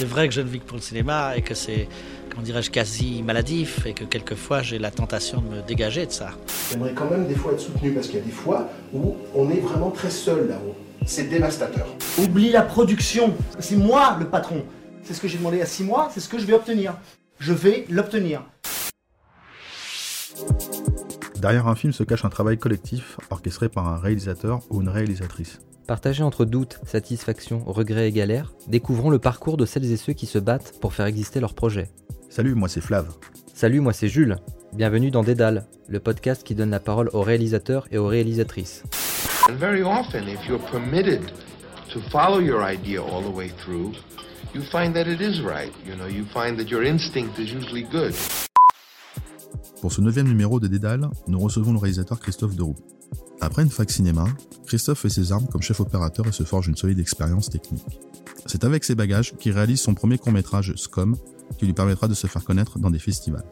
C'est vrai que je ne vis que pour le cinéma et que c'est, comment dirais-je, quasi maladif et que quelquefois j'ai la tentation de me dégager de ça. J'aimerais quand même des fois être soutenu parce qu'il y a des fois où on est vraiment très seul là-haut. C'est dévastateur. Oublie la production. C'est moi le patron. C'est ce que j'ai demandé à six mois, c'est ce que je vais obtenir. Je vais l'obtenir. Derrière un film se cache un travail collectif orchestré par un réalisateur ou une réalisatrice. Partagé entre doute, satisfaction, regret et galère, découvrons le parcours de celles et ceux qui se battent pour faire exister leur projet. Salut, moi c'est Flav. Salut, moi c'est Jules. Bienvenue dans Dédale, le podcast qui donne la parole aux réalisateurs et aux réalisatrices. And very often, if you're permitted to follow your idea all the way through, you find that it is right. You know, you find that your instinct is usually good. Pour ce neuvième numéro de Dédale, nous recevons le réalisateur Christophe Deroux. Après une fac cinéma, Christophe fait ses armes comme chef opérateur et se forge une solide expérience technique. C'est avec ses bagages qu'il réalise son premier court-métrage Scum, qui lui permettra de se faire connaître dans des festivals.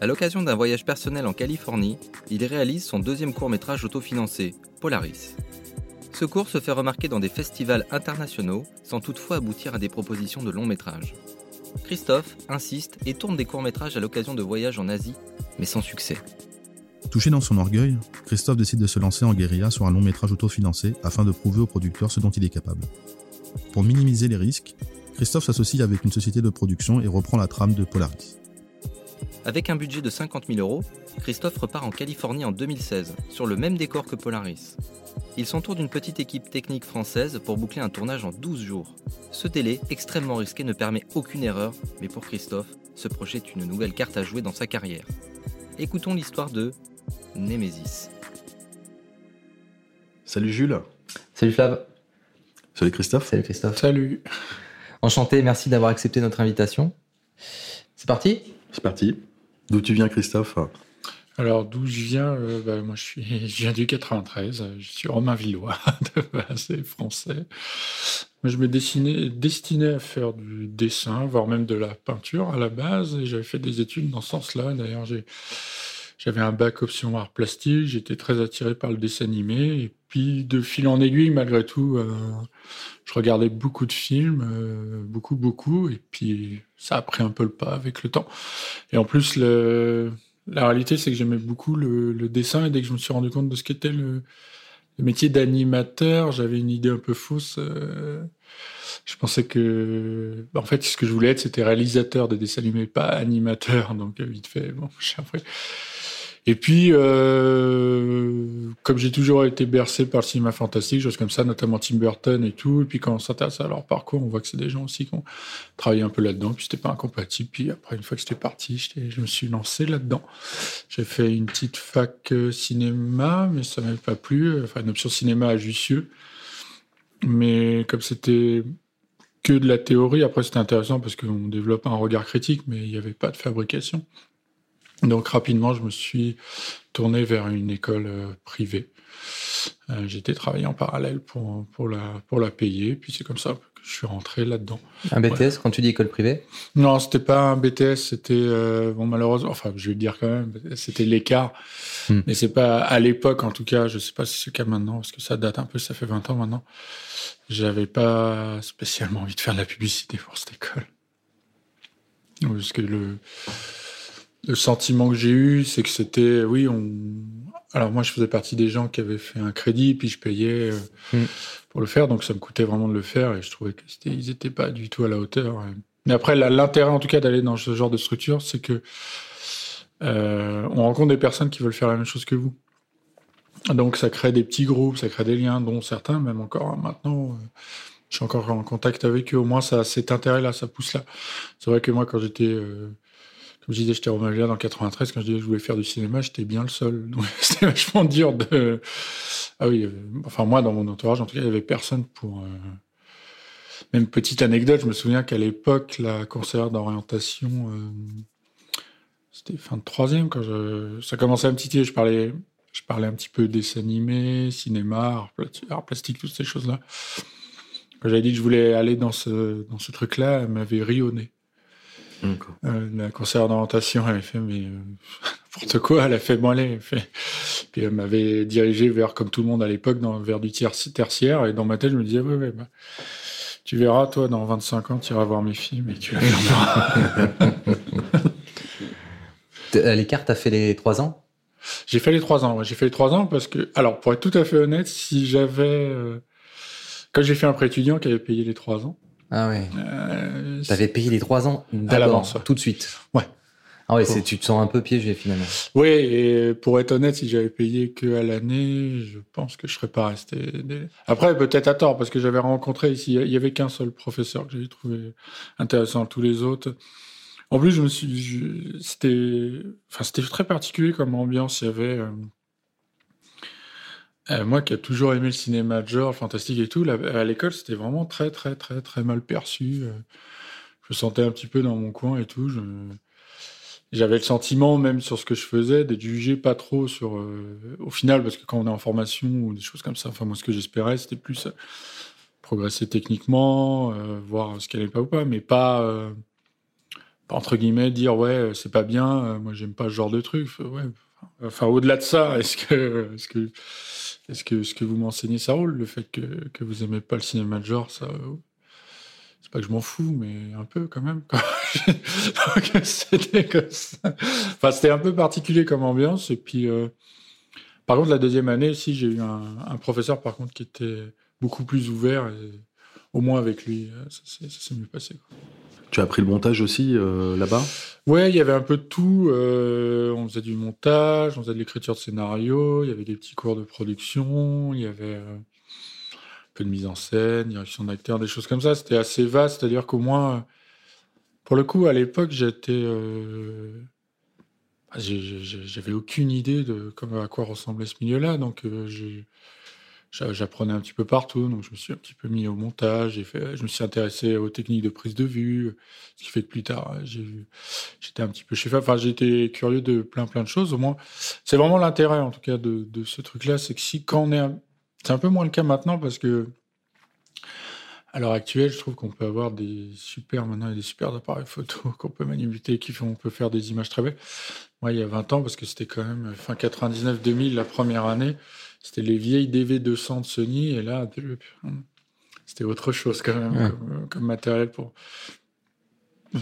À l'occasion d'un voyage personnel en Californie, il réalise son deuxième court-métrage autofinancé, Polaris. Ce court se fait remarquer dans des festivals internationaux, sans toutefois aboutir à des propositions de long métrage. Christophe insiste et tourne des courts-métrages à l'occasion de voyages en Asie, mais sans succès. Touché dans son orgueil, Christophe décide de se lancer en guérilla sur un long métrage autofinancé afin de prouver au producteur ce dont il est capable. Pour minimiser les risques, Christophe s'associe avec une société de production et reprend la trame de Polaris. Avec un budget de 50 000 euros, Christophe repart en Californie en 2016, sur le même décor que Polaris. Il s'entoure d'une petite équipe technique française pour boucler un tournage en 12 jours. Ce délai, extrêmement risqué, ne permet aucune erreur, mais pour Christophe, ce projet est une nouvelle carte à jouer dans sa carrière. Écoutons l'histoire de Némésis. Salut Jules. Salut Flav. Salut Christophe. Salut Christophe. Salut. Enchanté, merci d'avoir accepté notre invitation. C'est parti? C'est parti. D'où tu viens Christophe Alors, d'où je viens euh, bah, Moi, je, suis, je viens du 93. Je suis romain villois, de français. Je me destinais, destinais à faire du dessin, voire même de la peinture à la base. Et j'avais fait des études dans ce sens-là. D'ailleurs, j'avais un bac option art plastique. J'étais très attiré par le dessin animé. Et puis, de fil en aiguille, malgré tout, euh, je regardais beaucoup de films, euh, beaucoup, beaucoup. Et puis, ça a pris un peu le pas avec le temps. Et en plus, la réalité, c'est que j'aimais beaucoup le, dessin. Et dès que je me suis rendu compte de ce qu'était le, métier d'animateur, j'avais une idée un peu fausse. Euh, je pensais que, en fait, ce que je voulais être, c'était réalisateur de dessins animés, pas animateur. Donc, vite fait, bon, j'ai appris. Et puis, euh, comme j'ai toujours été bercé par le cinéma fantastique, choses comme ça, notamment Tim Burton et tout, et puis quand on s'intéresse à leur parcours, on voit que c'est des gens aussi qui ont travaillé un peu là-dedans, puis c'était pas incompatible. Puis après, une fois que j'étais parti, je me suis lancé là-dedans. J'ai fait une petite fac cinéma, mais ça m'avait pas plu, enfin une option cinéma à Jussieu. Mais comme c'était que de la théorie, après c'était intéressant parce qu'on développe un regard critique, mais il n'y avait pas de fabrication. Donc rapidement, je me suis tourné vers une école euh, privée. Euh, J'étais travaillé en parallèle pour, pour, la, pour la payer, puis c'est comme ça que je suis rentré là-dedans. Un BTS quand tu dis école privée? Non, c'était pas un BTS, c'était euh, bon malheureusement, enfin je vais le dire quand même, c'était l'écart. Hmm. Mais c'est pas à l'époque en tout cas, je sais pas si c'est le cas maintenant parce que ça date un peu, ça fait 20 ans maintenant. J'avais pas spécialement envie de faire de la publicité pour cette école. Parce que le le sentiment que j'ai eu, c'est que c'était, oui, on. Alors moi, je faisais partie des gens qui avaient fait un crédit, puis je payais euh, mm. pour le faire, donc ça me coûtait vraiment de le faire, et je trouvais que c'était, ils étaient pas du tout à la hauteur. Mais après, l'intérêt en tout cas d'aller dans ce genre de structure, c'est que euh, on rencontre des personnes qui veulent faire la même chose que vous. Donc ça crée des petits groupes, ça crée des liens, dont certains, même encore maintenant. Euh, je suis encore en contact avec eux. Au moins, ça, cet intérêt-là, ça pousse là. C'est vrai que moi, quand j'étais euh, je disais, j'étais Romain dans 93, quand je disais que je voulais faire du cinéma, j'étais bien le seul. C'était vachement dur de. Ah oui, enfin moi, dans mon entourage, en tout cas, il n'y avait personne pour. Euh... Même petite anecdote, je me souviens qu'à l'époque, la conseillère d'orientation, euh... c'était fin de troisième, quand je... ça commençait à me titiller, je parlais, je parlais un petit peu dessin animé, cinéma, art plastique, toutes ces choses-là. Quand j'avais dit que je voulais aller dans ce, dans ce truc-là, elle m'avait ri au nez. Euh, la conseillère d'orientation, elle a fait, mais euh, n'importe quoi, elle a fait, bon, allez, fait. Puis elle m'avait dirigé vers, comme tout le monde à l'époque, vers du tiers, tertiaire, et dans ma tête, je me disais, ouais, ouais, bah, Tu verras, toi, dans 25 ans, tu iras voir mes films et tu les regarderas. T- L'écart, t'as fait les 3 ans? J'ai fait les 3 ans. ouais. J'ai fait les 3 ans parce que, alors, pour être tout à fait honnête, si j'avais. euh, Quand j'ai fait un prêt étudiant qui avait payé les 3 ans, Ah ouais. euh, T'avais payé les 3 ans d'abord, ouais. tout de suite. Ouais. Ah ouais, c'est, tu te sens un peu piégé finalement. Oui, et pour être honnête, si j'avais payé que à l'année, je pense que je serais pas resté. des- Après, peut-être à tort, parce que j'avais rencontré ici, il y avait qu'un seul professeur que j'avais trouvé intéressant. Tous les autres. En plus, je me suis, c'était, enfin, c'était très particulier comme ambiance. Il y avait euh, moi qui ai toujours aimé le cinéma de genre, fantastique et tout. à l'école, c'était vraiment très, très, très, très mal perçu. euh. Je me sentais un petit peu dans mon coin et tout. J'avais le sentiment, même sur ce que je faisais, d'être jugé pas trop sur. euh, au final, parce que quand on est en formation ou des choses comme ça, enfin, moi, ce que j'espérais, c'était plus progresser techniquement, voir ce qui allait pas ou pas, mais pas, entre guillemets, dire ouais, c'est pas bien, moi, j'aime pas ce genre de truc. Ouais, enfin, au-delà de ça, est-ce que, est-ce que, est-ce que ce que vous m'enseignez, ça roule Le fait que, que vous aimez pas le cinéma de genre, ça. c'est pas que je m'en fous, mais un peu quand même. c'était. Enfin, un peu particulier comme ambiance. Et puis, euh, par contre, la deuxième année, si j'ai eu un, professeur, par contre, qui était beaucoup plus ouvert. Et, au moins avec lui, euh, ça, s'est- mieux passé. Tu as appris le montage aussi euh, là-bas? Ouais, il y avait un peu de tout. euh, on faisait du montage, on faisait de l'écriture de scénario, il y avait des petits cours de production, il y avait euh, un peu de mise en scène, direction d'acteurs, des choses comme ça. C'était assez vaste, c'est-à-dire qu'au moins, pour le coup, à l'époque, j'étais. J'avais aucune idée de à quoi ressemblait ce milieu-là, donc j'a- j'apprenais un petit peu partout, donc je me suis un petit peu mis au montage, fait, je me suis intéressé aux techniques de prise de vue, ce qui fait que plus tard, euh, j'étais un petit peu chez Enfin, j'étais curieux de plein plein de choses. Au moins, c'est vraiment l'intérêt en tout cas de, ce truc-là, c'est que si quand on est, c'est un peu moins le cas maintenant parce que à l'heure actuelle, je trouve qu'on peut avoir des super maintenant des super appareils photo qu'on peut manipuler, qui on peut faire des images très belles. Moi, il y a 20 ans, parce que c'était quand même fin 99-2000 la première année, c'était les vieilles DV200 de Sony et là, c'était autre chose quand même Ouais. comme, comme matériel pour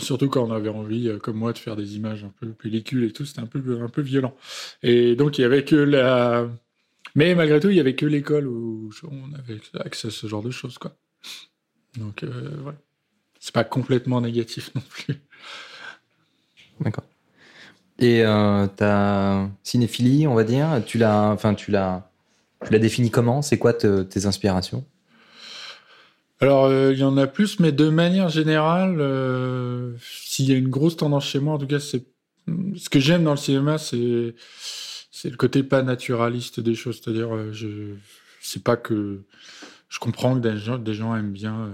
Surtout quand on avait envie, euh, comme moi, de faire des images un peu pellicule et tout, c'était un peu, un peu violent. Et donc, il y avait que la. Mais malgré tout, il y avait que l'école où on avait accès à ce genre de choses, quoi. Donc, euh, voilà. C'est pas complètement négatif non plus. D'accord. Et euh, ta cinéphilie, on va dire, tu l'as, enfin, tu l'as, tu l'as définie comment? C'est quoi te- tes inspirations? Alors, euh, il y en a plus, mais de manière générale, euh, s'il y a une grosse tendance chez moi, en tout cas, ce que j'aime dans le cinéma, c'est le côté pas naturaliste des choses. C'est-à-dire, euh, je c'est pas que je comprends que des gens, aiment bien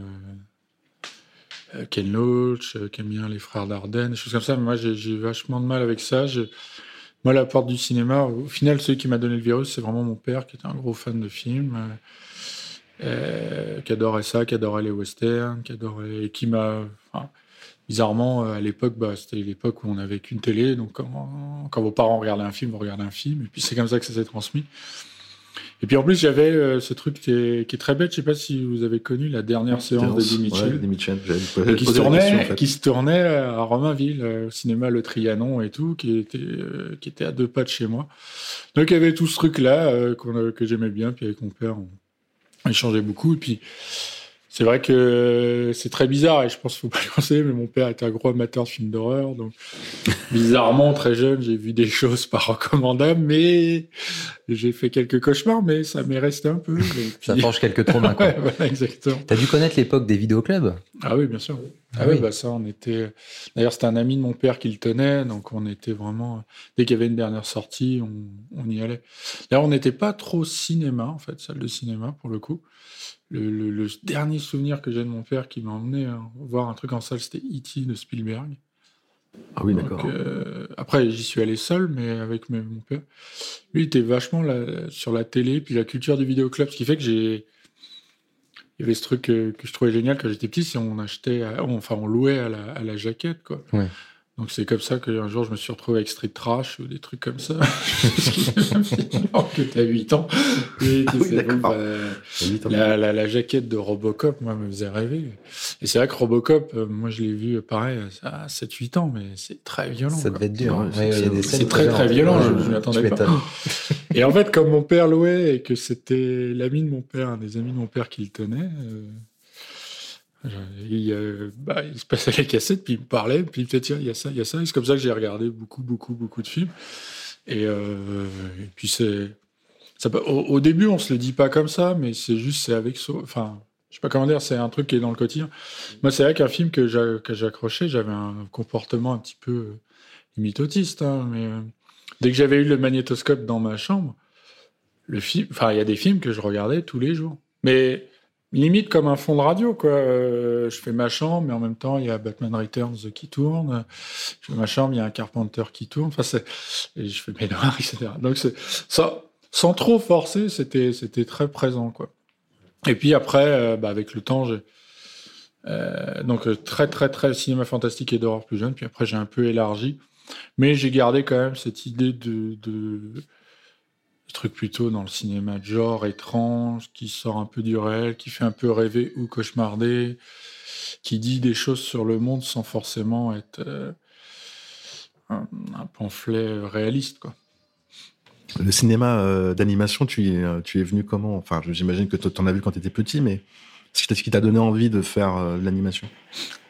Ken Loach, euh, qui aiment bien les frères Dardenne, des choses comme ça. Mais moi, j'ai vachement de mal avec ça. Moi, la porte du cinéma, au final, celui qui m'a donné le virus, c'est vraiment mon père, qui était un gros fan de films. euh, euh, qui adorait ça, qui adorait les westerns, qui adorait et qui m'a, enfin, bizarrement euh, à l'époque, bah, c'était l'époque où on n'avait qu'une télé, donc quand, quand vos parents regardaient un film, vous regardez un film, et puis c'est comme ça que ça s'est transmis. Et puis en plus, j'avais euh, ce truc qui est, qui est très bête. Je sais pas si vous avez connu la dernière séance de Mitchell. Ouais, Mitchell. Qui se, tournait, question, en fait. qui se tournait à Romainville, euh, au cinéma Le Trianon et tout, qui était, euh, qui était à deux pas de chez moi. Donc il y avait tout ce truc-là euh, que j'aimais bien, puis avec mon père, on, on échangeait beaucoup. Et puis c'est vrai que c'est très bizarre, et je pense qu'il faut pas le conseiller, mais mon père était un gros amateur de films d'horreur, donc bizarrement, très jeune, j'ai vu des choses pas recommandables, mais j'ai fait quelques cauchemars, mais ça m'est resté un peu. Ça forge quelques traumas. quoi. Ouais, voilà, exactement. T'as dû connaître l'époque des vidéoclubs? Ah oui, bien sûr. Ah, Ah oui, oui. bah ça, on était. D'ailleurs, c'était un ami de mon père qui le tenait, donc on était vraiment. Dès qu'il y avait une dernière sortie, on, on y allait. D'ailleurs, on n'était pas trop cinéma, en fait, salle de cinéma, pour le coup. Le, le- le dernier souvenir que j'ai de mon père qui m'a emmené hein, voir un truc en salle, c'était E.T. de Spielberg. Ah oui, d'accord. euh, après, j'y suis allé seul, mais avec mes- mon père. Lui, il était vachement là- sur la télé, puis la culture du vidéoclub, ce qui fait que j'ai. Il y avait ce truc euh, que je trouvais génial quand j'étais petit, c'est on achetait, à- on- enfin on louait à la, à la jaquette, quoi. Ouais. Donc c'est comme ça qu'un jour je me suis retrouvé avec Street Trash ou des trucs comme ça. Alors que t'as 8 ans. Et Ah tu oui, sais, d'accord. bon, bah, ans. la, la- la jaquette de Robocop, moi, me faisait rêver. Et c'est vrai que Robocop, euh, moi, je l'ai vu, euh, pareil, à 7-8 ans, mais c'est très violent. Ça devait être dur. hein. Ouais, Ouais, c'est très, très violent, je- je m'y attendais Tu pas. Et en fait, comme mon père louait et que c'était l'ami de mon père, un des amis de mon père qui le tenait, euh, il, euh, bah, il se passait les cassettes, puis il me parlait, puis peut-être tiens, il y a ça, il y a ça. C'est comme ça que j'ai regardé beaucoup, beaucoup, beaucoup de films. Et, euh, puis c'est. au, début, on se le dit pas comme ça, mais c'est juste, c'est avec. Enfin, je sais pas comment dire, c'est un truc qui est dans le quotidien. Moi, c'est vrai qu'un film que j'a- que j'accrochais, j'avais un comportement un petit peu limite autiste, hein, mais dès que j'avais eu le magnétoscope dans ma chambre, il y a des films que je regardais tous les jours. Mais limite comme un fond de radio, quoi. Euh, je fais ma chambre, mais en même temps, il y a Batman Returns qui tourne. Je fais ma chambre, il y a un Carpenter qui tourne. Enfin, et je fais mes noirs, etc. Donc, ça, sans trop forcer, c'était, très présent, quoi. Et puis après, euh, bah, avec le temps, j'ai, euh, donc très, très, très cinéma fantastique et d'horreur plus jeune. Puis après, j'ai un peu élargi. Mais j'ai gardé quand même cette idée de, de, truc plutôt dans le cinéma de genre étrange, qui sort un peu du réel, qui fait un peu rêver ou cauchemarder, qui dit des choses sur le monde sans forcément être euh, un, pamphlet réaliste, quoi. Le cinéma euh, d'animation, tu, es- venu comment? Enfin, j'imagine que tu en as vu quand tu étais petit, mais ce qui t'a- ce qui t'a donné envie de faire euh, de l'animation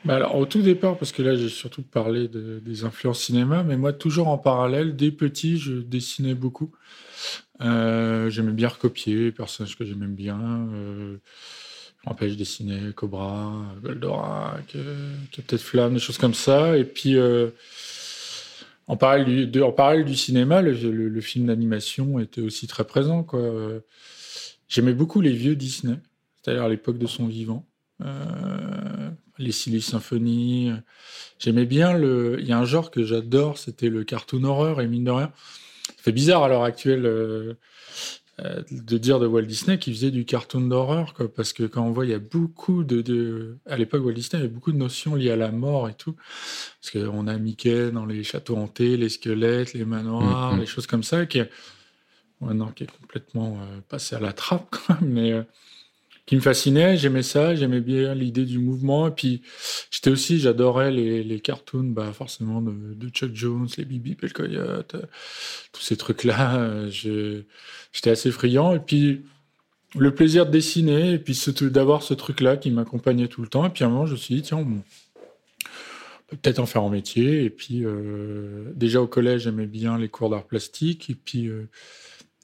Bah alors, au tout départ, parce que là, j'ai surtout parlé de- des influences cinéma, mais moi, toujours en parallèle, dès petit, je dessinais beaucoup. Euh, j'aimais bien recopier les personnages que j'aimais bien. Euh, je je dessinais Cobra, Goldorak, euh, Captain Flamme, des choses comme ça. Et puis, en, parallèle du, cinéma, le, film d'animation était aussi très présent. J'aimais beaucoup les vieux Disney, c'est-à-dire à l'époque de son vivant. Euh, les Silly Symphony. J'aimais bien le. Il y a un genre que j'adore, c'était le cartoon horreur, et mine de rien. Ça fait bizarre à l'heure actuelle euh, euh, de dire de Walt Disney qu'il faisait du cartoon d'horreur, parce que quand on voit, il y a beaucoup de. de... À l'époque, Walt Disney avait beaucoup de notions liées à la mort et tout. Parce qu'on a Mickey dans les châteaux hantés, les squelettes, les manoirs, Mhm. les choses comme ça, qui est, maintenant, qui est complètement passé à la trappe, quoi, mais. Qui me fascinait, j'aimais ça, j'aimais bien l'idée du mouvement. Et puis, j'étais aussi, j'adorais les, les cartoons, bah, forcément, de, Chuck Jones, les Bibi le Coyote, euh, tous ces trucs-là. euh, J'étais assez friand. Et puis, le plaisir de dessiner, et puis d'avoir ce truc-là qui m'accompagnait tout le temps. Et puis, à un moment, je me suis dit, tiens, on peut peut-être en faire un métier. Et puis, euh, déjà au collège, j'aimais bien les cours d'art plastique. Et puis,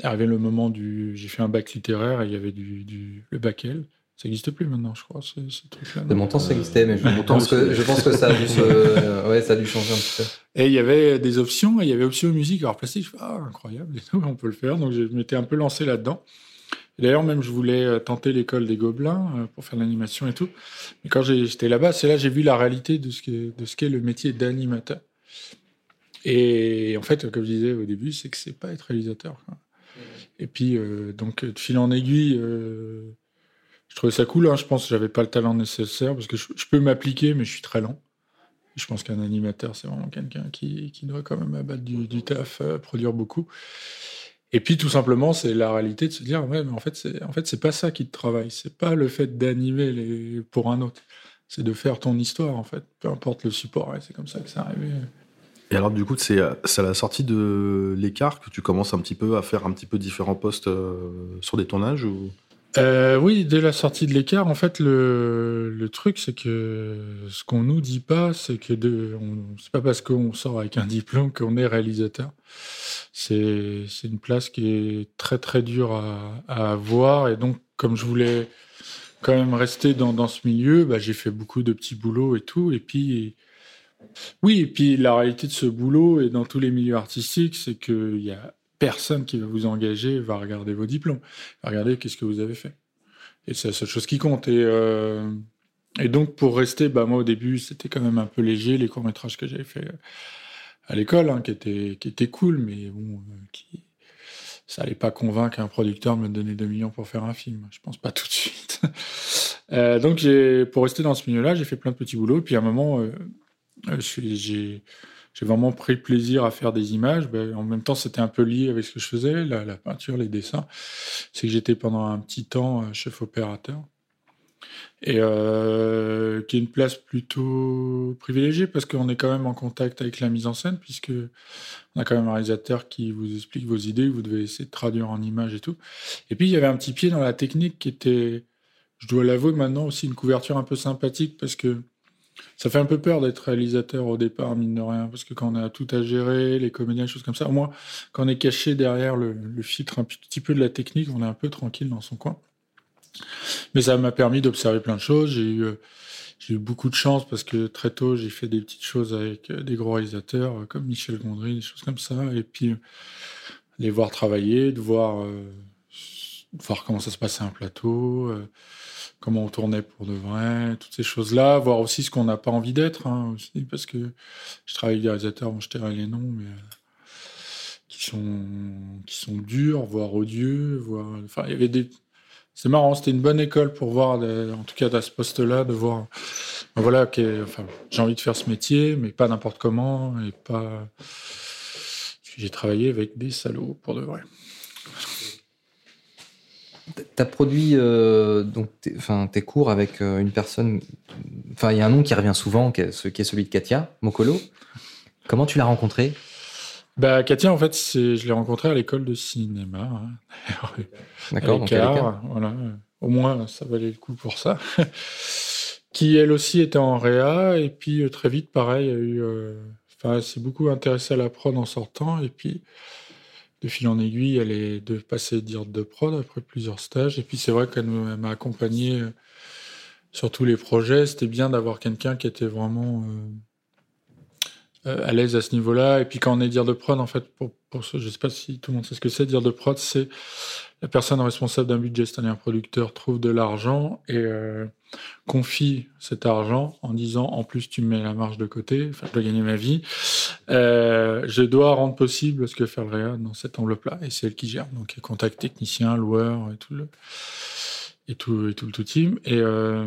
arrivé le moment du. J'ai fait un bac littéraire et il y avait du, du- le bac L. Ça n'existe plus maintenant, je crois, ce, ce truc-là. De mon temps, ça existait, mais je pense, que, aussi. je pense que ça a dû, se- euh, ouais, ça a dû changer un petit peu. Et il y avait des options, et il y avait option musique, art plastique. Je fais, ah, incroyable, on peut le faire. Donc je m'étais un peu lancé là-dedans. D'ailleurs, même, je voulais euh, tenter l'école des Gobelins euh, pour faire l'animation et tout. Mais quand j'étais là-bas, c'est là que j'ai vu la réalité de ce qu'est le métier d'animateur. Et en fait, comme je disais au début, c'est que c'est pas être réalisateur. quoi. Et puis, euh, donc, de fil en aiguille, euh, je trouvais ça cool. hein. Je pense que j'avais pas le talent nécessaire parce que je, peux m'appliquer, mais je suis très lent. Je pense qu'un animateur, c'est vraiment quelqu'un qui, doit quand même abattre du, taf, euh, produire beaucoup. Et puis, tout simplement, c'est la réalité de se dire, ouais, mais en fait, c'est en fait, pas ça qui te travaille. C'est pas le fait d'animer pour un autre. C'est de faire ton histoire, en fait. Peu importe le support. Et c'est comme ça que c'est arrivé. Et alors, du coup, c'est euh, c'est à la sortie de l'écart que tu commences un petit peu à faire un petit peu différents postes euh, sur des tournages ou... Euh, oui, dès la sortie de l'écart, en fait, le, truc, c'est que ce qu'on nous dit pas, c'est que de, on, pas parce qu'on sort avec un diplôme qu'on est réalisateur. C'est, une place qui est très très dure à, à avoir, et donc comme je voulais quand même rester dans, dans ce milieu, bah, j'ai fait beaucoup de petits boulots et tout, et puis oui, et puis la réalité de ce boulot et dans tous les milieux artistiques, c'est qu'il y a personne qui va vous engager, va regarder vos diplômes, va regarder qu'est-ce que vous avez fait. Et c'est la seule chose qui compte. Et, euh, donc, pour rester, bah, moi, au début, c'était quand même un peu léger, les courts-métrages que j'avais fait à l'école, hein, qui, étaient, qui étaient cool, mais bon, euh, qui, ça allait pas convaincre un producteur de me donner 2 millions pour faire un film. Je pense pas tout de suite. Euh, donc, pour rester dans ce milieu-là, j'ai fait plein de petits boulots. Puis à un moment, J'ai vraiment pris plaisir à faire des images. Ben, en même temps, c'était un peu lié avec ce que je faisais, la, la peinture, les dessins. C'est que j'étais pendant un petit temps euh, chef opérateur. Et euh, qui est une place plutôt privilégiée parce qu'on est quand même en contact avec la mise en scène, puisque on a quand même un réalisateur qui vous explique vos idées, vous devez essayer de traduire en images et tout. Et puis il y avait un petit pied dans la technique qui était, je dois l'avouer maintenant, aussi une couverture un peu sympathique parce que ça fait un peu peur d'être réalisateur au départ, mine de rien, parce que quand on a tout à gérer, les comédiens, des choses comme ça, moins quand on est caché derrière le, filtre un petit peu de la technique, on est un peu tranquille dans son coin. Mais ça m'a permis d'observer plein de choses. J'ai eu, euh, beaucoup de chance parce que très tôt, j'ai fait des petites choses avec euh, des gros réalisateurs euh, comme Michel Gondry, des choses comme ça. Et puis, les voir travailler, de voir, comment ça se passait un plateau, comment on tournait pour de vrai, toutes ces choses-là. Voir aussi ce qu'on n'a pas envie d'être, hein, parce que je travaille avec des réalisateurs, bon, je tairai les noms, mais euh, qui sont, qui sont durs, voire odieux, voire, enfin, il y avait des, c'est marrant, c'était une bonne école pour voir, en tout cas à ce poste-là, de voir, ben voilà, ok, j'ai envie de faire ce métier, mais pas n'importe comment, et pas. J'ai travaillé avec des salauds, pour de vrai. Tu as produit euh, donc tes, enfin, tes cours avec euh, une personne. Enfin, il y a un nom qui revient souvent, qui est, ce- qui est celui de Katia Mokolo. Comment tu l'as rencontré? Bah, Katia, en fait, je l'ai rencontrée à l'école de cinéma. hein. D'accord, donc à voilà. Au moins, ça valait le coup pour ça. qui, elle aussi, était en réa. Et puis, euh, très vite, pareil, a eu. Enfin, s'est beaucoup intéressée à la prod en sortant. Et puis, de fil en aiguille, elle est de passer dire de prod après plusieurs stages. Et puis, c'est vrai qu'elle m'a accompagné euh, sur tous les projets. C'était bien d'avoir quelqu'un qui était vraiment. euh, euh, à l'aise à ce niveau-là. Et puis quand on est dire de prod, en fait, pour, pour je sais pas si tout le monde sait ce que c'est, dire de prod, c'est la personne responsable d'un budget, c'est-à-dire un producteur, trouve de l'argent et euh, confie cet argent en disant en plus tu me mets la marge de côté, je dois gagner ma vie, Euh, je dois rendre possible ce que fait le réa dans cette enveloppe-là et c'est elle qui gère. Donc contact technicien, loueur et tout le et tout, et tout le tout team. Et euh,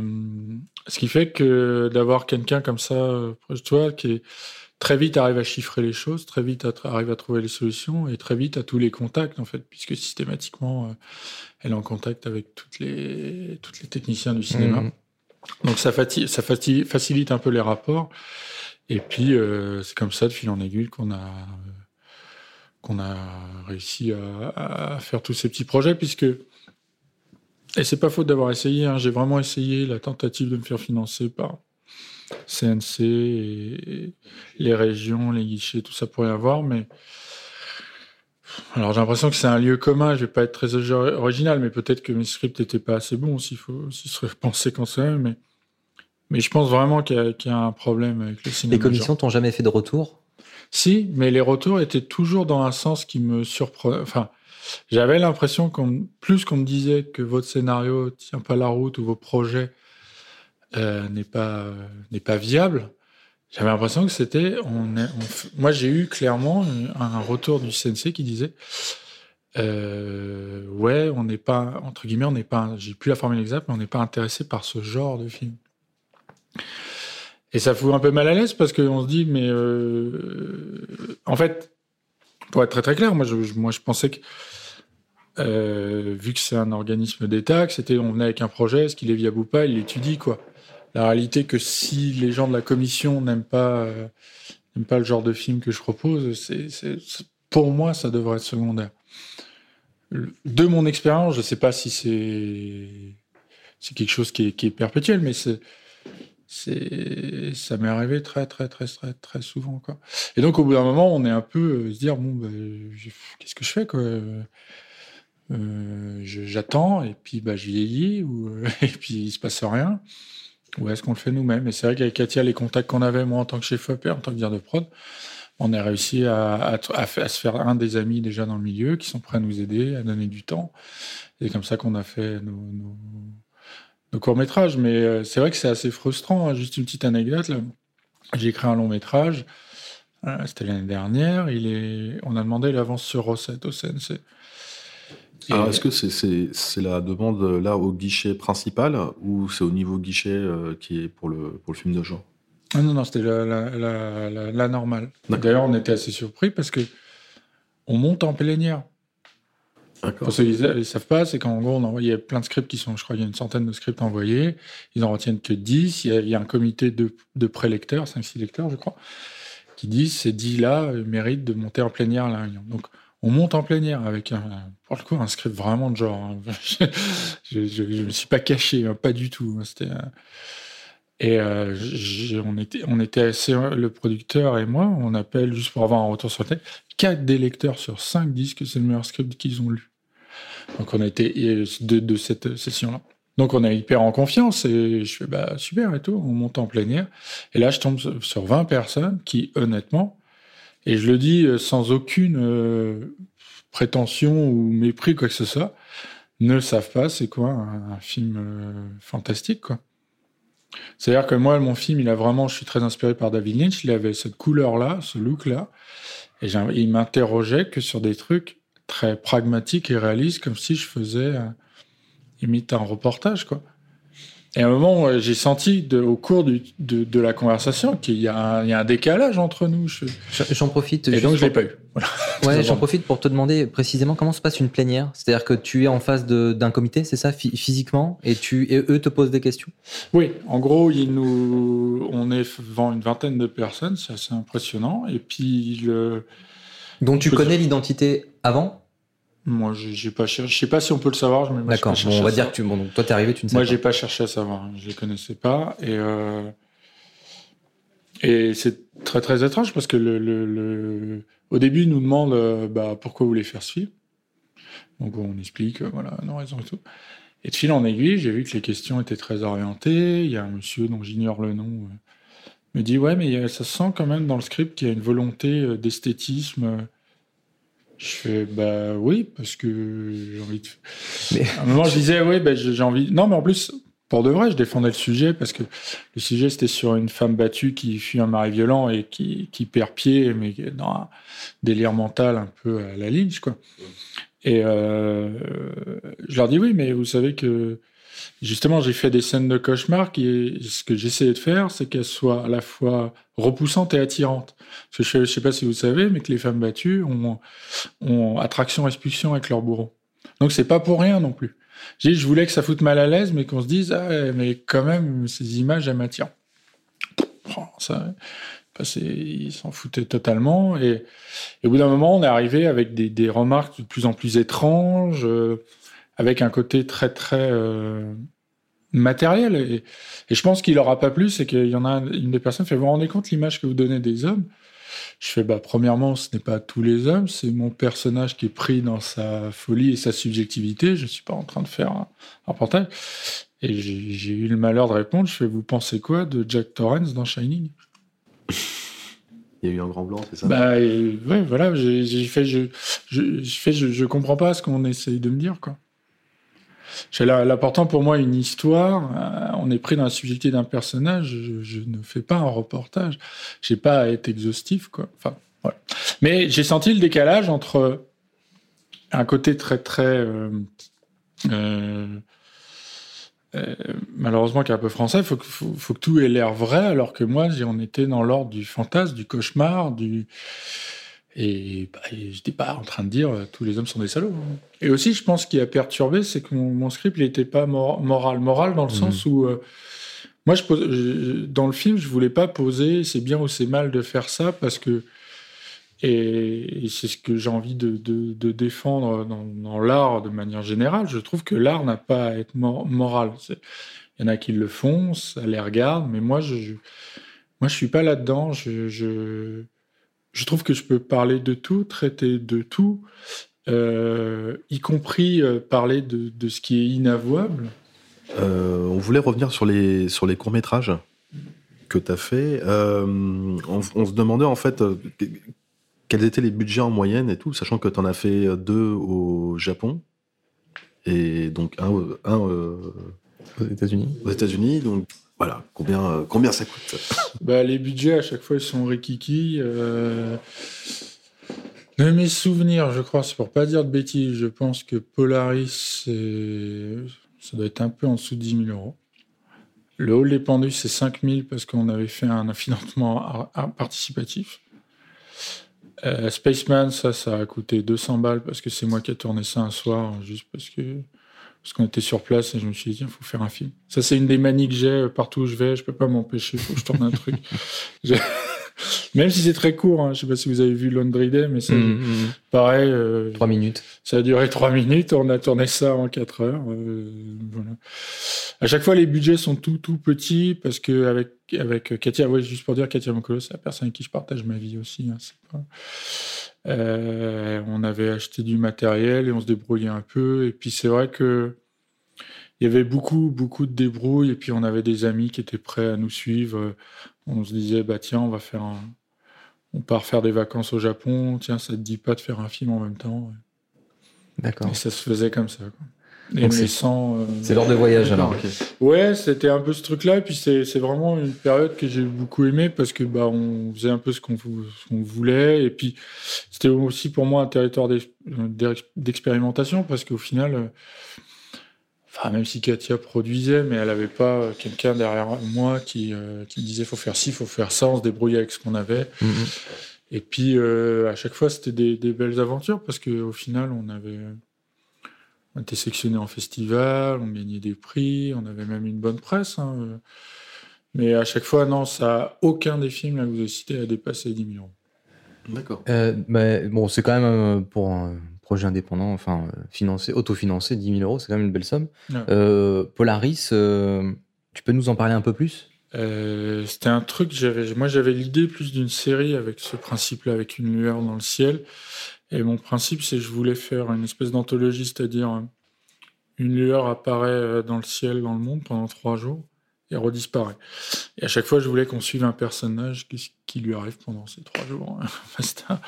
ce qui fait que d'avoir quelqu'un comme ça euh, proche de toi qui est très vite arrive à chiffrer les choses, très vite arrive à trouver les solutions et très vite à tous les contacts en fait, puisque systématiquement euh, elle est en contact avec toutes les toutes les techniciens du cinéma. Mhm. Donc ça, ça facilite un peu les rapports. Et puis euh, c'est comme ça de fil en aiguille qu'on a euh, qu'on a réussi à, à faire tous ces petits projets, puisque et c'est pas faute d'avoir essayé. hein, J'ai vraiment essayé la tentative de me faire financer par CNC et les régions, les guichets, tout ça pour y avoir, mais alors j'ai l'impression que c'est un lieu commun. Je vais pas être très ori- original, mais peut-être que mes scripts n'étaient pas assez bons. S'il faut aussi se penser quand même, mais mais je pense vraiment qu'il y, a- qu'il y a un problème avec le cinéma. Les commissions t'ont jamais fait de retour? Si, mais les retours étaient toujours dans un sens qui me surprenait. Enfin, j'avais l'impression qu'on, plus qu'on me disait que votre scénario tient pas la route ou vos projets euh, n'est pas n'est pas viable. J'avais l'impression que c'était, moi j'ai eu clairement un retour du CNC qui disait, euh, ouais, on n'est pas entre guillemets, on n'est pas, j'ai plus la formule exacte, mais on n'est pas intéressé par ce genre de film. Et ça fout un peu mal à l'aise parce qu'on se dit, mais euh, en fait, pour être très très clair, moi je, moi, je pensais que, vu que c'est un organisme d'État, que c'était, on venait avec un projet, est-ce qu'il est viable ou pas, il l'étudie, quoi. La réalité que si les gens de la commission n'aiment pas, euh, pas le genre de film que je propose, c'est, pour moi, ça devrait être secondaire. De mon expérience, je sais pas si c'est, quelque chose qui est, qui est perpétuel, mais c'est, ça m'est arrivé très très très très très souvent. Et donc au bout d'un moment, on est un peu euh, se dire bon ben, qu'est-ce que je fais Euh, J'attends et puis bah, je vieillis ou et puis il se passe rien. Ou est-ce qu'on le fait nous-mêmes? Et c'est vrai qu'avec Katia, les contacts qu'on avait, moi en tant que chef op, en tant que dire de prod, on a réussi à, se faire un des amis déjà dans le milieu qui sont prêts à nous aider, à donner du temps. C'est comme ça qu'on a fait nos, courts-métrages. Mais euh, c'est vrai que c'est assez frustrant. hein. Juste une petite anecdote. J'ai écrit un long métrage. euh, C'était l'année dernière. On a demandé l'avance sur recette au CNC. Alors, est-ce que c'est la demande euh, là au guichet principal ou c'est au niveau guichet euh, qui est pour le, pour le film de genre? Ah non, non, c'était la, la, la, la- la normale. D'ailleurs, on était assez surpris parce que on monte en plénière. D'accord. Pour ceux qui ne savent pas, c'est qu'en gros, on envoie, il y a plein de scripts qui sont, je crois, il y a une centaine de scripts envoyés. Ils en retiennent que 10. Il y a, il y a un comité de, de prélecteurs, 5-6 lecteurs, je crois, qui disent ces 10-là euh, méritent de monter en plénière à la réunion. Donc, on monte en plénière avec, un, pour le coup, un script vraiment de genre. hein. je ne me suis pas caché, hein, pas du tout. hein. C'était. euh, Et euh, on, était, on était assez, le producteur et moi, on appelle, juste pour avoir un retour sur le texte, 4 des lecteurs sur 5 disent que c'est le meilleur script qu'ils ont lu. Donc on a été et de, de cette session-là. Donc on est hyper en confiance et je fais bah super et tout, on monte en plénière. Et là je tombe sur 20 personnes qui honnêtement, et je le dis euh, sans aucune euh, prétention ou mépris quoi que ce soit, ne savent pas c'est quoi un, film euh, fantastique quoi. C'est-à-dire que moi, mon film, il a vraiment, je suis très inspiré par David Lynch, il avait cette couleur-là, ce look-là, et il m'interrogeait que sur des trucs très pragmatiques et réalistes, comme si je faisais euh, un reportage, quoi. Et à un moment, euh, j'ai senti de- au cours du- de, de la conversation qu'il y, a un- il y a un décalage entre nous. Je- J'en- profite. Et donc, je l'ai pour- pas eu. Voilà. Ouais, j'en profite pour te demander précisément comment se passe une plénière. C'est-à-dire que tu es en face d'un comité, c'est ça, phy- physiquement, et, tu, et eux te posent des questions? Oui, en gros, il nous, on est devant une vingtaine de personnes, c'est assez impressionnant. Et puis, le, dont tu connais l'identité avant? Moi, j'ai pas cherché. Je sais pas si on peut le savoir, mais moi, D'accord. Bon, on va dire que tu, bon, donc toi, t'es arrivé, tu ne sais Moi, pas. j'ai pas cherché à savoir. Je les connaissais pas. Et, euh, et c'est très, très étrange parce que le, le- le- au début, ils nous demandent euh, bah, pourquoi vous voulez faire ce film. Donc, on explique, euh, voilà, nos raisons et tout. Et de fil en aiguille, j'ai vu que les questions étaient très orientées. Il y a un monsieur dont j'ignore le nom, euh, me dit Ouais, mais ça se sent quand même dans le script qu'il y a une volonté d'esthétisme. Je fais Bah oui, parce que j'ai envie de. Mais- À un moment, je disais Oui, bah, j'ai envie. Non, mais en plus, pour de vrai, je défendais le sujet parce que le sujet, c'était sur une femme battue qui fuit un mari violent et qui, qui perd pied, mais qui est dans un délire mental un peu à la Lynch, quoi. Et euh, je leur dis oui, mais vous savez que justement, j'ai fait des scènes de cauchemar qui, ce que j'essayais de faire, c'est qu'elles soient à la fois repoussantes et attirantes. Parce que je, je sais pas si vous savez, mais que les femmes battues ont, attraction-expulsion avec leur bourreau. Donc c'est pas pour rien non plus. Je voulais que ça foute mal à l'aise, mais qu'on se dise, ah, mais quand même, ces images, elles m'attirent. Oh, ça, bah, ils s'en foutaient totalement. Et, au bout d'un moment, on est arrivé avec des, des remarques de plus en plus étranges, euh, avec un côté très, très euh, matériel. Et, et je pense qu'il leur a pas plu, c'est qu'il y en a une des personnes qui fait, vous vous rendez compte l'image que vous donnez des hommes? Je fais, bah, premièrement, ce n'est pas tous les hommes, c'est mon personnage qui est pris dans sa folie et sa subjectivité. Je ne suis pas en train de faire un, un reportage. Et j'ai eu le malheur de répondre. Je fais, vous pensez quoi de Jack Torrance dans Shining? Il y a eu un grand blanc, c'est ça? Bah, et, ouais, voilà, j'ai j'ai fait, je, je, je fais, je, je comprends pas ce qu'on essaye de me dire, quoi. L'important pour moi, une histoire, euh, on est pris dans la subjectivité d'un personnage, je, ne fais pas un reportage, j'ai pas à être exhaustif. Enfin. Mais j'ai senti le décalage entre un côté très, très, euh, euh, malheureusement qui est un peu français, il faut, que- tout ait l'air vrai, alors que moi, on était dans l'ordre du fantasme, du cauchemar, du... Et, bah, et j'étais pas en train de dire euh, tous les hommes sont des salauds. hein. Et aussi, je pense qu'il a perturbé, c'est que mon, mon script, n'était pas mor- moral. Moral dans le sens où... euh, moi, je pose, je- dans le film, je voulais pas poser c'est bien ou c'est mal de faire ça parce que et, c'est ce que j'ai envie de, de- de défendre dans, dans l'art de manière générale. Je trouve que l'art n'a pas à être mor- moral. Il y en a qui le font, ça les regarde, mais moi, je, je, moi, je suis pas là-dedans. Je, je, je trouve que je peux parler de tout, traiter de tout, euh, y compris euh, parler de, de ce qui est inavouable. Euh, on voulait revenir sur les, sur les courts-métrages que tu as fait. Euh, on, on se demandait en fait euh, que- quels étaient les budgets en moyenne et tout, sachant que tu en as fait deux au Japon et donc un, au- un euh, Aux États-Unis. aux États-Unis. Donc voilà, combien, euh, combien ça coûte Bah, les budgets, à chaque fois, ils sont rikiki. Euh... Mes souvenirs, je crois, c'est pour pas dire de bêtises, je pense que Polaris, ça doit être un peu en dessous de 10 000 euros. Le hall des pendus, c'est 5000 parce qu'on avait fait un financement ar- ar- participatif. Euh, Spaceman, ça, ça a coûté 200 balles parce que c'est moi qui ai tourné ça un soir, juste parce que parce qu'on était sur place et je me suis dit, tiens, faut faire un film. Ça, c'est une des manies que j'ai euh, partout où je vais. Je peux pas m'empêcher, faut que je tourne un truc. Je- Même si c'est très court, hein. je sais pas si vous avez vu Laundry Day, mais c'est Mhm, mhm. pareil. euh, Trois minutes. ça a duré trois minutes, on a tourné ça en quatre heures. euh, voilà. À chaque fois, les budgets sont tout tout petits parce que avec avec Katia, ouais, juste pour dire Katia Mokolo, c'est la personne avec qui je partage ma vie aussi. hein, c'est pas- Euh, on avait acheté du matériel et on se débrouillait un peu. Et puis c'est vrai que il y avait beaucoup beaucoup de débrouilles et puis on avait des amis qui étaient prêts à nous suivre. On se disait bah tiens, on va faire un, on part faire des vacances au Japon. Tiens, ça te dit pas de faire un film en même temps? D'accord. Et ça se faisait comme ça. Quoi. Donc c'est- sans, euh, C'est l'heure de voyage alors. D'accord, ok. Ouais, c'était un peu ce truc-là. Et puis c'est vraiment une période que j'ai beaucoup aimé parce que bah on faisait un peu ce qu'on voulait. Et puis c'était aussi pour moi un territoire d'ex- d'expérimentation parce qu'au final, euh, enfin même si Katia produisait, mais elle avait pas euh, quelqu'un derrière moi qui euh, qui me disait faut faire ci, faut faire ça. On se débrouillait avec ce qu'on avait. Mhm. Et puis euh, à chaque fois c'était des, des belles aventures parce que au final on avait on était sélectionné en festival, on gagnait des prix, on avait même une bonne presse. hein. Mais à chaque fois, non, ça, aucun des films là, que vous avez cités a dépassé 10 000 euros. D'accord. Euh, bah, bon, c'est quand même euh, pour un projet indépendant, enfin euh, financé, autofinancé, 10 000 euros, c'est quand même une belle somme. Ouais. Euh, Polaris, euh, tu peux nous en parler un peu plus? Euh, C'était un truc, j'avais, moi j'avais l'idée plus d'une série avec ce principe-là, avec une lueur dans le ciel. Et mon principe, c'est que je voulais faire une espèce d'anthologie, c'est-à-dire euh, une lueur apparaît euh, dans le ciel, dans le monde pendant trois jours et redisparaît. Et à chaque fois, je voulais qu'on suive un personnage, qu'est-ce qui lui arrive pendant ces trois jours.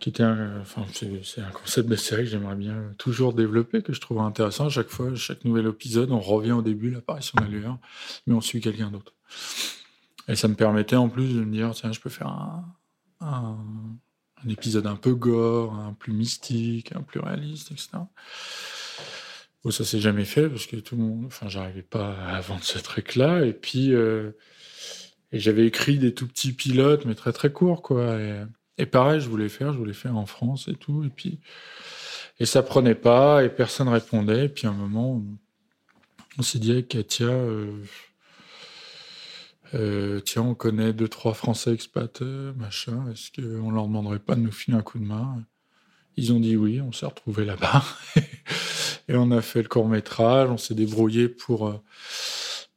Qui enfin, c'est, un concept de série que j'aimerais bien toujours développer, que je trouve intéressant. À chaque fois, chaque nouvel épisode, on revient au début, l'apparition de la lueur, mais on suit quelqu'un d'autre. Et ça me permettait en plus de me dire, tiens, je peux faire un, un épisode un peu gore, un plus mystique, un plus réaliste, etc. Bon, ça s'est jamais fait parce que tout le monde, enfin, j'arrivais pas à vendre ce truc-là. Et puis, euh, et j'avais écrit des tout petits pilotes, mais très très courts, quoi. Et, pareil, je voulais faire, je voulais faire en France et tout. Et puis, et ça prenait pas et personne répondait. Et puis à un moment, on s'est dit Katia, euh, euh, tiens, on connaît deux, trois Français expats, euh, machin, est-ce qu'on leur demanderait pas de nous filer un coup de main? Ils ont dit oui, on s'est retrouvés là-bas. et on a fait le court-métrage, on s'est débrouillé pour, euh,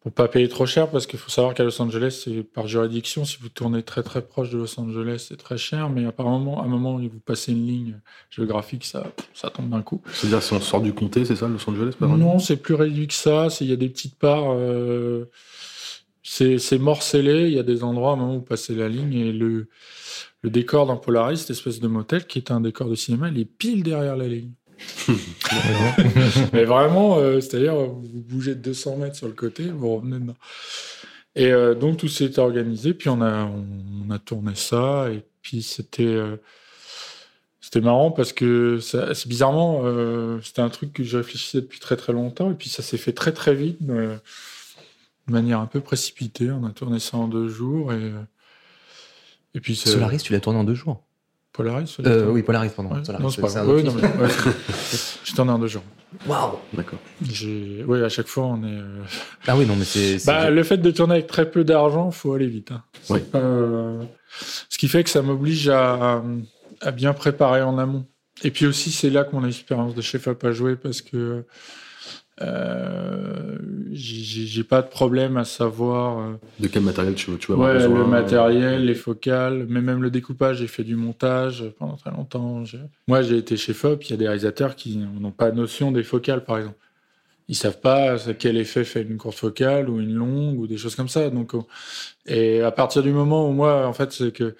pour pas payer trop cher, parce qu'il faut savoir qu'à Los Angeles, c'est par juridiction, si vous tournez très très proche de Los Angeles, c'est très cher, mais apparemment, à un moment où vous passez une ligne géographique, ça, ça tombe d'un coup. C'est-à-dire si on sort du comté, c'est ça, Los Angeles par Non, c'est plus réduit que ça. Il y a des petites parts. euh, c'est morcelé. Il y a des endroits à un moment où vous passez la ligne et le, le décor d'un Polaris, cette espèce de motel qui est un décor de cinéma, il est pile derrière la ligne. Mais vraiment, euh, c'est-à-dire, vous bougez de 200 mètres sur le côté, vous revenez dedans. Et euh, donc, tout s'est organisé, puis on a, on, a tourné ça, et puis c'était. euh, c'était marrant parce que c'est bizarrement, c'était un truc que je réfléchissais depuis très très longtemps et puis ça s'est fait très très vite, de manière un peu précipitée. On a tourné ça en deux jours et, euh, et puis Solaris, tu l'as tourné en deux jours. Polaris. Euh, oui, Polaris, pardon. Ouais, Solaris, non, c'est pas un Ouais, non, mais- ouais. Tourné en deux jours. Waouh D'accord. Oui, à chaque fois on est. euh, Ah oui, non, mais c'est. Bah, le fait de tourner avec très peu d'argent, faut aller vite. hein. Oui. euh, Ce qui fait que ça m'oblige à, à bien préparer en amont. Et puis aussi, c'est là que mon expérience de chef a pas joué parce que euh, j'ai- pas de problème à savoir euh, De quel matériel tu, tu vas avoir ouais, besoin le matériel, les focales, mais même le découpage. J'ai fait du montage pendant très longtemps. Moi, j'ai été chef op. Il y a des réalisateurs qui n'ont pas notion des focales, par exemple. Ils savent pas quel effet fait une courte focale ou une longue ou des choses comme ça. Donc, on- et à partir du moment où moi, en fait, c'est que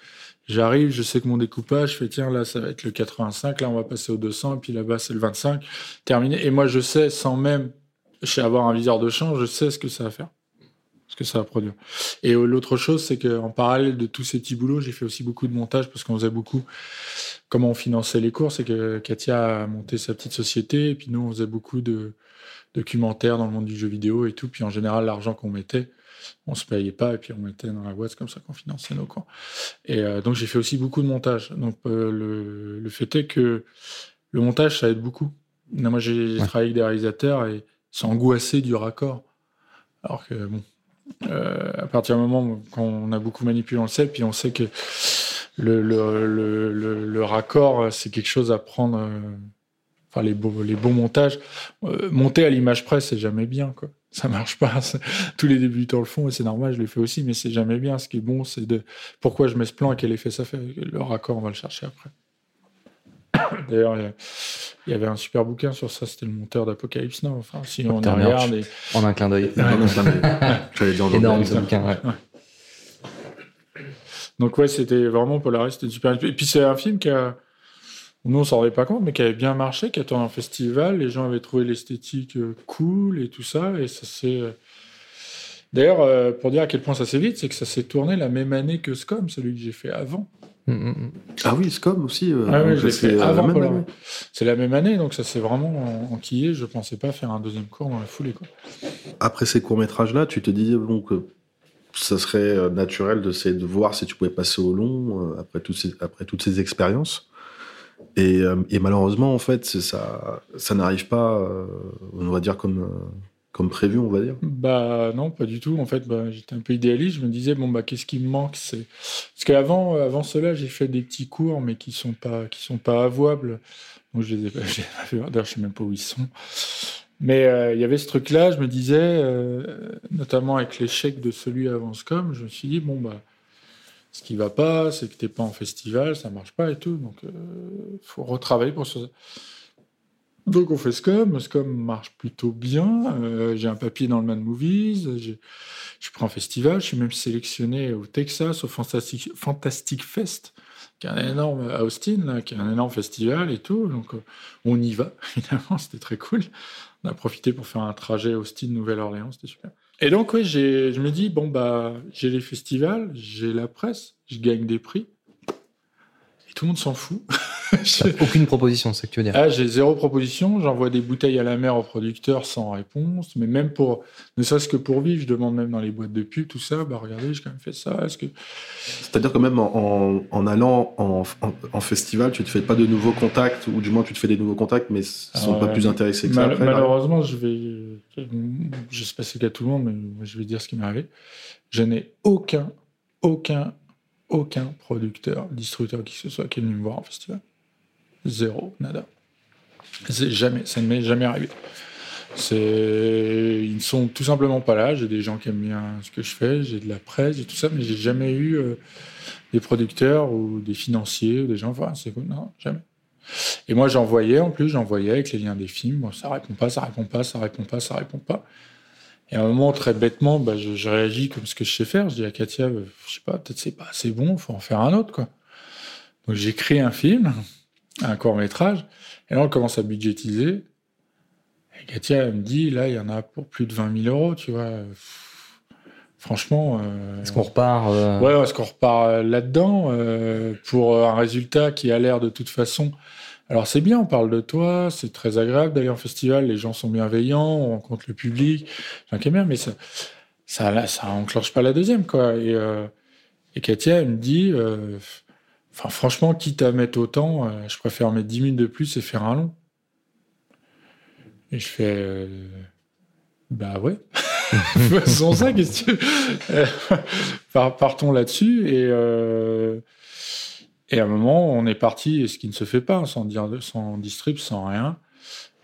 j'arrive, je sais que mon découpage, je fais tiens là, ça va être le 85, là on va passer au 200, et puis là-bas c'est le 25, terminé. Et moi, je sais sans même avoir un viseur de champ, je sais ce que ça va faire. ce que ça va produire. Et euh, l'autre chose, c'est qu'en parallèle de tous ces petits boulots, j'ai fait aussi beaucoup de montage parce qu'on faisait beaucoup comment on finançait les cours. C'est que Katia a monté sa petite société et puis nous, on faisait beaucoup de documentaires dans le monde du jeu vidéo et tout. Puis en général, l'argent qu'on mettait, on se payait pas et puis on mettait dans la boîte, comme ça qu'on finançait nos cours. Et euh, donc j'ai fait aussi beaucoup de montage. Donc euh, le, le, fait est que le montage, ça aide beaucoup. moi, j'ai travaillé avec des réalisateurs et c'est angoissé du raccord. Alors que bon, euh, à partir du moment quand on a beaucoup manipulé, on le sait, puis on sait que le, le, le, le raccord, c'est quelque chose à prendre. Enfin, les beaux, les beaux montages. Monter à l'image presse, c'est jamais bien, quoi ça marche pas. Tous les débutants le font et c'est normal, je le fais aussi, mais c'est jamais bien. Ce qui est bon, c'est de pourquoi je mets ce plan et quel effet ça fait. Le raccord, on va le chercher après. D'ailleurs, il y avait un super bouquin sur ça, c'était le monteur d'Apocalypse Now. Enfin, si on regarde. Et... En un clin d'œil. Énorme ce bouquin, ouais. Donc, ouais, c'était vraiment Polaris, c'était super. Et puis, c'est un film qui a nous on s'en rendait pas compte, mais qui avait bien marché, qui a tourné en festival, les gens avaient trouvé l'esthétique euh, cool et tout ça, et ça s'est. Euh, d'ailleurs, euh, pour dire à quel point ça s'est vite, c'est que ça s'est tourné la même année que Scum, celui que j'ai fait avant. Mm, mm, mm. Ah oui, Scum aussi. ah oui, je l'ai fait avant. C'est la même année, donc ça s'est vraiment enquillé. Je pensais pas faire un deuxième cours dans la foulée. Quoi. Après ces courts métrages là, tu te disais bon que ça serait naturel de, de voir si tu pouvais passer au long après toutes ces, après toutes ces expériences. Euh, et, malheureusement, en fait, ça, n'arrive pas, euh, on va dire, comme, euh, comme prévu, on va dire. Bah non, pas du tout. En fait, bah, j'étais un peu idéaliste. Je me disais, bon, bah, qu'est-ce qui me manque? Parce qu'avant avant cela, j'ai fait des petits cours, mais qui ne sont, pas, sont pas avouables. Donc, je les ai pas, D'ailleurs, je ne sais même pas où ils sont. Mais il y avait ce truc-là, je me disais, notamment avec l'échec de celui avant Scom, je me suis dit, bon, bah ce qui va pas, c'est que tu n'es pas en festival, ça marche pas et tout. Donc, il euh, faut retravailler pour ça. Donc, on fait Scum. Scum marche plutôt bien. Euh, j'ai un papier dans le Man Movies. Je pris en festival. Je suis même sélectionné au Texas, au Fantastic, Fantastic Fest, qui est un énorme, à Austin, qui est un énorme festival et tout. Donc, euh, on y va, évidemment. C'était très cool. On a profité pour faire un trajet Austin-Nouvelle-Orléans. C'était super. Et donc, oui, je me dis, bon, bah, j'ai les festivals, j'ai la presse, je gagne des prix. Et tout le monde s'en fout. Aucune proposition, c'est ce que tu veux dire. Ah, j'ai zéro proposition. J'envoie des bouteilles à la mer aux producteurs sans réponse. Mais même pour, ne serait-ce que pour vivre, je demande même dans les boîtes de pub, tout ça. Bah, regardez, j'ai quand même fait ça. Est-ce que. C'est-à-dire que même en, en allant en, en, festival, tu ne te fais pas de nouveaux contacts, ou du moins tu te fais des nouveaux contacts, mais ils ne sont pas plus intéressés que ça. après, malheureusement, je vais. Je sais pas si c'est le cas tout le monde, mais je vais dire ce qui m'est arrivé. Je n'ai aucun, aucun, aucun producteur, distributeur qui que ce soit qui est venu me voir en festival. Zéro, nada. Jamais, ça ne m'est jamais arrivé. C'est, ils ne sont tout simplement pas là. J'ai des gens qui aiment bien ce que je fais, j'ai de la presse et tout ça, mais j'ai jamais eu euh, des producteurs ou des financiers ou des gens. Enfin, c'est non, jamais. Et moi, j'envoyais en plus, j'envoyais avec les liens des films. Bon, ça répond pas, ça répond pas, ça répond pas, ça répond pas. Et à un moment, très bêtement, bah, je, réagis comme ce que je sais faire. Je dis à Katia, euh, je sais pas, peut-être c'est pas assez bon, faut en faire un autre, quoi. Donc j'écris un film un court métrage. Et là, on commence à budgétiser. Et Katia me dit, là, il y en a pour plus de 20 000 euros, tu vois. Franchement. Euh, est-ce qu'on repart euh, Ouais, est-ce qu'on repart euh, là-dedans pour un résultat qui a l'air de toute façon. Alors c'est bien, on parle de toi, c'est très agréable d'aller en festival, les gens sont bienveillants, on rencontre le public, bien, mais ça, ça, ça enclenche pas la deuxième, quoi. Et, et Katia, elle me dit, Enfin, franchement, quitte à mettre autant, euh, je préfère mettre 10 minutes de plus et faire un long. Et je fais. Euh, bah ouais. Sans ça, qu'est-ce que euh, Partons là-dessus. Et, et à un moment, on est parti, et ce qui ne se fait pas, sans, dire, sans distrib, sans rien.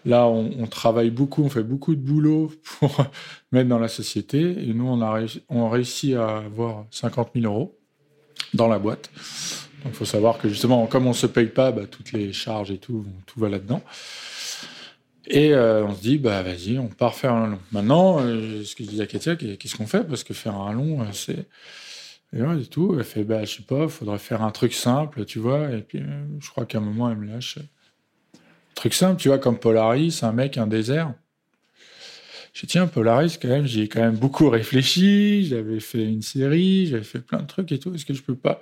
Là, on, travaille beaucoup, on fait beaucoup de boulot pour mettre dans la société. Et nous, on a, réussi, on a réussi à avoir 50 000 euros dans la boîte. Donc, il faut savoir que justement, comme on ne se paye pas, bah, toutes les charges et tout, tout va là-dedans. Et euh, on se dit, bah vas-y, on part faire un long. Maintenant, euh, ce que je dis à Katia, qu'est-ce qu'on fait? Parce que faire un long, euh, c'est. Et, ouais, tout. Elle fait, bah je sais pas, faudrait faire un truc simple, tu vois. Et puis, je crois qu'à un moment, elle me lâche. truc simple, tu vois, comme Polaris, un mec, un désert. J'ai dit, tiens, Polaris, quand même, j'y ai quand même beaucoup réfléchi. J'avais fait une série, j'avais fait plein de trucs et tout. Est-ce que je peux pas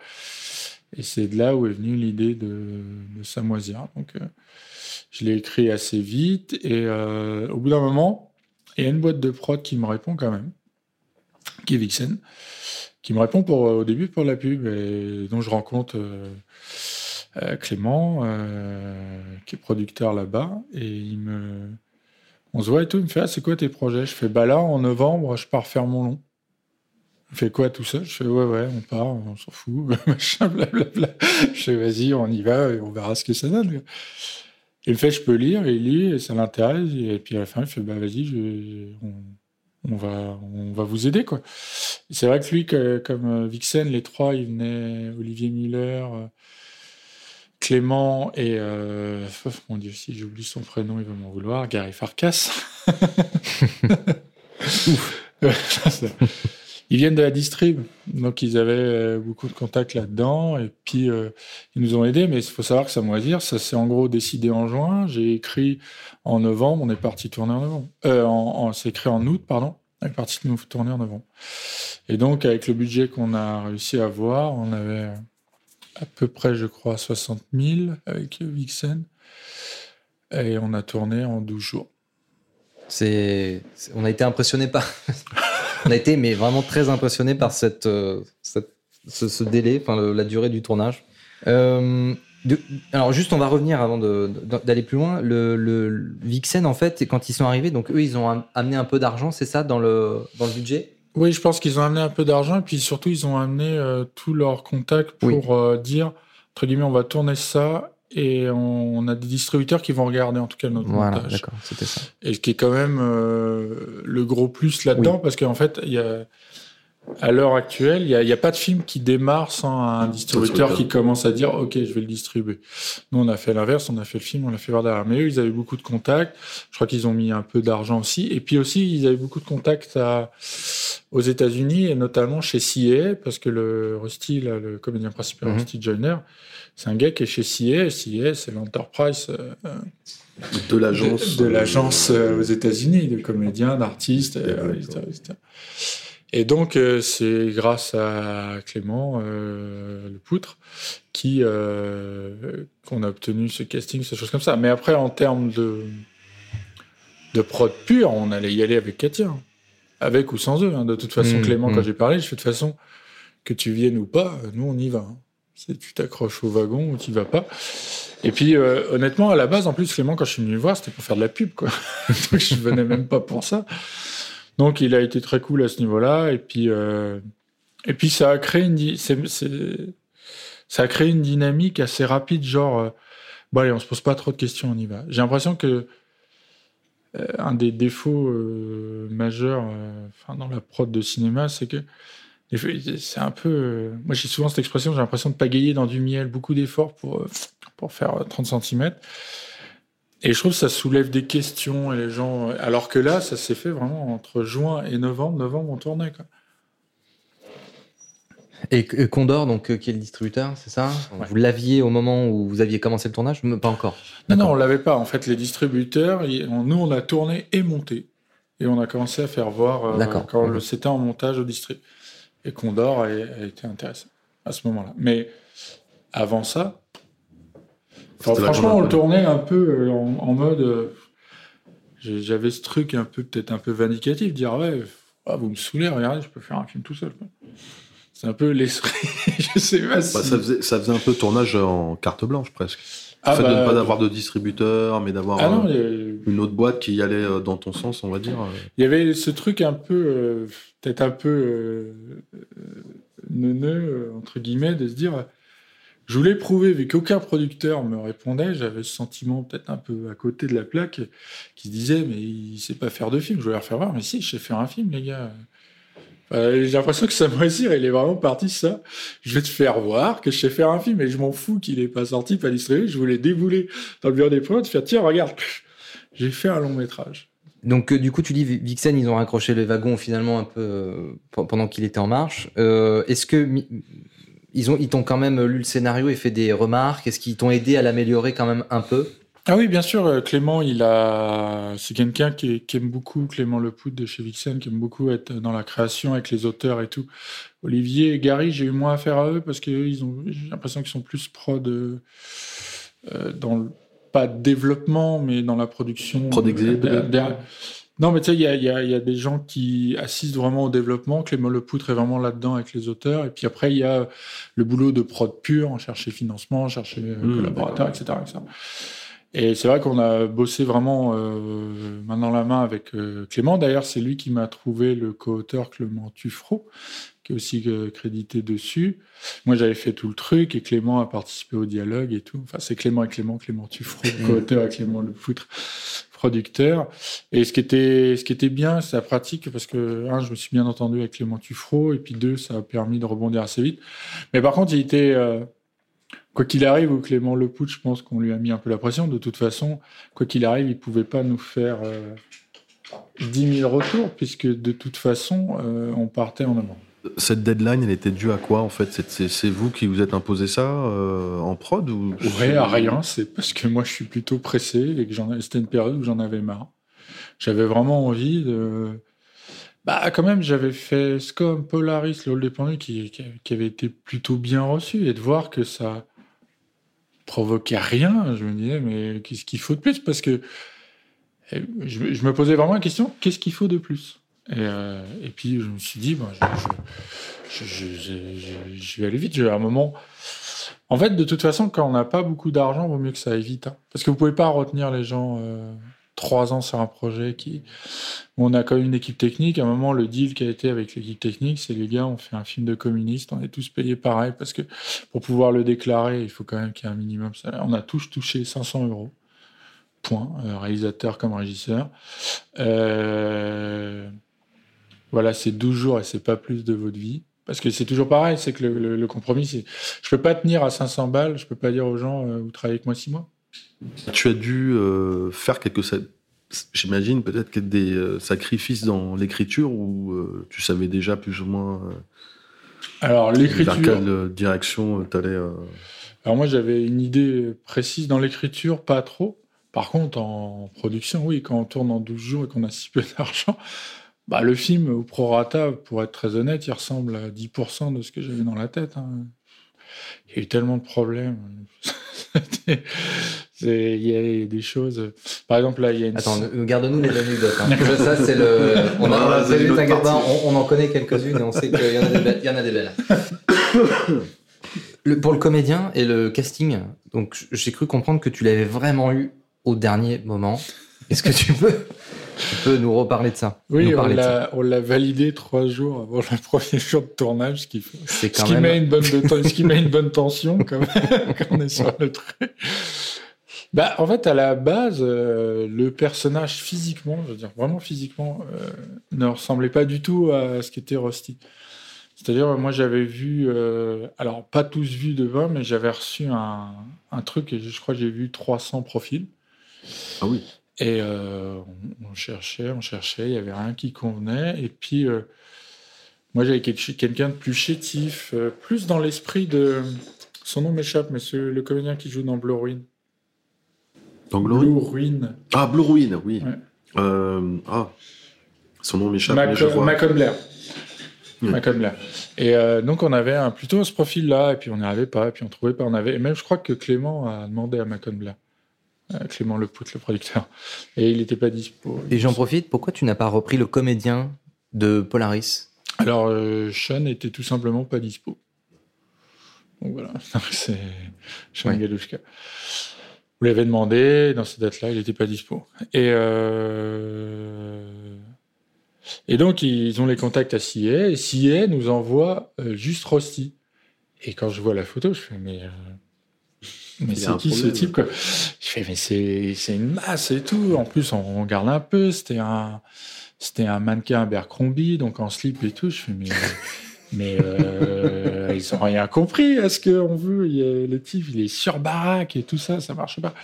Et c'est de là où est venue l'idée de, de. Donc, euh, je l'ai écrit assez vite. Et euh, au bout d'un moment, il y a une boîte de prod qui me répond quand même, qui est Vixen, qui me répond pour, au début pour la pub. Et donc, je rencontre euh, euh, Clément, euh, qui est producteur là-bas. Et il me. On se voit et tout. Il me fait Ah, c'est quoi tes projets? Je fais Bah là, en novembre, je pars faire mon long. Il fait quoi tout ça Je fais Ouais, ouais, on part, on s'en fout, machin, blablabla. Je fais Vas-y, on y va et on verra ce que ça donne. Il me fait, je peux lire, il lit, et ça l'intéresse. Et puis à la fin, il fait, bah vas-y, je, on, on, va, on va vous aider, quoi. Et C'est vrai que lui, que, comme euh, Vixen, les trois, il venait Olivier Miller, euh, Clément et, euh, oh, mon Dieu, si j'oublie son prénom, il va m'en vouloir, Gary Farkas. ils viennent de la distrib, donc ils avaient euh, beaucoup de contacts là-dedans, et puis euh, ils nous ont aidés, mais il faut savoir que ça moisir, ça s'est en gros décidé en juin, j'ai écrit en novembre, on est parti tourner en novembre, euh, en, c'est écrit en août, pardon, on est parti nous tourner en novembre. Et donc avec le budget qu'on a réussi à avoir, on avait à peu près, je crois, 60 000 avec Vixen, et on a tourné en 12 jours. C'est, on a été impressionné par, on a été mais vraiment très impressionné par cette, euh, cette ce, ce, délai, enfin le, la durée du tournage. Euh, de, alors juste, on va revenir avant d'aller plus loin. Le, le, Vixen, en fait, quand ils sont arrivés, donc eux, ils ont amené un peu d'argent, c'est ça, dans le dans le budget? Oui, je pense qu'ils ont amené un peu d'argent et puis surtout ils ont amené euh, tous leurs contacts pour oui. euh, dire entre guillemets on va tourner ça et on, on, a des distributeurs qui vont regarder en tout cas notre voilà, montage. D'accord, c'était ça. Et ce qui est quand même euh, le gros plus là-dedans oui. parce qu'en fait il y a à l'heure actuelle, il n'y a, a, pas de film qui démarre sans un distributeur qui commence à dire OK, je vais le distribuer. Nous, on a fait l'inverse, on a fait le film, on l'a fait voir derrière. Mais eux, ils avaient beaucoup de contacts. Je crois qu'ils ont mis un peu d'argent aussi. Et puis aussi, ils avaient beaucoup de contacts à, aux États-Unis et notamment chez CA, parce que le Rusty, là, le comédien principal, mm -hmm. Rusty Joyner, c'est un gars qui est chez CA. CA, c'est l'enterprise. Euh, de l'agence. De, de l'agence euh, aux États-Unis, de comédiens, d'artistes, euh, etc., etc. Et donc, euh, c'est grâce à Clément euh, Le Poutre qui euh, qu'on a obtenu ce casting, ces choses comme ça. Mais après, en termes de, de prod pure, on allait y aller avec Katia. Avec ou sans eux. Hein. De toute façon, mmh, Clément, mmh. quand j'ai parlé, je fais de toute façon, que tu viennes ou pas, nous, on y va. Hein. Si tu t'accroches au wagon ou tu vas pas. Et puis, euh, honnêtement, à la base, en plus, Clément, quand je suis venu le voir, c'était pour faire de la pub, quoi. donc, je venais même pas pour ça. Donc il a été très cool à ce niveau-là et puis euh, et puis ça a créé une ça a créé une dynamique assez rapide genre euh, bon allez on se pose pas trop de questions on y va. J'ai l'impression que euh, un des défauts euh, majeurs enfin dans la prod de cinéma c'est que c'est un peu moi j'ai souvent cette expression j'ai l'impression de pagayer dans du miel beaucoup d'efforts pour pour faire 30 cm et je trouve que ça soulève des questions et les gens. Alors que là, ça s'est fait vraiment entre juin et novembre. Novembre, on tournait. Quoi. Et Condor, donc, euh, qui est le distributeur, c'est ça ouais. Vous l'aviez au moment où vous aviez commencé le tournage Pas encore. Non, non, on l'avait pas. En fait, les distributeurs, nous, on a tourné et monté. Et on a commencé à faire voir euh, quand mmh. c'était en montage au district. Et Condor a, a été intéressant à ce moment-là. Mais avant ça, franchement, on le tournait un peu en, en mode. Euh, J'avais ce truc un peu, peut-être un peu vindicatif, dire ouais, ah, vous me saoulez, regardez, je peux faire un film tout seul. C'est un peu l'esprit. je sais pas si... bah, ça, faisait, ça faisait un peu tournage en carte blanche presque. Ah le fait bah, de ne pas d'avoir de distributeur, mais d'avoir ah euh, une autre boîte qui allait euh, dans ton sens, on va dire. Il y avait ce truc un peu, euh, peut-être un peu euh, neuneux, entre guillemets, de se dire je voulais prouver, vu qu'aucun producteur me répondait, j'avais ce sentiment peut-être un peu à côté de la plaque qui se disait, mais il sait pas faire de film. Je voulais leur faire voir, mais si, je sais faire un film, les gars. Euh, J'ai l'impression que me réussit, il est vraiment parti ça. Je vais te faire voir que je sais faire un film, et je m'en fous qu'il ait pas sorti, pas distribué. Je voulais débouler dans le bureau des prods, faire tiens, regarde, j'ai fait un long métrage. Donc euh, du coup, tu dis Vixen, ils ont raccroché les wagons finalement un peu euh, pendant qu'il était en marche. Est-ce que ils ont t'ont quand même lu le scénario et fait des remarques? Est-ce qu'ils t'ont aidé à l'améliorer quand même un peu? Ah oui, bien sûr, euh, Clément, il a, c'est quelqu'un qui, qui aime beaucoup Clément Lepout de chez Vixen, qui aime beaucoup être dans la création avec les auteurs et tout. Olivier et Gary, j'ai eu moins affaire à eux parce que eux, ils ont, j'ai l'impression qu'ils sont plus prod euh, euh, dans le, pas de développement, mais dans la production. Prod exé, peut-être derrière- Non, mais tu sais, il y a, il y a- y a des gens qui assistent vraiment au développement. Clément Lepoutre est vraiment là-dedans avec les auteurs. Et puis après, il y a le boulot de prod pur, chercher financement, chercher Mmh, collaborateurs, etc., etc. Et c'est vrai qu'on a bossé vraiment euh, main dans la main avec euh, Clément. D'ailleurs, c'est lui qui m'a trouvé le co-auteur Clément Tuffreau, qui est aussi euh, crédité dessus. Moi, j'avais fait tout le truc et Clément a participé au dialogue et tout. Enfin, c'est Clément et Clément, Clément Tuffreau, co-auteur et Clément Le Foutre, producteur. Et ce qui était, ce qui était bien, c'est la pratique parce que, un, je me suis bien entendu avec Clément Tuffreau et puis deux, ça a permis de rebondir assez vite. Mais par contre, il était, euh, quoi qu'il arrive, ou Clément Lepout, je pense qu'on lui a mis un peu la pression. De toute façon, quoi qu'il arrive, il pouvait pas nous faire euh, 10 000 retours, puisque de toute façon, euh, on partait en avant. Cette deadline, elle était due à quoi en fait? C'est- vous qui vous êtes imposé ça euh, en prod ou? Ouais, à rien, c'est parce que moi je suis plutôt pressé et que c'était une période où j'en avais marre. J'avais vraiment envie de. Bah, quand même, j'avais fait Scum, Polaris, le Hall des Pendus, qui, qui, qui avait été plutôt bien reçu et de voir que ça provoquait rien, je me disais, mais qu'est-ce qu'il faut de plus? Parce que eh, je, me- posais vraiment la question qu'est-ce qu'il faut de plus? Et, euh, et puis je me suis dit, je, vais aller vite. J'ai un moment. En fait, de toute façon, quand on n'a pas beaucoup d'argent, vaut mieux que ça aille vite. hein. Parce que vous pouvez pas retenir les gens euh, trois ans sur un projet qui. On a quand même une équipe technique. À un moment, le deal qui a été avec l'équipe technique, c'est les gars, on fait un film de communiste, on est tous payés pareil parce que pour pouvoir le déclarer, il faut quand même qu'il y ait un minimum. salaire. On a tous touché 500 euros. Point. Euh, réalisateur comme régisseur. Euh, Voilà, c'est 12 jours et c'est pas plus de votre vie. Parce que c'est toujours pareil, c'est que le, compromis, c'est. Je peux pas tenir à 500 balles, je peux pas dire aux gens, euh, vous travaillez avec moi 6 mois. Tu as dû euh, faire quelques, j'imagine peut-être des euh, sacrifices dans l'écriture ou euh, tu savais déjà plus ou moins Alors, l'écriture. vers quelle direction tu allais. Alors moi j'avais une idée précise dans l'écriture, pas trop. Par contre en production, oui, quand on tourne en 12 jours et qu'on a si peu d'argent, bah, le film au prorata, pour être très honnête, il ressemble à 10% de ce que j'avais dans la tête. hein. Il y a eu tellement de problèmes. Il y a des choses... Par exemple là, il y a une... Attends, nous- garde-nous les anecdotes. hein. Ça, c'est le. On a, on en connaît quelques-unes et on sait qu'il y en a des belles. il y en a des belles. Le- pour le comédien et le casting, donc j'ai cru comprendre que tu l'avais vraiment eu au dernier moment. Est-ce que tu peux, tu peux nous reparler de ça Oui, on l'a, on l'a validé trois jours avant le premier jour de tournage, ce qui, ce qui même. met une bonne, de- ce qui met une bonne tension quand, même, quand on est sur le truc. Bah, en fait, à la base, euh, le personnage physiquement, je veux dire vraiment physiquement, euh, ne ressemblait pas du tout à ce qu'était Rusty. C'est-à-dire, moi, j'avais vu, euh, alors pas tous vus de 20, mais j'avais reçu un, un truc et je crois que j'ai vu 300 profils. Ah oui. Et euh, on, cherchait, on cherchait, il n'y avait rien qui convenait. Et puis, euh, moi, j'avais quelqu'un de plus chétif, euh, plus dans l'esprit de. Son nom m'échappe, mais c'est le comédien qui joue dans Blue Ruin. Dans Blue Ruin? Ah, Blue Ruin, oui. Ouais. Ah, son nom m'échappe, Mac, mais je vois. Malcolm Blair. Mm. Malcolm Blair. Et donc, on avait un, plutôt ce profil-là, et puis on n'y arrivait pas, et puis on trouvait pas. On avait, et même, je crois que Clément a demandé à Blair. Euh, Clément Lepout, le producteur. Et il n'était pas dispo. Et j'en profite, pourquoi tu n'as pas repris le comédien de Polaris? Alors, euh, Sean était tout simplement pas dispo. Donc voilà, c'est Sean Ouais. Galushka. Vous l'avez demandé, dans cette date-là, il n'était pas dispo. Et, euh, et donc, ils ont les contacts à CIA, et CIA nous envoie juste Rusty. Et quand je vois la photo, je fais, mais, mais c'est qui ce type quoi Je fais, mais c'est une masse et tout. En plus, on, regarde un peu, c'était un, c'était un mannequin Abercrombie, donc en slip et tout. Je fais, mais, mais euh, ils ont rien compris à ce qu'on veut. Il le type, il est sur baraque et tout ça, ça marche pas.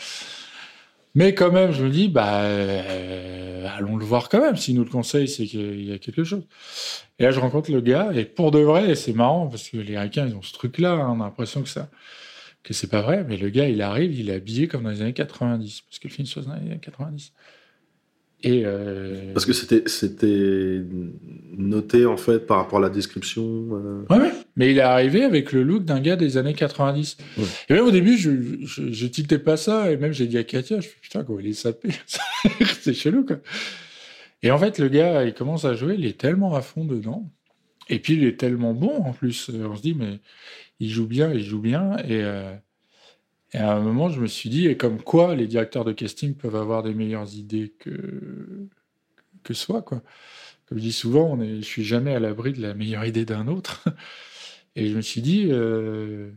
Mais quand même, je me dis, bah, euh, allons le voir quand même. S'il nous le conseille, c'est qu'il y a quelque chose. Et là, je rencontre le gars, et pour de vrai, c'est marrant, parce que les Américains, ils ont ce truc-là, hein, on a l'impression que ça. Que c'est pas vrai, mais le gars, il arrive, il est habillé comme dans les années 90, parce que le film se passe dans les années 90. Et euh, Parce que c'était c'était noté en fait par rapport à la description. euh. Ouais, ouais. Mais il est arrivé avec le look d'un gars des années 90. Ouais. Et même au début, je, je, je tiltais pas ça. Et même, j'ai dit à Katia, je fais putain, comment il est sapé. c'est chelou, quoi. Et en fait, le gars, il commence à jouer, il est tellement à fond dedans. Et puis, il est tellement bon, en plus. Euh, On se dit, mais il joue bien, il joue bien. Et, euh, et à un moment, je me suis dit, et comme quoi les directeurs de casting peuvent avoir des meilleures idées que, que soi, quoi. Comme je dis souvent, on est, je suis jamais à l'abri de la meilleure idée d'un autre. Et je me suis dit, euh,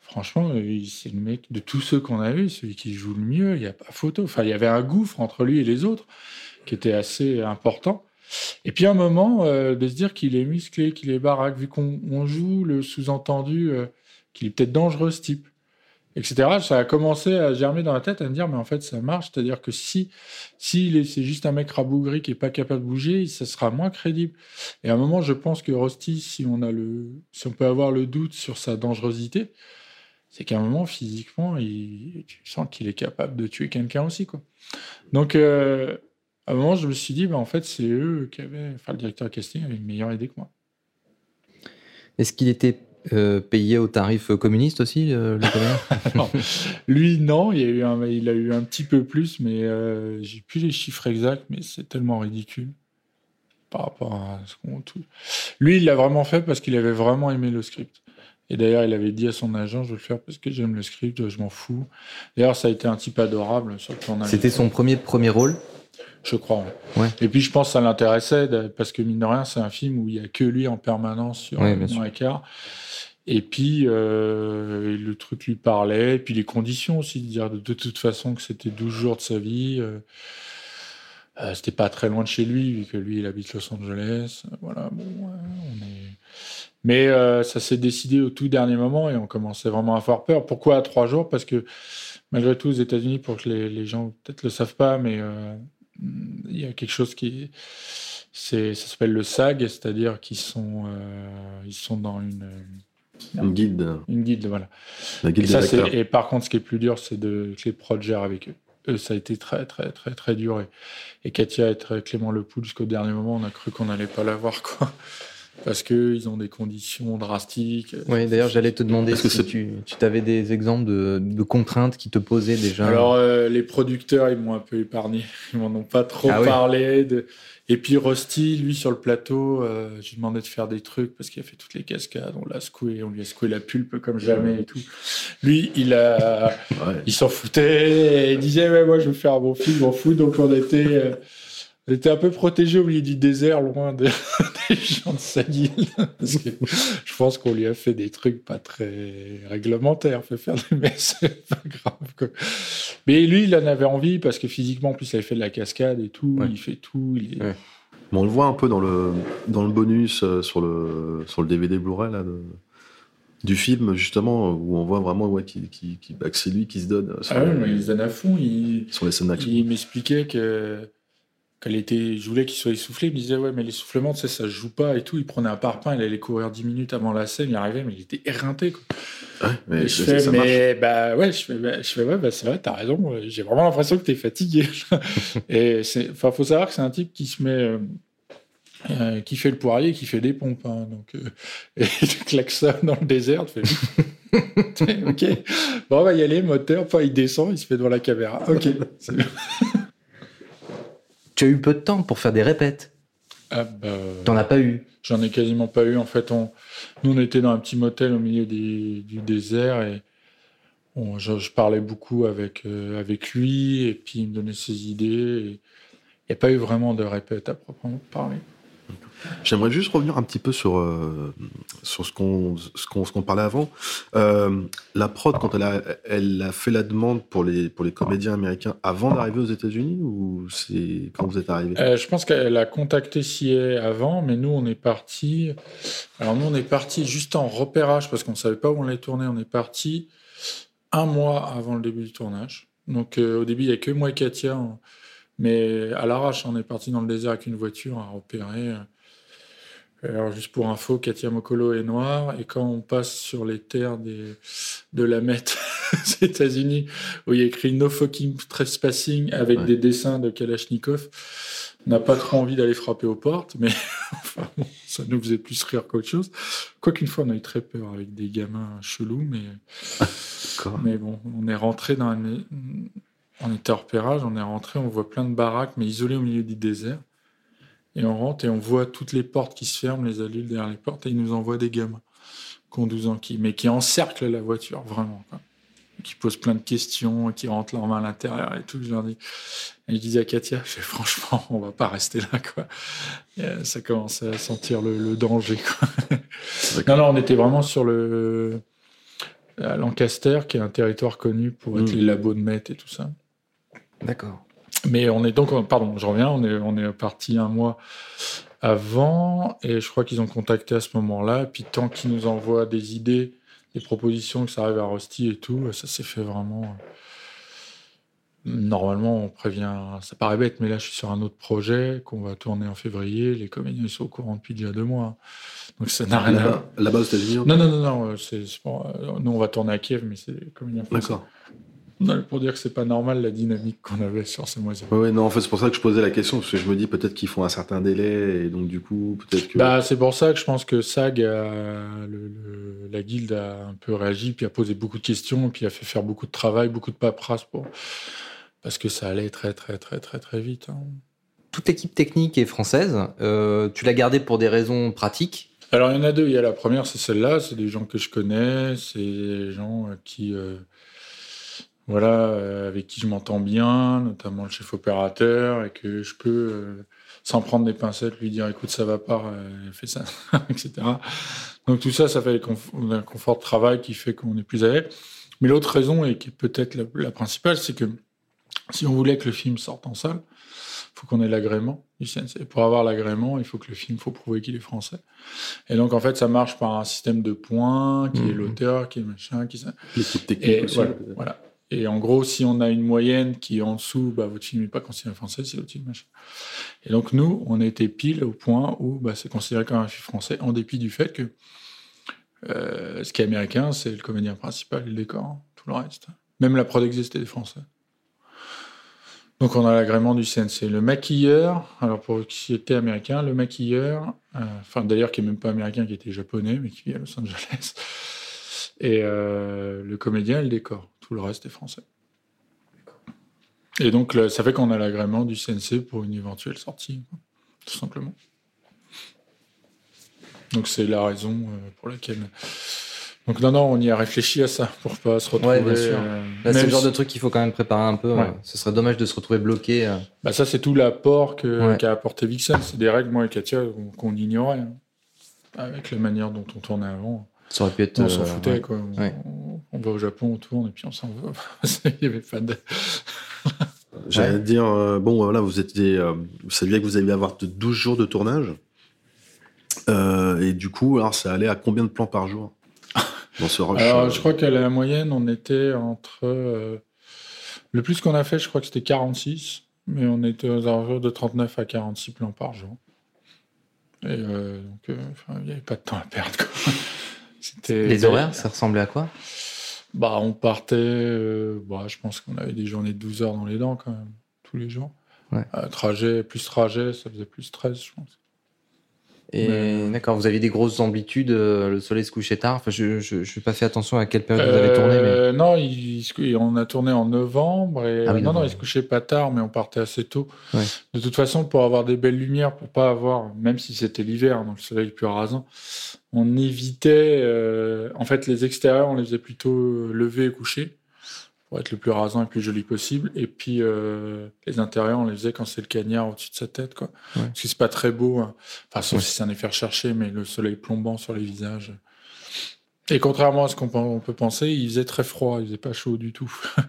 franchement, c'est le mec de tous ceux qu'on a vus, celui qui joue le mieux. Il n'y a pas photo. Enfin, il y avait un gouffre entre lui et les autres qui était assez important. Et puis, à un moment, euh, de se dire qu'il est musclé, qu'il est baraque, vu qu'on on joue le sous-entendu euh, qu'il est peut-être dangereux, ce type, etc. Ça a commencé à germer dans la tête, à me dire, mais en fait, ça marche. C'est-à-dire que si, si c'est juste un mec rabougri qui est pas capable de bouger, ça sera moins crédible. Et à un moment, je pense que Rusty, si on a le, si on peut avoir le doute sur sa dangerosité, c'est qu'à un moment, physiquement, il, tu sens qu'il est capable de tuer quelqu'un aussi, quoi. Donc, euh, à un moment, je me suis dit, bah, en fait, c'est eux qui avaient, enfin, le directeur casting avait une meilleure idée que moi. Est-ce qu'il était euh, payé au tarif communiste aussi, le, le Non. Lui, non, il, a eu un, il a eu un petit peu plus, mais euh, j'ai plus les chiffres exacts, mais c'est tellement ridicule par rapport à ce qu'on. Lui, il l'a vraiment fait parce qu'il avait vraiment aimé le script. Et d'ailleurs, il avait dit à son agent, je veux le faire parce que j'aime le script, je m'en fous. D'ailleurs, ça a été un type adorable sur le tournage. C'était son premier premier rôle? Je crois. ouais. Et puis, je pense que ça l'intéressait parce que, mine de rien, c'est un film où il y a que lui en permanence sur Ouais, un écart. Et puis, euh, le truc lui parlait. Et puis, les conditions aussi, de dire de, de toute façon que c'était 12 jours de sa vie. euh, euh, c'était pas très loin de chez lui, vu que lui, il habite Los Angeles. Voilà, bon, on est... Mais euh, ça s'est décidé au tout dernier moment et on commençait vraiment à avoir peur. Pourquoi à trois jours? Parce que malgré tout, aux États-Unis, pour que les, les gens peut-être le savent pas, mais euh, il y a quelque chose qui, c'est, ça s'appelle le SAG, c'est-à-dire qu'ils sont, euh, ils sont dans une, Une guide, une guide, voilà. la Et, guide ça, c'est- et par contre, ce qui est plus dur, c'est de que les prods gèrent avec eux. Eux, ça a été très, très, très, très dur. Et, et Katia et très Clément Lepoul, jusqu'au dernier moment, on a cru qu'on n'allait pas l'avoir, quoi. Parce qu'ils ont des conditions drastiques. Oui, d'ailleurs, j'allais te demander Est-ce que si c'est- tu, tu avais des exemples de, de contraintes qui te posaient déjà. Alors, euh, les producteurs, ils m'ont un peu épargné. Ils m'en ont pas trop Ah oui. parlé. De... Et puis, Rusty, lui, sur le plateau, euh, j'ai demandé de faire des trucs parce qu'il a fait toutes les cascades. On l'a secoué, on lui a secoué la pulpe comme jamais et tout. Lui, il a, Ouais. il s'en foutait et il disait, ouais, moi, je veux faire un bon film, je m'en fous. Donc, on était, euh, était un peu protégés au milieu du désert, loin de- des gens de sa guilde. Parce que je pense qu'on lui a fait des trucs pas très réglementaires. Fait faire des mais c'est pas grave. quoi. Mais lui, il en avait envie parce que physiquement, en plus, il avait fait de la cascade et tout. Ouais. Il fait tout. Il est... Ouais. On le voit un peu dans le, dans le bonus euh, sur le, sur le DVD Blu-ray là, de- du film, justement, où on voit vraiment ouais, qui, qui, qui- bah, que c'est lui qui se donne euh, sur, Ah les, mais il se donne à fond. Il, sur les scènes il m'expliquait que qu'elle était, je voulais qu'il soit essoufflé. Il me disait, ouais, mais l'essoufflement, tu sais, ça joue pas et tout. Il prenait un parpaing, il allait courir 10 minutes avant la scène, il arrivait, mais il était éreinté. Quoi. Ouais, mais Et je fais, ça mais bah ouais, je fais, bah, je fais ouais, bah, c'est vrai, t'as raison. J'ai vraiment l'impression que t'es fatigué. et c'est, enfin, faut savoir que c'est un type qui se met, euh, euh, qui fait le poirier, qui fait des pompes. hein, donc, euh, et tu klaxonnes dans le désert, tu fais, ok, bon, on va y aller, moteur. Enfin, il descend, il se fait devant la caméra. Ok. c'est. Tu as eu peu de temps pour faire des répètes. Ah, bah, T'en as pas eu. J'en ai quasiment pas eu. En fait, on, nous, on était dans un petit motel au milieu des- du désert et on- je, je parlais beaucoup avec, euh, avec lui et puis il me donnait ses idées. Il n'y a pas eu vraiment de répète à proprement parler. J'aimerais juste revenir un petit peu sur, euh, sur ce qu'on ce qu'on parlait avant. Euh, la prod, quand elle a, elle a fait la demande pour les, pour les comédiens américains avant d'arriver aux États-Unis ou c'est quand vous êtes arrivé? Euh, je pense qu'elle a contacté CIE avant, mais nous, on est parti. Alors, nous, on est parti juste en repérage parce qu'on ne savait pas où on allait tourner. On est parti un mois avant le début du tournage. Donc, au début, il n'y a que moi et Katia. on- Mais à l'arrache, on est parti dans le désert avec une voiture à repérer. Alors, juste pour info, Katia Mokolo est noire. Et quand on passe sur les terres des, de la Met aux États-Unis, où il y a écrit No fucking trespassing avec Ouais. des dessins de Kalachnikov, on n'a pas trop envie d'aller frapper aux portes, mais enfin, bon, ça nous faisait plus rire qu'autre chose. Quoiqu'une fois, on a eu très peur avec des gamins chelous, mais, mais bon, on est rentré dans un. On était repérage, on est rentré, on voit plein de baraques, mais isolées au milieu du désert. Et on rentre et on voit toutes les portes qui se ferment, les adultes derrière les portes, et ils nous envoient des gamins qui ont 12 ans, qui, mais qui encerclent la voiture, vraiment. quoi. Qui posent plein de questions, qui rentrent leurs mains à l'intérieur et tout. Je leur dis. Et je disais à Katia, je fais, franchement, on va pas rester là, quoi. Et, euh, ça commence à sentir le, le danger, quoi. non, non, on était vraiment sur le. à Lancaster, qui est un territoire connu pour être Mm. les labos de Met et tout ça. D'accord. Mais on est donc, pardon, je reviens, on est, on est parti un mois avant, et je crois qu'ils ont contacté à ce moment-là. Puis tant qu'ils nous envoient des idées, des propositions, que ça arrive à Rusty et tout, ça s'est fait vraiment. Normalement, on prévient, ça paraît bête, mais là, je suis sur un autre projet qu'on va tourner en février. Les comédiens sont au courant depuis déjà deux mois. Donc ça n'a rien à Là-bas, aux États-Unis Non, non, non, non, euh, c'est, euh, nous, on va tourner à Kiev, mais c'est les comédiens. D'accord. Non, pour dire que c'est pas normal la dynamique qu'on avait sur ces mois ouais, non, en fait, c'est pour ça que je posais la question, parce que je me dis peut-être qu'ils font un certain délai, et donc du coup, peut-être que. Bah, c'est pour ça que je pense que SAG, a- le- le- la guilde a un peu réagi, puis a posé beaucoup de questions, puis a fait faire beaucoup de travail, beaucoup de paperasse pour... parce que ça allait très, très, très, très, très vite. hein. Toute l'équipe technique est française. Euh, tu l'as gardée pour des raisons pratiques? Alors, il y en a deux. Il y a la première, c'est celle-là. C'est des gens que je connais. C'est des gens euh, qui, euh, voilà, euh, avec qui je m'entends bien, notamment le chef opérateur, et que je peux, euh, sans prendre des pincettes, lui dire écoute, ça va pas, euh, fais ça, etc. Donc, tout ça, ça fait un confort de travail qui fait qu'on est plus à l'aise. Mais l'autre raison, et qui est peut-être la, la principale, c'est que si on voulait que le film sorte en salle, il faut qu'on ait l'agrément du CNC. Pour avoir l'agrément, il faut que le film, faut prouver qu'il est français. Et donc, en fait, ça marche par un système de points, qui est Mhm. l'auteur, qui est machin, qui... L'équipe technique Et aussi. voilà, peut-être. voilà. Et en gros, si on a une moyenne qui est en dessous, bah, votre film n'est pas considéré français, c'est l'autre film machin. Et donc, nous, on était pile au point où bah, c'est considéré comme un film français, en dépit du fait que euh, ce qui est américain, c'est le comédien principal le décor, tout le reste. Même la prod existait des Français. Donc on a l'agrément du CNC. Le maquilleur, alors pour qui était américain, le maquilleur, euh, d'ailleurs qui est même pas américain, qui était japonais, mais qui vit à Los Angeles, et euh, le comédien et le décor. Tout le reste est français. Et donc ça fait qu'on a l'agrément du CNC pour une éventuelle sortie, tout simplement. Donc c'est la raison euh, pour laquelle. Donc non, non, on y a réfléchi à ça pour pas se retrouver. Ouais, euh, Là, c'est le genre de truc qu'il faut quand même préparer un peu. Ouais. euh, Ce serait dommage de se retrouver bloqué. euh. Bah ça, c'est tout l'apport Ouais. qu'a apporté Vixen. C'est des règles, moi et Katia, qu'on- qu'on ignorait. hein. Avec la manière dont on tournait avant. Ça aurait pu être. On s'en euh, foutait, ouais. quoi. On, Ouais. on va au Japon, on tourne, et puis on s'en va. Il n'y avait pas de... J'allais Ouais. dire, euh, bon, voilà, vous étiez, euh, vous saviez que vous alliez avoir de 12 jours de tournage. Euh, et du coup, alors, ça allait à combien de plans par jour dans ce rush Alors, euh, je crois qu'à la moyenne, on était entre... euh, Le plus qu'on a fait, je crois que c'était 46. Mais on était aux alentours de 39 à 46 plans par jour. Et euh, donc, euh, il n'y avait pas de temps à perdre, quoi. Les horaires, ça ressemblait à quoi? Bah, on partait, euh, bah, je pense qu'on avait des journées de 12 heures dans les dents quand même, tous les jours. Ouais. Euh, trajet, plus trajet, ça faisait plus 13, je pense. Et Mais- d'accord, vous aviez des grosses amplitudes, euh, le soleil se couchait tard. Enfin, je n'ai pas fait attention à quelle période vous avez tourné, mais Euh, Non, il, il on a tourné en novembre. Et, Ah oui, non, non, il se couchait pas tard, mais on partait assez tôt. Ouais. De toute façon, pour avoir des belles lumières, pour pas avoir, même si c'était l'hiver, donc le soleil plus rasant, on évitait. euh, en fait, les extérieurs, on les faisait plutôt lever et coucher pour être le plus rasant et le plus joli possible. Et puis euh, les intérieurs, on les faisait quand c'est le cagnard au-dessus de sa tête, quoi. Ouais. Parce que c'est pas très beau. hein. Enfin, sauf Ouais. si c'est un effet recherché, mais le soleil plombant sur les visages. Et contrairement à ce qu'on peut penser, il faisait très froid, il faisait pas chaud du tout.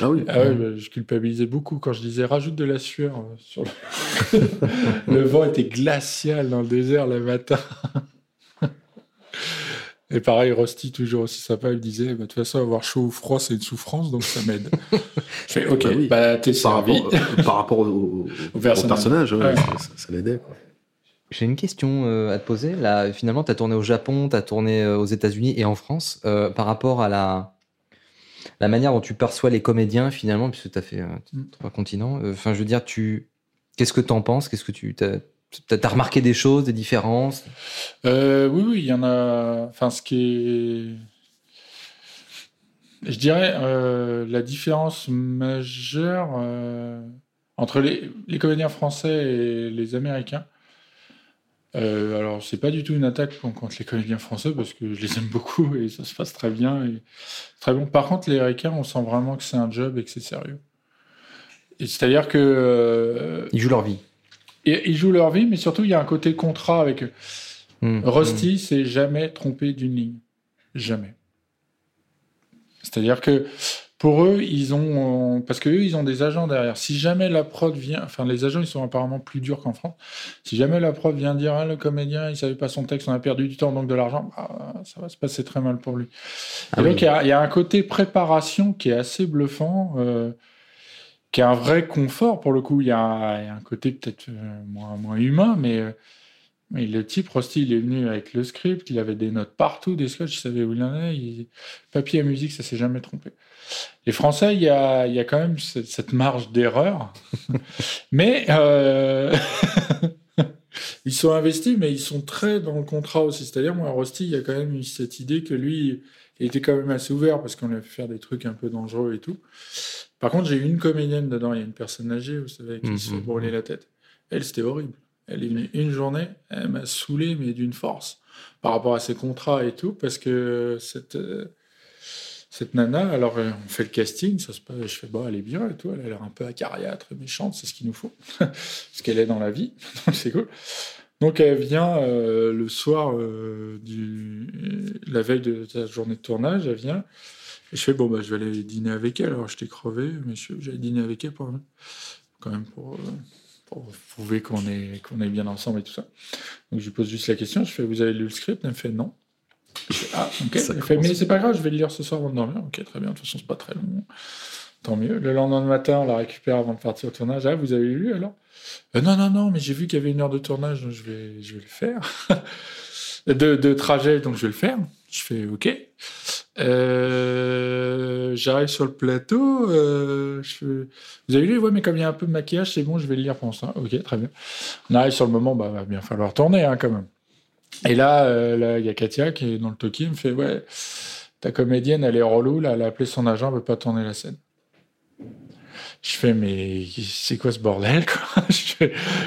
Ah oui. Ah ouais, bah, je culpabilisais beaucoup quand je disais rajoute de la sueur euh, sur le... le vent était glacial dans le désert le matin. Et pareil, Rusty, toujours aussi sympa, il me disait bah, de toute façon, avoir chaud ou froid, c'est une souffrance, donc ça m'aide. je fais ok, Bah bah, t'es servi. rapport, euh, par rapport au, au- au personnage. personnage, ouais, Ouais. ça, l'aidait. quoi. J'ai une question euh, à te poser. Là, finalement, tu as tourné au Japon, tu as tourné euh, aux États-Unis et en France. Euh, par rapport à la, la manière dont tu perçois les comédiens, finalement, puisque tu as fait euh, Mm. trois continents, euh, enfin, je veux dire, tu... qu'est-ce que tu en penses? Qu'est-ce que tu t'as remarqué des choses, des différences? Euh, oui, oui, il y en a. Enfin, ce qui est. Je dirais euh, la différence majeure euh, entre les, les comédiens français et les américains. Alors, c'est pas du tout une attaque con- contre les comédiens français parce que je les aime beaucoup et ça se passe très bien et très bon. Par contre, les américains, on sent vraiment que c'est un job et que c'est sérieux. C'est-à-dire que Ils jouent leur vie. Et ils jouent leur vie, mais surtout il y a un côté contrat avec eux. Mm. Rusty s'est jamais trompé d'une ligne. Jamais. C'est-à-dire que pour eux, ils ont. Parce que eux, ils ont des agents derrière. Si jamais la prod vient. Enfin, les agents, ils sont apparemment plus durs qu'en France. Si jamais la prod vient dire ah, le comédien, il savait pas son texte, on a perdu du temps, donc de l'argent, bah, ça va se passer très mal pour lui. Ah Et oui. donc, il y, a- il y a un côté préparation qui est assez bluffant. euh, qui est un vrai confort pour le coup. Il y a, un- côté peut-être euh, moins, moins humain, mais, euh, mais le type, Rusty, il est venu avec le script, il avait des notes partout, des sketchs, il savait où il en est. Papier à musique, ça s'est jamais trompé. Les Français, il y a, il y a quand même cette, marge d'erreur, mais euh, ils sont investis, mais ils sont très dans le contrat aussi. C'est-à-dire, moi, Rusty, il y a quand même eu cette idée que lui, il était quand même assez ouvert parce qu'on lui a fait faire des trucs un peu dangereux et tout. Par contre, j'ai eu une comédienne dedans, il y a une personne âgée, vous savez, qui se fait Mhm. brûler la tête. Elle, c'était horrible. Elle est venue une journée, elle m'a saoulé, mais d'une force, par rapport à ses contrats et tout, parce que cette, euh, cette nana, alors euh, on fait le casting, ça se passe, je fais, bon, elle est bien et tout, elle a l'air un peu acariâtre, méchante, c'est ce qu'il nous faut, ce qu'elle est dans la vie, donc c'est cool. Donc elle vient euh, le soir, euh, du, la veille de sa journée de tournage, elle vient, et je fais, bon, bah, je vais aller dîner avec elle. Alors, j'étais crevé, mais j'allais dîner avec elle pour, quand même pour, euh, pour prouver qu'on est, qu'on est bien ensemble et tout ça. Donc, je lui pose juste la question. Je fais, vous avez lu le script? Elle me fait, non. Je fais, ah, ok. Ça Elle fait, mais c'est pas grave, je vais le lire ce soir avant de dormir. Ok, très bien. De toute façon, c'est pas très long. Tant mieux. Le lendemain matin, on la récupère avant de partir au tournage. Ah, vous avez lu alors? Euh, Non, non, non, mais j'ai vu qu'il y avait une heure de tournage, donc je vais, je vais le faire. de, de trajet, donc je vais le faire. Je fais OK. Euh, J'arrive sur le plateau. euh, Vous avez lu Ouais, mais comme il y a un peu de maquillage, c'est bon, je vais le lire pour ça. Ok, très bien. On arrive sur le moment, bah, va bien falloir tourner hein, quand même. Et là, euh, il y a Katia qui est dans le toki, me fait Ouais, ta comédienne, elle est relou, là, elle a appelé son agent, elle veut pas tourner la scène. Je fais, mais c'est quoi ce bordel quoi? Je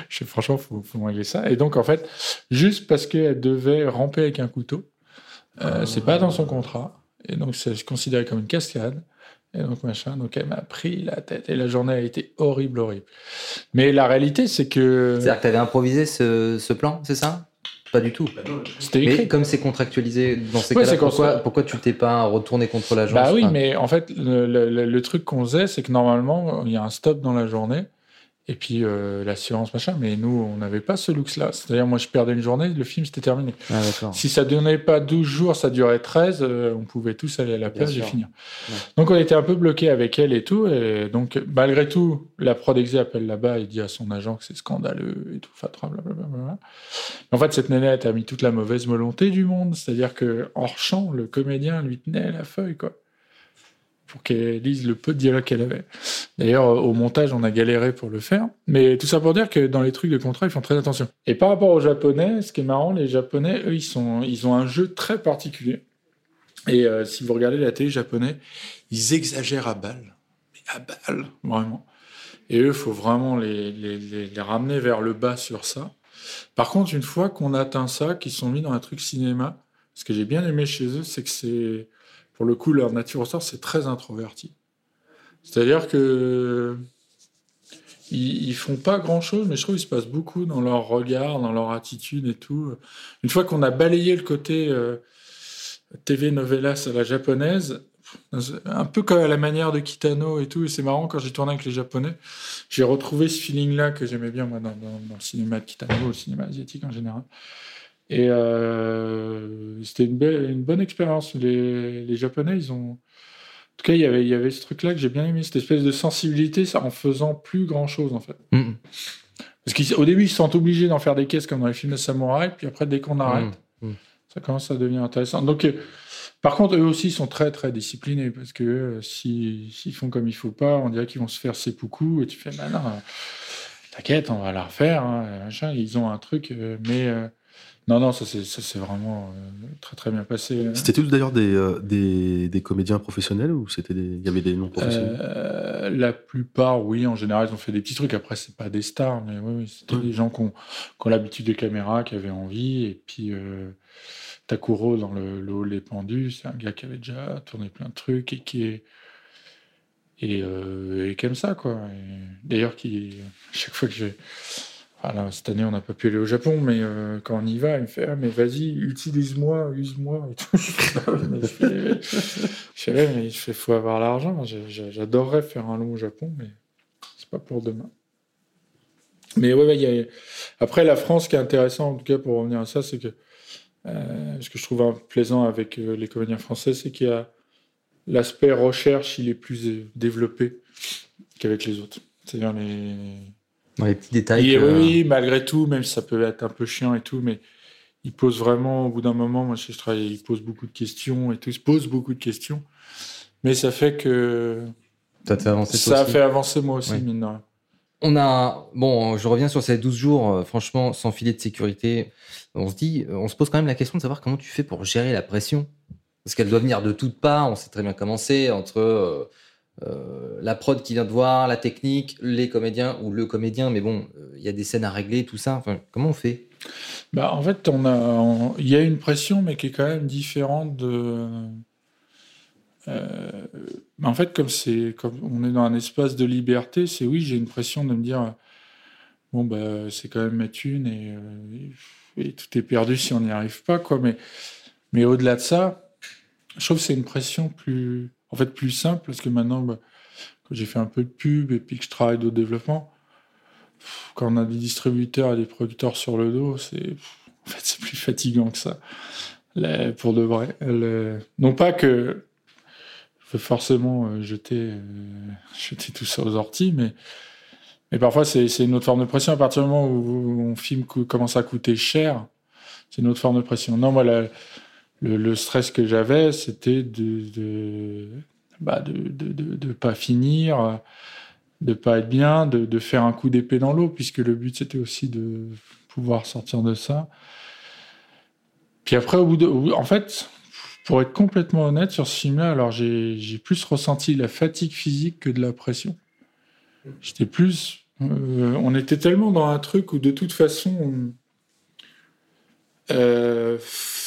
fais, franchement, faut, faut régler ça. Et donc, en fait, juste parce qu'elle devait ramper avec un couteau, euh, c'est pas dans son contrat. Et donc, c'est considéré comme une cascade. Et donc, machin. Donc, elle m'a pris la tête. Et la journée a été horrible, horrible. Mais la réalité, c'est que. C'est-à-dire que tu avais improvisé ce, ce plan, c'est ça? Pas du tout. C'était Mais écrit. comme c'est contractualisé dans ces Ouais, cas-là, pourquoi, pourquoi tu t'es pas retourné contre l'agence? Bah oui, Enfin, mais en fait, le- le truc qu'on faisait, c'est que normalement, il y a un stop dans la journée. Et puis euh, l'assurance, machin. Mais nous, on n'avait pas ce luxe-là. C'est-à-dire, moi, je perdais une journée, le film, c'était terminé. Ah. Si ça donnait pas 12 jours, ça durait 13, euh, on pouvait tous aller à la plage et finir. Ouais. Donc on était un peu bloqué avec elle et tout. Et donc malgré tout, la prod appelle là-bas et dit à son agent que c'est scandaleux et tout. Fatra, blablabla. En fait, cette nénette a mis toute la mauvaise volonté du monde. C'est-à-dire que hors champ, le comédien lui tenait la feuille, quoi. Pour qu'elle lise le peu de dialogue qu'elle avait. D'ailleurs, au montage, on a galéré pour le faire. Mais tout ça pour dire que dans les trucs de contrat, ils font très attention. Et par rapport aux Japonais, ce qui est marrant, les Japonais, eux, ils, sont, ils ont un jeu très particulier. Et euh, si vous regardez la télé japonais, ils exagèrent à balle. Mais à balle, vraiment. Et eux, il faut vraiment les, les ramener vers le bas sur ça. Par contre, une fois qu'on atteint ça, qu'ils sont mis dans un truc cinéma, ce que j'ai bien aimé chez eux, c'est que c'est, pour le coup, leur nature au sort, c'est très introverti. C'est-à-dire que ils, font pas grand-chose, mais je trouve qu'il se passe beaucoup dans leur regard, dans leur attitude et tout. Une fois qu'on a balayé le côté euh, TV novelas à la japonaise, un peu comme à la manière de Kitano et tout, et c'est marrant quand j'ai tourné avec les Japonais, j'ai retrouvé ce feeling-là que j'aimais bien moi dans- dans le cinéma de Kitano, le cinéma asiatique en général. Et euh, c'était une, une bonne expérience. Les, les Japonais, ils ont. En tout cas, il y avait, il y avait ce truc-là que j'ai bien aimé, cette espèce de sensibilité ça, en faisant plus grand-chose, en fait. Mhm. Parce qu'au début, ils se sentent obligés d'en faire des caisses comme dans les films de samouraï, puis après, dès qu'on arrête, Mmh, mmh. ça commence à devenir intéressant. Donc, euh, par contre, eux aussi sont très, très disciplinés, parce que euh, si- s'ils font comme il faut pas, on dirait qu'ils vont se faire seppuku, et tu fais, bah non, t'inquiète, on va la refaire, hein, machin. Ils ont un truc, euh, mais non, non, ça c'est vraiment euh, très, très bien passé. C'était tous d'ailleurs des, euh, des, des comédiens professionnels ou c'était des... il y avait des non professionnels? Euh, la plupart, oui, en général, ils ont fait des petits trucs. Après, c'est pas des stars, mais oui, oui, c'était Ouais. des gens qui ont, l'habitude des caméras, qui avaient envie. Et puis, euh, Takuro, dans le, le Hall des pendus, c'est un gars qui avait déjà tourné plein de trucs et qui est. Et, euh, et qui aime ça, quoi. D'ailleurs, qui, chaque fois que j'ai. Voilà, cette année, on n'a pas pu aller au Japon, mais euh, quand on y va, il me fait Ah, mais vas-y, utilise-moi, use-moi. Je fais, Ah, mais il faut avoir l'argent. J'adorerais faire un long au Japon, mais c'est pas pour demain. Mais après, la France, ce qui est intéressant, en tout cas, pour revenir à ça, c'est que euh, ce que je trouve plaisant avec euh, les comédiens français, c'est qu'il y a l'aspect recherche, il est plus développé qu'avec les autres. C'est-à-dire les, Dans les petits détails. et que- oui, malgré tout, même si ça peut être un peu chiant et tout, mais il pose vraiment, au bout d'un moment, moi, je travaille, il pose beaucoup de questions et tout, il se pose beaucoup de questions. Mais ça fait que Ça te fait avancer toi ça a aussi. fait avancer moi aussi, Ouais. mine de rien. On a, bon, je reviens sur ces 12 jours, euh, franchement, sans filet de sécurité. On se dit, on se pose quand même la question de savoir comment tu fais pour gérer la pression. Parce qu'elle doit venir de toutes parts. On sait très bien comment c'est entre euh, la prod qui vient de voir, la technique, les comédiens ou le comédien. Mais bon, euh, il y a des scènes à régler, tout ça. Comment on fait? Bah, en fait, a, on- il y a une pression, mais qui est quand même différente de. Euh, mais en fait, comme comme on est dans un espace de liberté, c'est oui, j'ai une pression de me dire, bon bah, c'est quand même mettre une et, euh, et tout est perdu si on n'y arrive pas, quoi. Mais, mais au-delà de ça, je trouve que c'est une pression plus, en fait, plus simple parce que maintenant, bah, que j'ai fait un peu de pub et puis que je travaille au développement, quand on a des distributeurs et des producteurs sur le dos, c'est en fait c'est plus fatigant que ça. Pour de vrai. Non pas que je veux forcément euh, jeter, euh, jeter tout ça aux orties, mais, mais parfois c'est une autre forme de pression. À partir du moment où un film commence à coûter cher, c'est une autre forme de pression. Non, moi, la- le, stress que j'avais, c'était bah, de, de, pas finir, de pas être bien, de, faire un coup d'épée dans l'eau, puisque le but c'était aussi de pouvoir sortir de ça. Puis après, au bout de, en fait, pour être complètement honnête sur ce film-là, alors j'ai plus ressenti la fatigue physique que de la pression. J'étais plus, euh, on était tellement dans un truc où de toute façon, on- euh,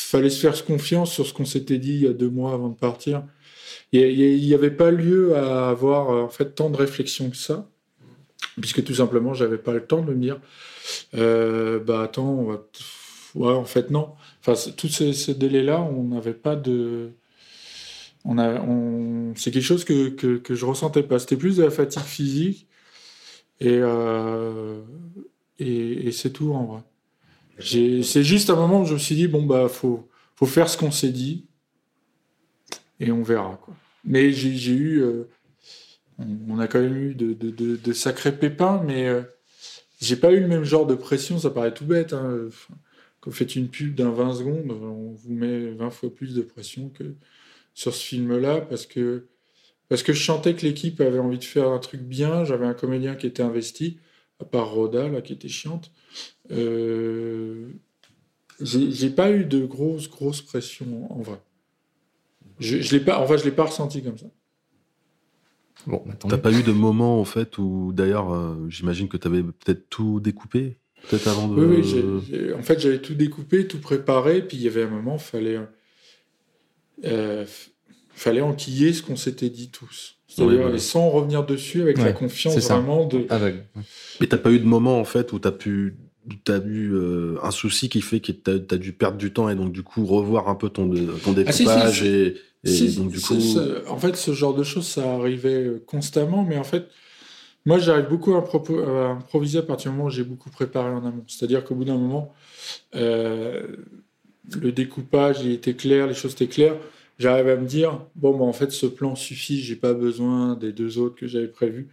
fallait se faire confiance sur ce qu'on s'était dit il y a deux mois avant de partir. Il n'y avait pas lieu à avoir euh, en fait tant de réflexion que ça, puisque tout simplement, j'avais pas le temps de me dire, euh, bah attends, on va ouais, en fait non. Enfin, tous ces, ces délais-là, on n'avait pas de, on c'est quelque chose que, que, que je ressentais pas. C'était plus de la fatigue physique et euh, et c'est tout en vrai. C'est juste un moment où je me suis dit bon bah faut faut faire ce qu'on s'est dit et on verra quoi. Mais j'ai eu, euh, on, a quand même eu de, de, de, sacrés pépins, mais euh, j'ai pas eu le même genre de pression. Ça paraît tout bête. Hein. Quand vous faites une pub d'un 20 secondes, on vous met 20 fois plus de pression que sur ce film-là parce que parce que je sentais que l'équipe avait envie de faire un truc bien. J'avais un comédien qui était investi, à part Roda là qui était chiante. Euh, j'ai pas eu de grosse grosse pression en vrai. Je, je l'ai pas, enfin je l'ai pas ressenti comme ça. Bon, bah, T'as pas eu de moment, en fait, où d'ailleurs, euh, j'imagine que t'avais peut-être tout découpé Peut-être avant de. Oui, oui, en fait, j'avais tout découpé, tout préparé, puis il y avait un moment, fallait, euh, fallait enquiller ce qu'on s'était dit tous. C'est-à-dire, Oui, oui. et sans revenir dessus, avec la confiance vraiment de. Mais t'as pas eu de moment, en fait, où t'as pu. T'as eu euh, un souci qui fait que t'as as dû perdre du temps et donc du coup revoir un peu ton, ton Ah, si, si, découpage et, et Si, donc du coup en fait, ce genre de choses, ça arrivait euh, constamment, mais en fait, moi, j'arrive beaucoup à improviser à partir du moment où j'ai beaucoup préparé en amont. C'est-à-dire qu'au bout d'un moment, euh, le découpage, il était clair, les choses étaient claires. J'arrive à me dire, bon, bah, en fait, ce plan suffit, j'ai pas besoin des deux autres que j'avais prévus.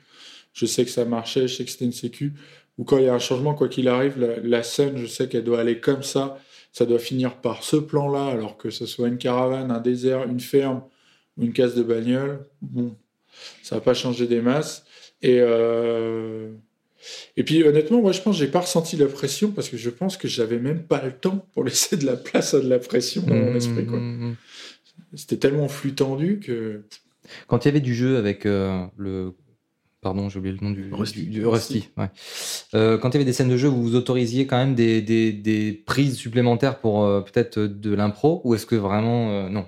Je sais que ça marchait, je sais que c'était une sécu. Ou quand il y a un changement, quoi qu'il arrive, la, la scène, je sais qu'elle doit aller comme ça, ça doit finir par ce plan-là, alors que ce soit une caravane, un désert, une ferme ou une case de bagnole, bon, ça va pas changer des masses. Et, euh, et puis honnêtement, moi je pense que j'ai pas ressenti la pression parce que je pense que j'avais même pas le temps pour laisser de la place à de la pression dans mon esprit. Quoi. Mmh. C'était tellement flux tendu que. Quand il y avait du jeu avec euh, le. Pardon, j'ai oublié le nom du. Rusty. du- du- Rusty, ouais. Euh, quand il y avait des scènes de jeu, vous vous autorisiez quand même des, des, des prises supplémentaires pour euh, peut-être de l'impro Ou est-ce que vraiment. euh, non?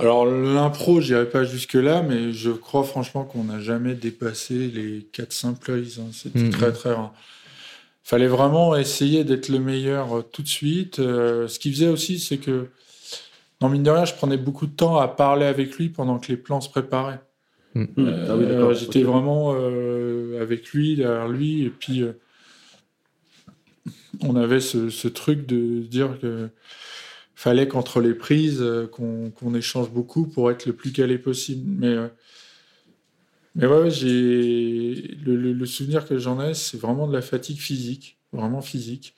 Alors l'impro, j'irai pas jusque là, mais je crois franchement qu'on n'a jamais dépassé les 4-5 plays. hein. C'était Mhm. très très rare. Fallait vraiment essayer d'être le meilleur tout de suite. Ce qui faisait aussi, c'est que, non mine de rien, je prenais beaucoup de temps à parler avec lui pendant que les plans se préparaient. Mhm. Euh, Ah oui. J'étais vraiment euh, avec lui, derrière lui, et puis euh, on avait ce, ce truc de dire que fallait qu'entre les prises, qu'on échange beaucoup pour être le plus calé possible. Mais, euh, mais ouais, ouais, j'ai le, le- le souvenir que j'en ai, c'est vraiment de la fatigue physique, vraiment physique.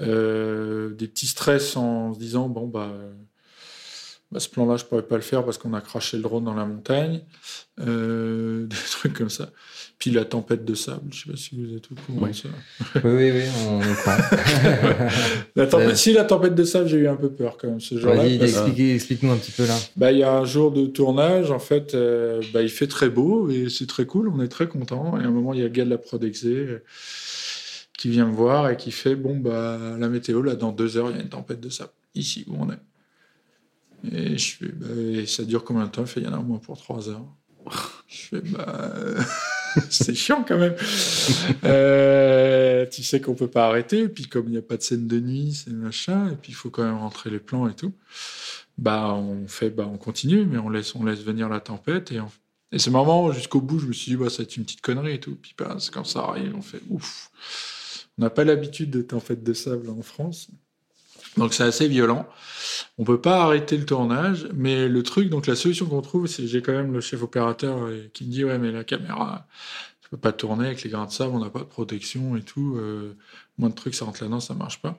Euh, des petits stress en se disant bon bah, bah, ce plan-là je pourrais pas le faire parce qu'on a craché le drone dans la montagne, Euh, des trucs comme ça. Puis la tempête de sable, je sais pas si vous êtes au courant Oui. de ça. Oui, oui, oui, on est courant. La tempête, Euh, si la tempête de sable, j'ai eu un peu peur quand même ce jour-là. Vas-y, parce- expliquez- explique-nous un petit peu là. Bah, il y a un jour de tournage, en fait, euh, bah, il fait très beau et c'est très cool, on est très content. Et à un moment, il y a le gars de la Prodexé qui vient me voir et qui fait Bon, bah, la météo, là, dans deux heures, il y a une tempête de sable, ici où on est. Et je fais bah, ça dure combien de temps? Il y en a au moins pour trois heures. Je fais Bah. c'est chiant quand même. Euh, tu sais qu'on peut pas arrêter, et puis comme il n'y a pas de scène de nuit, c'est machin, et puis il faut quand même rentrer les plans et tout bah on fait bah on continue mais on laisse on laisse venir la tempête et et c'est marrant jusqu'au bout je me suis dit bah ça va être une petite connerie et tout puis bah, quand ça arrive on fait ouf on n'a pas l'habitude de tempête de sable en France donc c'est assez violent. On peut pas arrêter le tournage mais le truc donc la solution qu'on trouve c'est j'ai quand même le chef opérateur euh, qui me dit ouais mais la caméra je peux pas tourner avec les grains de sable on n'a pas de protection et tout euh, moins de trucs ça rentre là-dedans ça marche pas.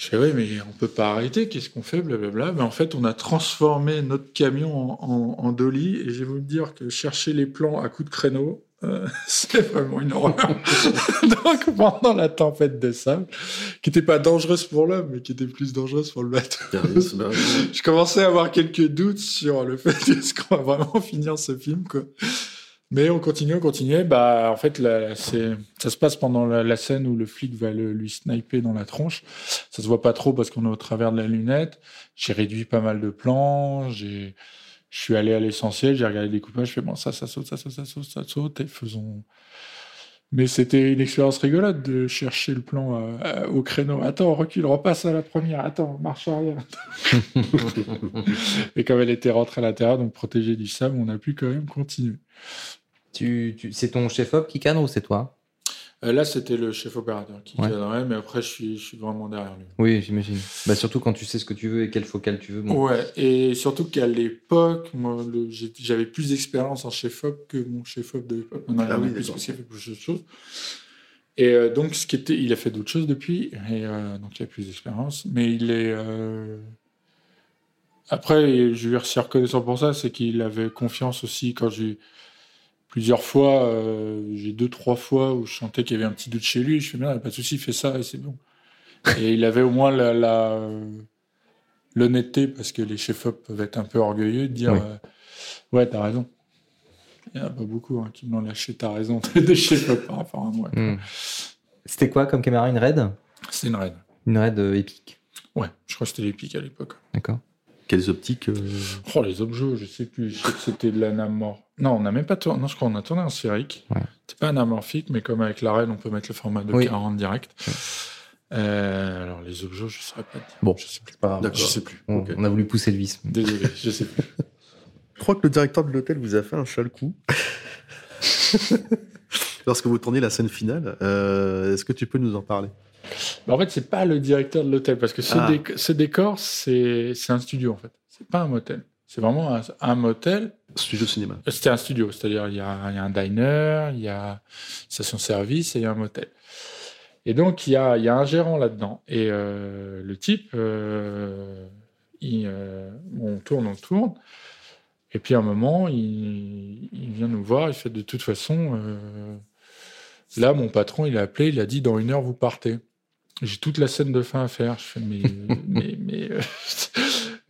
Je fais, oui, mais on peut pas arrêter, qu'est-ce qu'on fait, blablabla. Mais en fait, on a transformé notre camion en, en, en dolly, et je vais vous dire que chercher les plans à coups de créneau, euh, c'est vraiment une horreur. Donc, pendant la tempête de sable, qui n'était pas dangereuse pour l'homme, mais qui était plus dangereuse pour le bateau, je commençais à avoir quelques doutes sur le fait est-ce qu'on va vraiment finir ce film, quoi. Mais on continue, on continue. Bah, en fait, là, c'est, ça se passe pendant la, la scène où le flic va le- lui sniper dans la tronche. Ça se voit pas trop parce qu'on est au travers de la lunette. J'ai réduit pas mal de plans. J'ai, je suis allé à l'essentiel. J'ai regardé le découpage. Je fais bon, ça, ça saute, ça saute, ça saute, ça saute. Et faisons. Mais c'était une expérience rigolote de chercher le plan euh, au créneau. Attends, recule, repasse à la première. Attends, marche arrière. Et comme elle était rentrée à l'intérieur, donc protégée du sable, on a pu quand même continuer. Tu, tu- c'est ton chef-op qui cadre ou c'est toi? Là, c'était le chef opérateur qui Ouais. cadrait, mais après, je suis, je suis vraiment derrière lui. Oui, j'imagine. Bah, surtout quand tu sais ce que tu veux et quelle focale tu veux. bon. Ouais, et surtout qu'à l'époque, moi, j'avais plus d'expérience en chef-op que mon chef-op de l'époque. On Ah oui, plus parce qu'il a fait plus de choses. Et euh, donc, ce qui était, il a fait d'autres choses depuis, et euh, donc il a plus d'expérience, mais il est. euh, Après, je lui remercie reconnaissant pour ça, c'est qu'il avait confiance aussi quand j'ai. Plusieurs fois, euh, j'ai deux, trois fois où je sentais qu'il y avait un petit doute chez lui. Je fais, bien, pas de souci, fais ça et c'est bon. Et il avait au moins la, la, euh, l'honnêteté, parce que les chefs-op peuvent être un peu orgueilleux, de dire Oui. euh, Ouais, t'as raison. Il n'y en a pas beaucoup hein, qui me l'ont lâché, t'as raison, des chefs-op par rapport à moi. quoi. Hmm. C'était quoi comme caméra Une RAID? C'est une raid. Une RAID euh, épique. Ouais, je crois que c'était l'épique à l'époque. D'accord. Quelles optiques euh, Oh, les objets, je sais plus. Je sais que c'était de l'anamorphe. Non, on n'a même pas tourné. Non, je crois qu'on a tourné en sphérique. Ouais. C'est pas anamorphique, mais comme avec la raid, on peut mettre le format de Oui. 40 direct. Euh, alors, les objets, je ne saurais pas dire. Bon. je sais plus. Pas. Je sais plus. On, a voulu pousser le vis. Désolé, je sais plus. Je crois que le directeur de l'hôtel vous a fait un sale coup. Lorsque vous tournez la scène finale, euh, est-ce que tu peux nous en parler? Bah, en fait, c'est pas le directeur de l'hôtel parce que ce, Ah. déc- ce décor, c'est c'est un studio en fait. C'est pas un motel. C'est vraiment un, un motel. Studio cinéma. C'était un studio, c'est-à-dire il y, a, il y a un diner, il y a station-service et il y a un motel. Et donc il y a, il y a un gérant là-dedans. Et euh, le type, euh, il, euh, on tourne, on tourne. Et puis à un moment, il, vient nous voir, il fait de toute façon, euh, là mon patron il a appelé, il a dit dans une heure vous partez. J'ai toute la scène de fin à faire. Je fais mais mais mais, euh,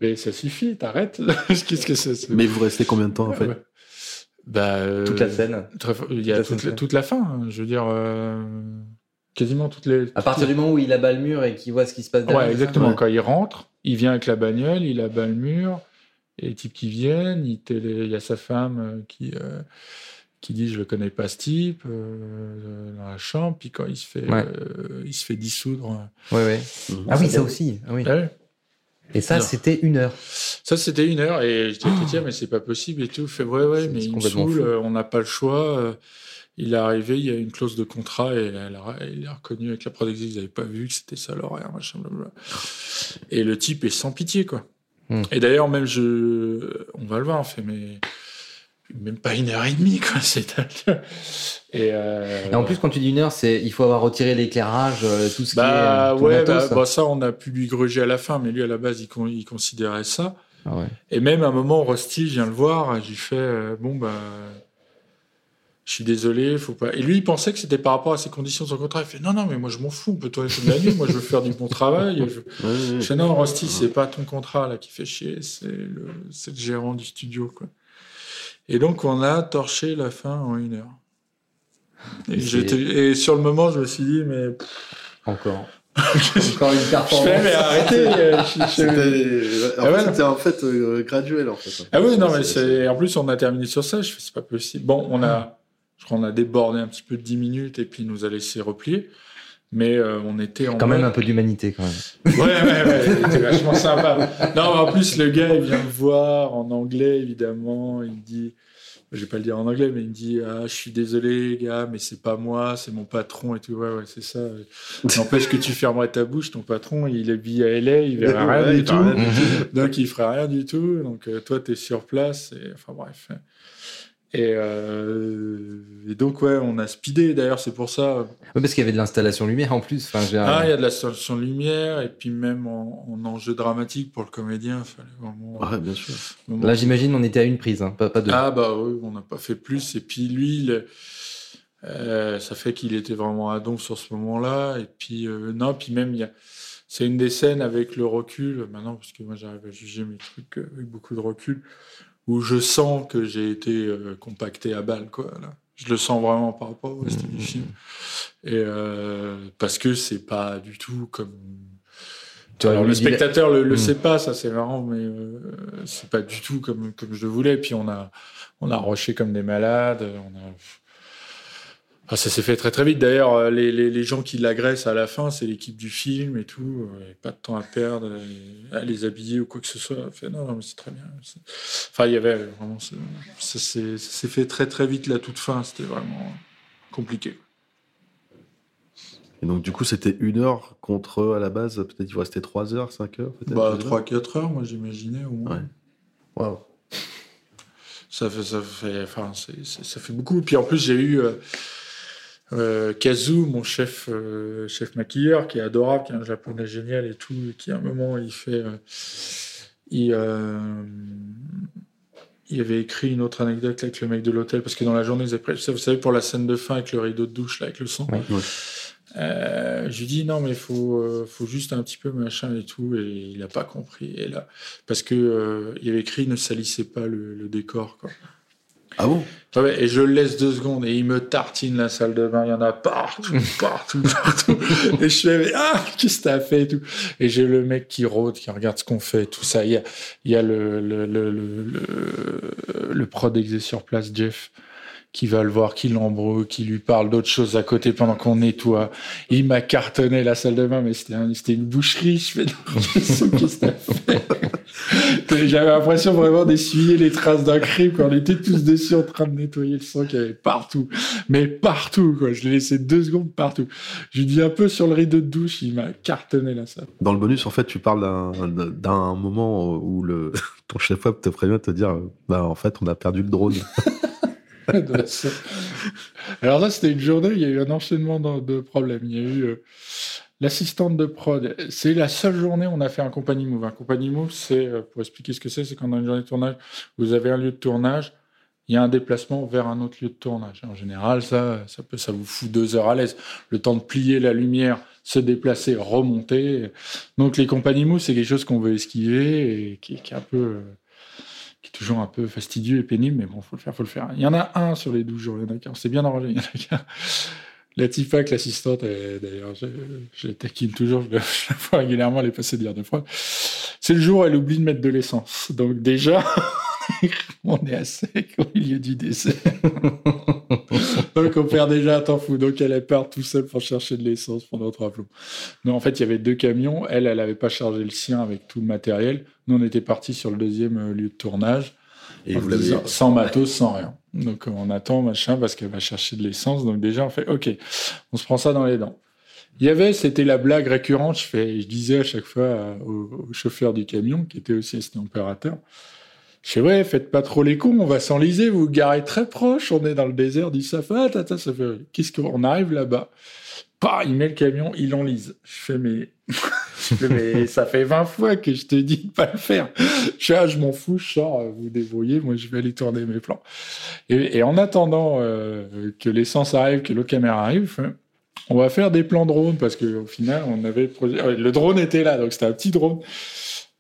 mais ça suffit, t'arrêtes. Qu'est-ce que c'est ce- Mais vous restez combien de temps en fait Ouais. Bah, euh, Toute la scène. très- Il y a Toute la toute, la, scène. toute la fin. hein. Je veux dire, euh, quasiment toutes les. À partir du moment où il abat le mur et qu'il voit ce qui se passe derrière. Ouais, exactement. Ouais. Quand il rentre, il vient avec la bagnole, il abat le mur, et les types qui viennent, il, télé- il y a sa femme euh, qui, euh, qui dit Je ne connais pas ce type euh, dans la chambre, puis quand il se fait, Ouais. euh, il se fait dissoudre. Ouais, ouais. Ah oui, ça aussi. Ah oui. Ah ouais. Et ça, c'était une heure. Ça, c'était une heure, et je dis à Kétia, mais c'est pas possible et tout. Il fait Ouais, ouais, mais il me saoule, euh, on n'a pas le choix. euh, Il est arrivé, il y a une clause de contrat et il a reconnu avec la prod ils n'avaient pas vu que c'était ça l'horaire, machin, blablabla. Et le type est sans pitié, quoi. Hmm. Et d'ailleurs, même je, on va le voir, on fait, mais même pas une heure et demie, quoi. C'est et, euh, Et en plus, quand tu dis une heure, c'est il faut avoir retiré l'éclairage, euh, tout ce bah qui est. le ouais, bah, bah, ça, on a pu lui gruger à la fin, mais lui à la base, il, con- il considérait ça. Ah ouais. Et même à un moment, Rusty vient le voir, j'ai fait euh, bon bah je suis désolé, faut pas. Et lui, il pensait que c'était par rapport à ses conditions de son contrat. Il fait non non, mais moi je m'en fous, on peut tourner toute la nuit, moi je veux faire du bon travail. Je... Ouais, je fais non, Rusty, c'est pas ton contrat là qui fait chier, c'est le, c'est le gérant du studio quoi. Et donc on a torché la fin en une heure. Et, sur le moment, je me suis dit mais Encore. Encore une je performance. fais mais arrêtez. euh, je- je- C'était en, Ah fait, ouais. c'était en fait euh, graduel en fait. Ah oui, non, mais c'est. En plus, on a terminé sur ça. Je fais, c'est pas possible. Bon, on a. Je crois qu'on a débordé un petit peu de 10 minutes et puis il nous a laissé replier. Mais euh, on était en. Quand même un peu d'humanité, quand même. Ouais, ouais, ouais. C'était vachement sympa. Non, mais en plus, le gars, il vient me voir en anglais, évidemment. Il me dit. Je vais pas le dire en anglais, mais il me dit Ah, je suis désolé, gars, mais c'est pas moi, c'est mon patron et tout. Ouais, ouais, c'est ça. N'empêche que tu fermerais ta bouche, ton patron, il vit à LA, il verra rien du il tout. Donc il fera rien du tout. Donc euh, toi, tu es sur place. Et, enfin bref. Et, euh, et donc ouais, on a speedé. D'ailleurs, c'est pour ça. Ouais, parce qu'il y avait de l'installation lumière en plus. Enfin, Ah, il y a de solution de lumière. Et puis même en, en enjeu dramatique pour le comédien, fallait vraiment. Ouais, bien sûr. vraiment- Là, j'imagine, on était à une prise, hein, pas, pas deux. ah bah oui, on n'a pas fait plus. Et puis lui, il- euh, ça fait qu'il était vraiment à don sur ce moment-là. Et puis euh, non, puis même il y a, c'est une des scènes avec le recul maintenant, parce que moi j'arrive à juger mes trucs euh, avec beaucoup de recul, où je sens que j'ai été euh, compacté à balle quoi. Là. Je le sens vraiment par rapport au style du film. Et euh, parce que c'est pas du tout comme alors, le spectateur le, le sait pas, ça c'est marrant, mais euh, c'est pas du tout comme, comme je le voulais. Puis on a, on a rushé comme des malades. On a... Ah, ça s'est fait très très vite. D'ailleurs, euh, les, les, les gens qui l'agressent à la fin, c'est l'équipe du film et tout. Y a pas de temps à perdre, euh, à les habiller ou quoi que ce soit. On Fait, non, non, mais c'est très bien. Enfin, il y avait vraiment. Ça s'est ça s'est fait très très vite la toute fin. C'était vraiment compliqué. Et donc du coup, c'était une heure contre à la base, peut-être il vous restait 3 heures, 5 heures, peut-être. Bah, je sais pas. 3-4 heures, moi j'imaginais au moins. Ouais. Waouh. Ça fait, ça fait, enfin, ça fait beaucoup. Puis en plus, j'ai eu euh, euh, Kazu, mon chef, euh, chef maquilleur, qui est adorable, qui est un japonais génial et tout, et qui à un moment, il fait. euh, il, il avait écrit une autre anecdote avec le mec de l'hôtel, parce que dans la journée, ils avaient vous savez, pour la scène de fin avec le rideau de douche, là, avec le sang. Ouais. Euh, je lui dis non mais faut faut juste un petit peu machin et tout et il a pas compris et là parce que il avait écrit ne salissez pas le, le décor quoi. Ah bon? Et je le laisse deux secondes et il me tartine la salle de bain. Il y en a partout partout partout. Et je fais mais, ah qu'est-ce que t'as fait et tout. Et j'ai le mec qui rôde qui regarde ce qu'on fait tout ça. Il y a il y a le le le le, le, le prod exé sur place Jeff qui va le voir, qui l'embrouille, qui lui parle d'autres choses à côté pendant qu'on nettoie. Il m'a cartonné la salle de bain, mais c'était un- c'était une boucherie. Je fais, qu'est-ce que fait? J'avais l'impression vraiment d'essuyer les traces d'un crime quand on était tous dessus en train de nettoyer le sang qu'il y avait partout. Mais partout, quoi. Je l'ai laissé deux secondes partout. Je lui dis un peu sur le rideau de douche, il m'a cartonné la salle. Dans le bonus, en fait, tu parles d'un- d'un moment où le, ton chef-op te prévient de te dire bah, en fait, on a perdu le drone. Alors là, c'était une journée, il y a eu un enchaînement de, problèmes. Il y a eu euh, l'assistante de prod. C'est la seule journée où on a fait un compagnie move. Un compagnie move, c'est, euh, pour expliquer ce que c'est, c'est quand dans une journée de tournage, vous avez un lieu de tournage, il y a un déplacement vers un autre lieu de tournage. En général, ça, ça, peut, vous fout deux heures à l'aise. Le temps de plier la lumière, se déplacer, remonter. Donc les compagnies move, c'est quelque chose qu'on veut esquiver et qui, qui est un peu... euh, qui est toujours un peu fastidieux et pénible, mais bon, faut le faire, faut le faire. Il y en a un sur les 12 jours, il y en a qu'un. C'est bien arrangé, il y en a qu'un. La Tifac, l'assistante, d'ailleurs, je, taquine toujours, je la, je la vois régulièrement, elle est passée de dire deux fois. C'est le jour où elle oublie de mettre de l'essence. Donc déjà, on est à sec au milieu du désert. Donc on perd déjà un temps fou. Donc elle, elle part tout seule pour chercher de l'essence pendant trois plombs. Mais en fait, il y avait deux camions. Elle, elle n'avait pas chargé le sien avec tout le matériel. Nous, on était partis sur le deuxième euh, lieu de tournage. Et vous l'avez- sans matos, sans rien. Donc euh, on attend, machin, parce qu'elle va chercher de l'essence. Donc déjà, on fait, OK, on se prend ça dans les dents. Il y avait, c'était la blague récurrente, je, fais, je disais à chaque fois euh, au, au chauffeur du camion, qui était aussi assistant opérateur, je fais, ouais, faites pas trop les cons, on va s'enliser, vous garez très proche, on est dans le désert du Safa, tata, ça fait, qu'est-ce qu'on arrive là-bas? Bah, il met le camion, il enlise. Je fais, mais, ça fait 20 fois que je te dis de pas le faire. Je fais, ah, je m'en fous, je sors, euh, vous débrouillez, moi je vais aller tourner mes plans. Et, en attendant euh, que l'essence arrive, que l'autre caméra arrive, on va faire des plans drone parce qu'au final, on avait ouais, le drone était là, donc c'était un petit drone.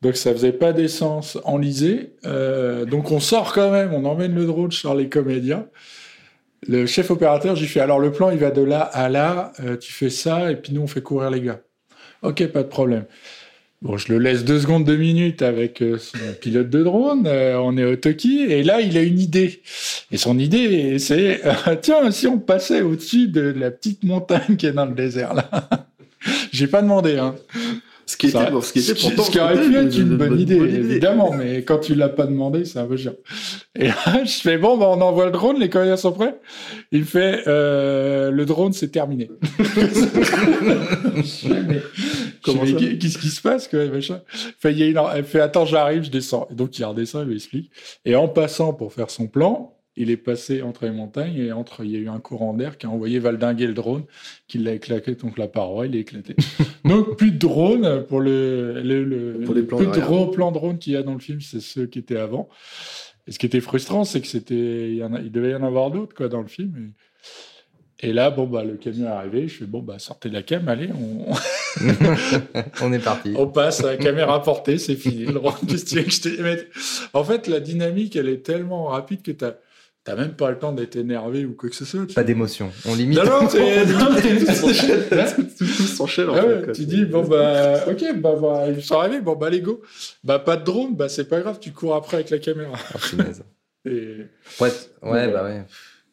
Donc ça faisait pas d'essence enlisée. Euh, donc on sort quand même, on emmène le drone sur les comédiens. Le chef opérateur, j'ai fait alors le plan il va de là à là, euh, tu fais ça et puis nous on fait courir les gars. Ok, pas de problème. Bon, je le laisse deux secondes, deux minutes avec euh, son pilote de drone. on est au Toki et là il a une idée. Et son idée c'est tiens si on passait au-dessus de la petite montagne qui est dans le désert là. J'ai pas demandé hein. Ce qui était, Ça- ce qui était ce pourtant ce qui aurait pu une- être une, bonne, idée, bonne idée. évidemment, mais quand tu l'as pas demandé, c'est un peu chiant. Et là, je fais bon, bah, on envoie le drone, les coréens sont prêts. Il fait euh, le drone, c'est terminé. Comment Qu'est-ce qui se passe quoi, machin Fait, il y a une- Elle fait attends, j'arrive, je descends. Et donc il redescend, il lui explique. Et en passant pour faire son plan, il est passé entre les montagnes et entre, il y a eu un courant d'air qui a envoyé valdinguer le drone, qui l'a éclaté donc la paroi, il est éclaté. donc plus de drone pour le, le, le- Pour les plans peu de gros plans drone qu'il y a dans le film, c'est ceux qui étaient avant. Et ce qui était frustrant, c'est que c'était, il, devait y en avoir d'autres quoi dans le film. Et, et là, bon bah le camion est arrivé, je fais bon bah sortez la cam, allez, on, On est parti. on passe à la caméra portée, c'est fini. Le drone, que tu je En fait, la dynamique, elle est tellement rapide que t'as t'as même pas le temps d'être énervé ou quoi que ce soit. tu Pas d'émotion. On limite. Non, non, c'est- Tout s'enchaîne, en Ah fait, ouais, quoi. tu dis, bon, bah, ok, bah, voilà, ils sont arrivés, bon, bah, les go. Bah, pas de drone, bah, c'est pas grave, tu cours après avec la caméra. Punaise. Et... Ouais, ouais, bah ouais.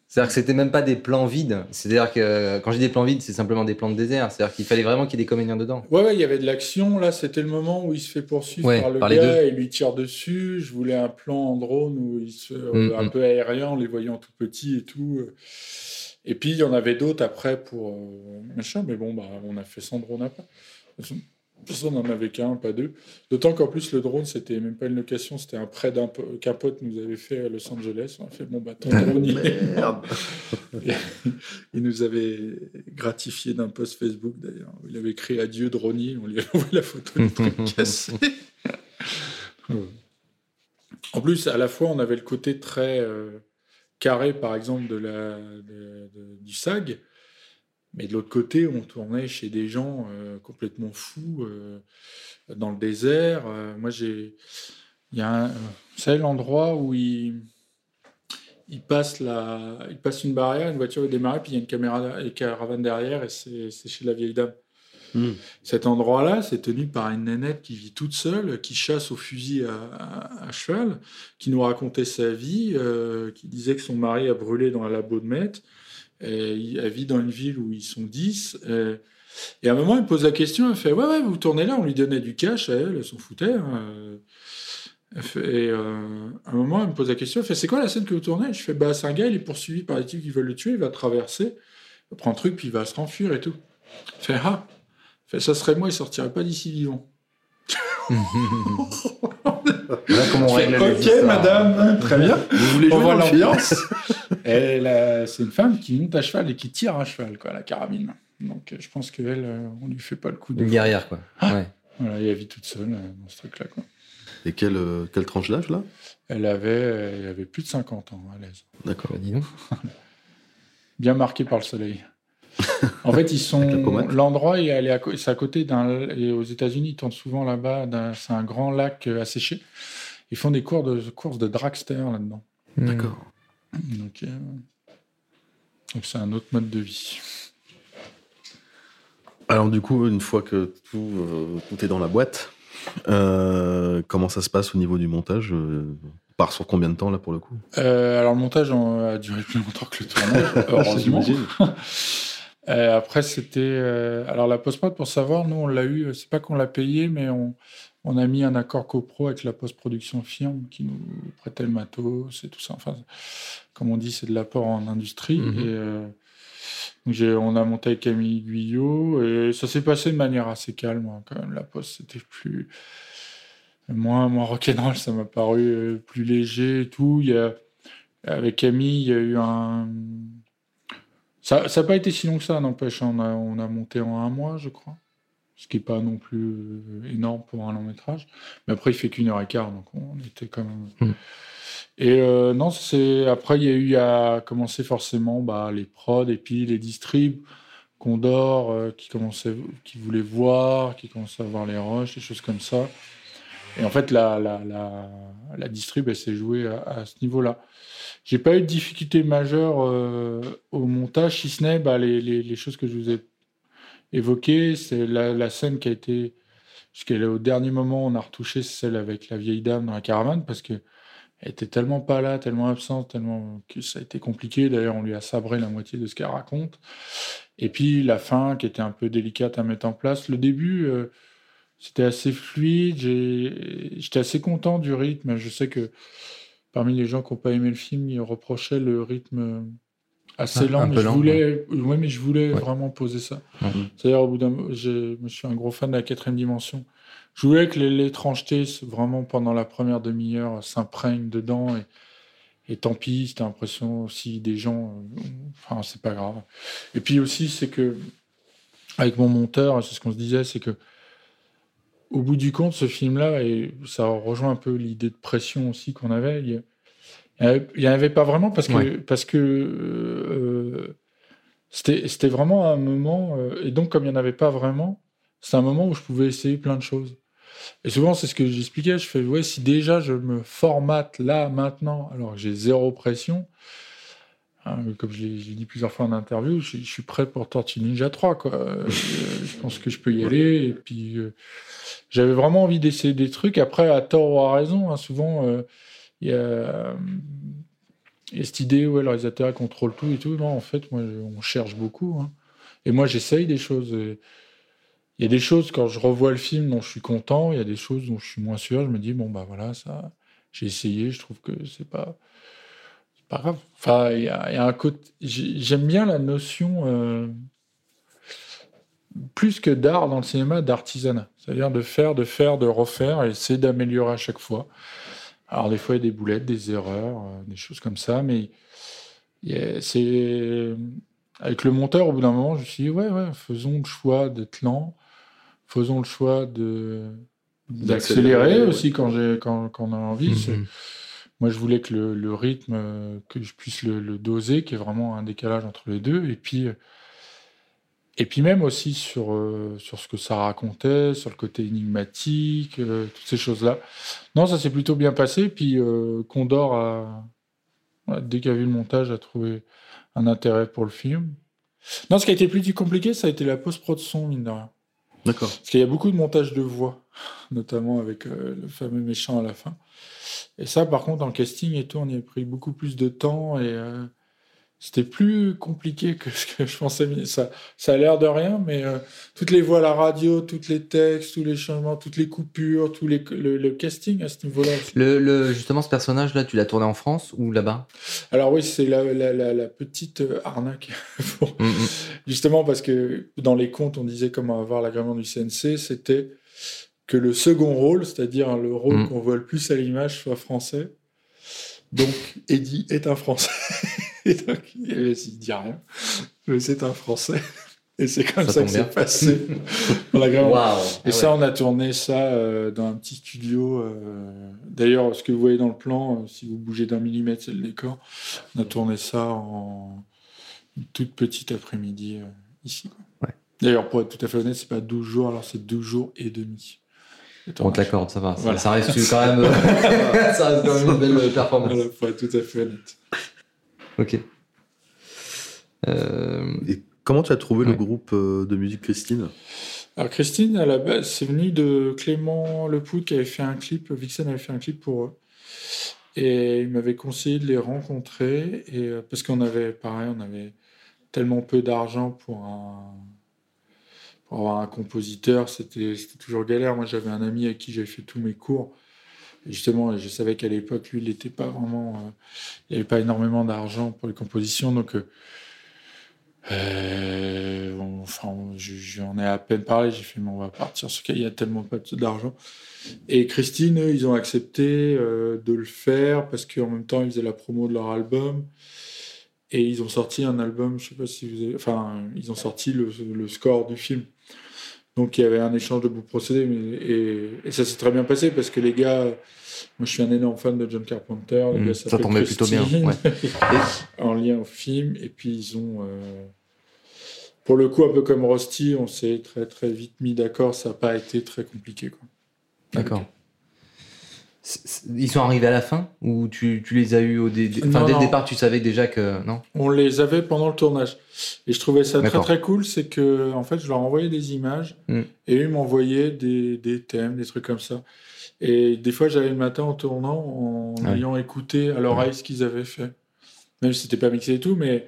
C'est-à-dire que c'était même pas des plans vides. C'est-à-dire que quand je dis des plans vides, c'est simplement des plans de désert. C'est-à-dire qu'il fallait vraiment qu'il y ait des comédiens dedans. Ouais, ouais, il y avait de l'action. Là, c'était le moment où il se fait poursuivre Ouais, par le par gars et lui tire dessus. Je voulais un plan en drone où il se euh, Mm, un mm. peu aérien, en les voyant tout petits et tout. Et puis, il y en avait d'autres après pour euh, machin. Mais bon, bah, on a fait sans drone après. On n'en avait qu'un, pas deux. D'autant qu'en plus, le drone, c'était même pas une location, c'était un prêt d'un qu'un pote nous avait fait à Los Angeles. On a fait, bon, bah, ton drone, il est Merde. il nous avait gratifié d'un post Facebook d'ailleurs. Il avait écrit adieu Droni, on lui a envoyé la photo du truc cassé. en plus, à la fois, on avait le côté très euh, carré, par exemple, de la, de- de- du SAG, mais de l'autre côté, on tournait chez des gens euh, complètement fous euh, dans le désert. Euh, moi, j'ai. Il y a un. Vous savez, l'endroit où il il passe, la, il passe une barrière, une voiture est démarrée, puis il y a une caméra, une caravane derrière, et c'est c'est chez la vieille dame. Hmm. Cet endroit-là, c'est tenu par une nénette qui vit toute seule, qui chasse au fusil à, cheval, qui nous racontait sa vie, qui disait que son mari a brûlé dans un labo de maître. Et elle vit dans une ville où ils sont 10. Et, à un moment, elle pose la question, elle fait Ouais, ouais, vous tournez là, on lui donnait du cash elle, elle s'en foutait. Hein. Et euh, à un moment, elle me pose la question, elle fait C'est quoi la scène que vous tournez? Je fais Bah, c'est un gars, il est poursuivi par des types qui veulent le tuer, il va traverser, il prend un truc, puis il va se renfuir et tout. Elle fait Ah fait, Ça serait moi, il sortirait pas d'ici vivant. comment Ok, madame, très bien. Vous voulez jouer on voit l'ambiance. C'est une femme qui monte à cheval et qui tire à cheval, quoi, la carabine. Donc, euh, je pense qu'elle, euh, on lui fait pas le coup de. Une guerrière, quoi. Ah ouais. Voilà, elle vit toute seule dans ce truc-là, quoi. Et quelle, euh, quelle tranche d'âge là? Elle avait, elle avait plus de 50 ans à l'aise. D'accord. Bah, dis donc. Bien marqué par le soleil. En fait, ils sont. L'endroit, c'est à côté d'un. Aux États-Unis, ils tournent souvent là-bas. C'est un grand lac euh, asséché. Ils font des cours de courses de dragster là-dedans. D'accord. Donc, euh, donc c'est un autre mode de vie. Alors du coup, une fois que tout, tout est dans la boîte, euh, comment ça se passe au niveau du montage? Euh, part sur combien de temps là pour le coup? Euh, Alors le montage a duré plus longtemps que le tournage, heureusement. après c'était alors la post prod pour savoir, nous on l'a eu, c'est pas qu'on l'a payé, mais on, on, a mis un accord copro avec la post production firme qui nous prêtait le matos et tout ça. Enfin, comme on dit, c'est de l'apport en industrie mhm. et on a monté avec Camille Guyot et ça s'est passé de manière assez calme hein, quand même. La poste c'était plus moins moins rock'n'roll, ça m'a paru euh, plus léger et tout. Il y a, avec Camille, il y a eu un ça n'a pas été si long que ça, n'empêche. On a, on a monté en un mois, je crois. Ce qui n'est pas non plus euh, énorme pour un long métrage. Mais après, il fait qu'une heure et quart, donc on était quand même. Hmm. Et euh, non, c'est après il y a eu à commencer forcément bah, les prods et puis les distribs, Condor euh, qui commençait, qui voulait voir, qui commençait à voir les roches, des choses comme ça. Et en fait, la, la, la, la distrib, elle s'est jouée à, ce niveau-là. J'ai pas eu de difficulté majeure euh, au montage, si ce n'est bah, les, les, les, choses que je vous ai évoquées. C'est la, scène qui a été, jusqu'à au dernier moment, on a retouché, celle avec la vieille dame dans la caravane, parce que elle était tellement pas là, tellement absente, tellement que ça a été compliqué. D'ailleurs, on lui a sabré la moitié de ce qu'elle raconte. Et puis la fin, qui était un peu délicate à mettre en place. Le début, euh, c'était assez fluide. J'étais assez content du rythme. Je sais que parmi les gens qui n'ont pas aimé le film, ils reprochaient le rythme assez lent. mais, je voulais, ouais. mais je voulais vraiment poser ça. C'est-à-dire, au bout d'un, je suis un gros fan de la quatrième dimension je voulais que l'étrangeté, vraiment pendant la première demi-heure, s'imprègne dedans. Et, et tant pis, c'était l'impression aussi des gens. Euh, enfin, c'est pas grave. Et puis aussi, c'est que, avec mon monteur, c'est ce qu'on se disait, c'est que, au bout du compte, ce film-là, et ça rejoint un peu l'idée de pression aussi qu'on avait, il n'y en avait pas vraiment parce que, parce que euh, c'était vraiment un moment, euh, et donc comme il n'y en avait pas vraiment, c'est un moment où je pouvais essayer plein de choses. Et souvent, c'est ce que j'expliquais. Je fais, ouais, si déjà je me formate là, maintenant, alors que j'ai zéro pression, hein, comme je l'ai dit plusieurs fois en interview, je, suis prêt pour Tortue Ninja 3. Quoi. Euh, je pense que je peux y aller. Et puis, euh, j'avais vraiment envie d'essayer des trucs. Après, à tort ou à raison, hein, souvent, euh, il y a. cette idée où le réalisateur contrôle tout et tout. Non, en fait, moi, on cherche beaucoup. Hein. Et moi, j'essaye des choses. Il y a des choses, quand je revois le film, dont je suis content. Il y a des choses dont je suis moins sûr. Je me dis, bon, bah voilà, ça, j'ai essayé. Je trouve que c'est pas, pas grave. Enfin, il y a, un côté. J'aime bien la notion, euh, plus que d'art dans le cinéma, d'artisanat. C'est-à-dire de faire, de faire, de refaire et essayer d'améliorer à chaque fois. Alors, des fois, il y a des boulettes, des erreurs, euh, des choses comme ça, mais c'est. Avec le monteur, au bout d'un moment, je me suis dit, ouais, ouais, faisons le choix d'être lent faisons le choix de d'accélérer aussi quand j'ai quand, quand, on a envie. Mhm. Moi, je voulais que le, le rythme, euh, que je puisse le, le, doser, qu'il y ait vraiment un décalage entre les deux. Et puis, et puis même aussi sur, euh, sur ce que ça racontait, sur le côté énigmatique, euh, toutes ces choses-là. Non, ça s'est plutôt bien passé. Puis Condor, a, dès qu'il a vu le montage, a trouvé un intérêt pour le film. Non, ce qui a été plus compliqué, ça a été la post-prod son, mine de rien. D'accord. Parce qu'il y a beaucoup de montage de voix, notamment avec euh, le fameux méchant à la fin. Et ça, par contre, en casting et tout, on y a pris beaucoup plus de temps et euh, c'était plus compliqué que ce que je pensais. Ça, ça a l'air de rien, mais euh, toutes les voix à la radio, tous les textes, tous les changements, toutes les coupures, tous les, le, le casting à ce niveau-là. Le, le- justement, ce personnage-là, tu l'as tourné en France ou là-bas? Alors oui, c'est la, la, la, la petite euh, arnaque. pour- Mm, mm. Justement parce que dans les contes, on disait comment avoir l'agrément du CNC, c'était que le second rôle, c'est-à-dire le rôle Mm. qu'on voit le plus à l'image, soit français. Donc, Eddie est un français. Et donc, il dit rien, mais c'est un français. Et c'est comme Ça ça, que c'est passé Et ça, on a tourné ça euh, dans un petit studio. euh, D'ailleurs, ce que vous voyez dans le plan, euh, si vous bougez d'un millimètre, c'est le décor. On a tourné ça en une toute petite après-midi euh, ici. Ouais. D'ailleurs, pour être tout à fait honnête, c'est pas 12 jours, alors c'est 12 jours et demi. On te l'accorde, ça va. Ça- Voilà. Ça, reste quand même, ça reste une belle performance. Voilà, pour être tout à fait honnête. Ok. Euh, Et comment tu as trouvé le groupe euh, de musique Christine? Alors Christine, à la base, c'est venu de Clément Lepoud qui avait fait un clip, Vixen avait fait un clip pour eux. Et il m'avait conseillé de les rencontrer, et, euh, parce qu'on avait, pareil, on avait tellement peu d'argent pour un pour avoir un compositeur, c'était c'était toujours galère. Moi, j'avais un ami avec qui j'avais fait tous mes cours. Justement, je savais qu'à l'époque, lui, il n'était pas vraiment... euh, il n'y avait pas énormément d'argent pour les compositions, donc... euh, euh, enfin, je- j'en ai à peine parlé. J'ai fait, mais on va partir sur qu'il y a tellement pas d'argent. Et Christine, eux, ils ont accepté de le faire parce qu'en même temps, ils faisaient la promo de leur album. Et ils ont sorti un album, je sais pas si vous avez. Enfin, ils ont sorti le score du film. Donc il y avait un échange de bons procédés. Mais, et, et ça s'est très bien passé parce que les gars. Moi, je suis un énorme fan de John Carpenter. Le Mm, gars ça s'appelle tombait plutôt bien, ouais. en lien au film. Et puis ils ont. euh, pour le coup, un peu comme Rusty, on s'est très très vite mis d'accord. Ça n'a pas été très compliqué. D'accord. Ils sont arrivés à la fin ou tu, tu les as eu au dé- enfin, Non, dès non. le départ tu savais déjà que non? On les avait pendant le tournage. Et je trouvais ça très très cool, c'est que en fait, je leur envoyais des images Mm. et eux ils m'envoyaient des, des thèmes, des trucs comme ça. Et des fois, j'allais le matin en tournant, en ayant écouté à l'oreille ce qu'ils avaient fait. Même si c'était pas mixé et tout, mais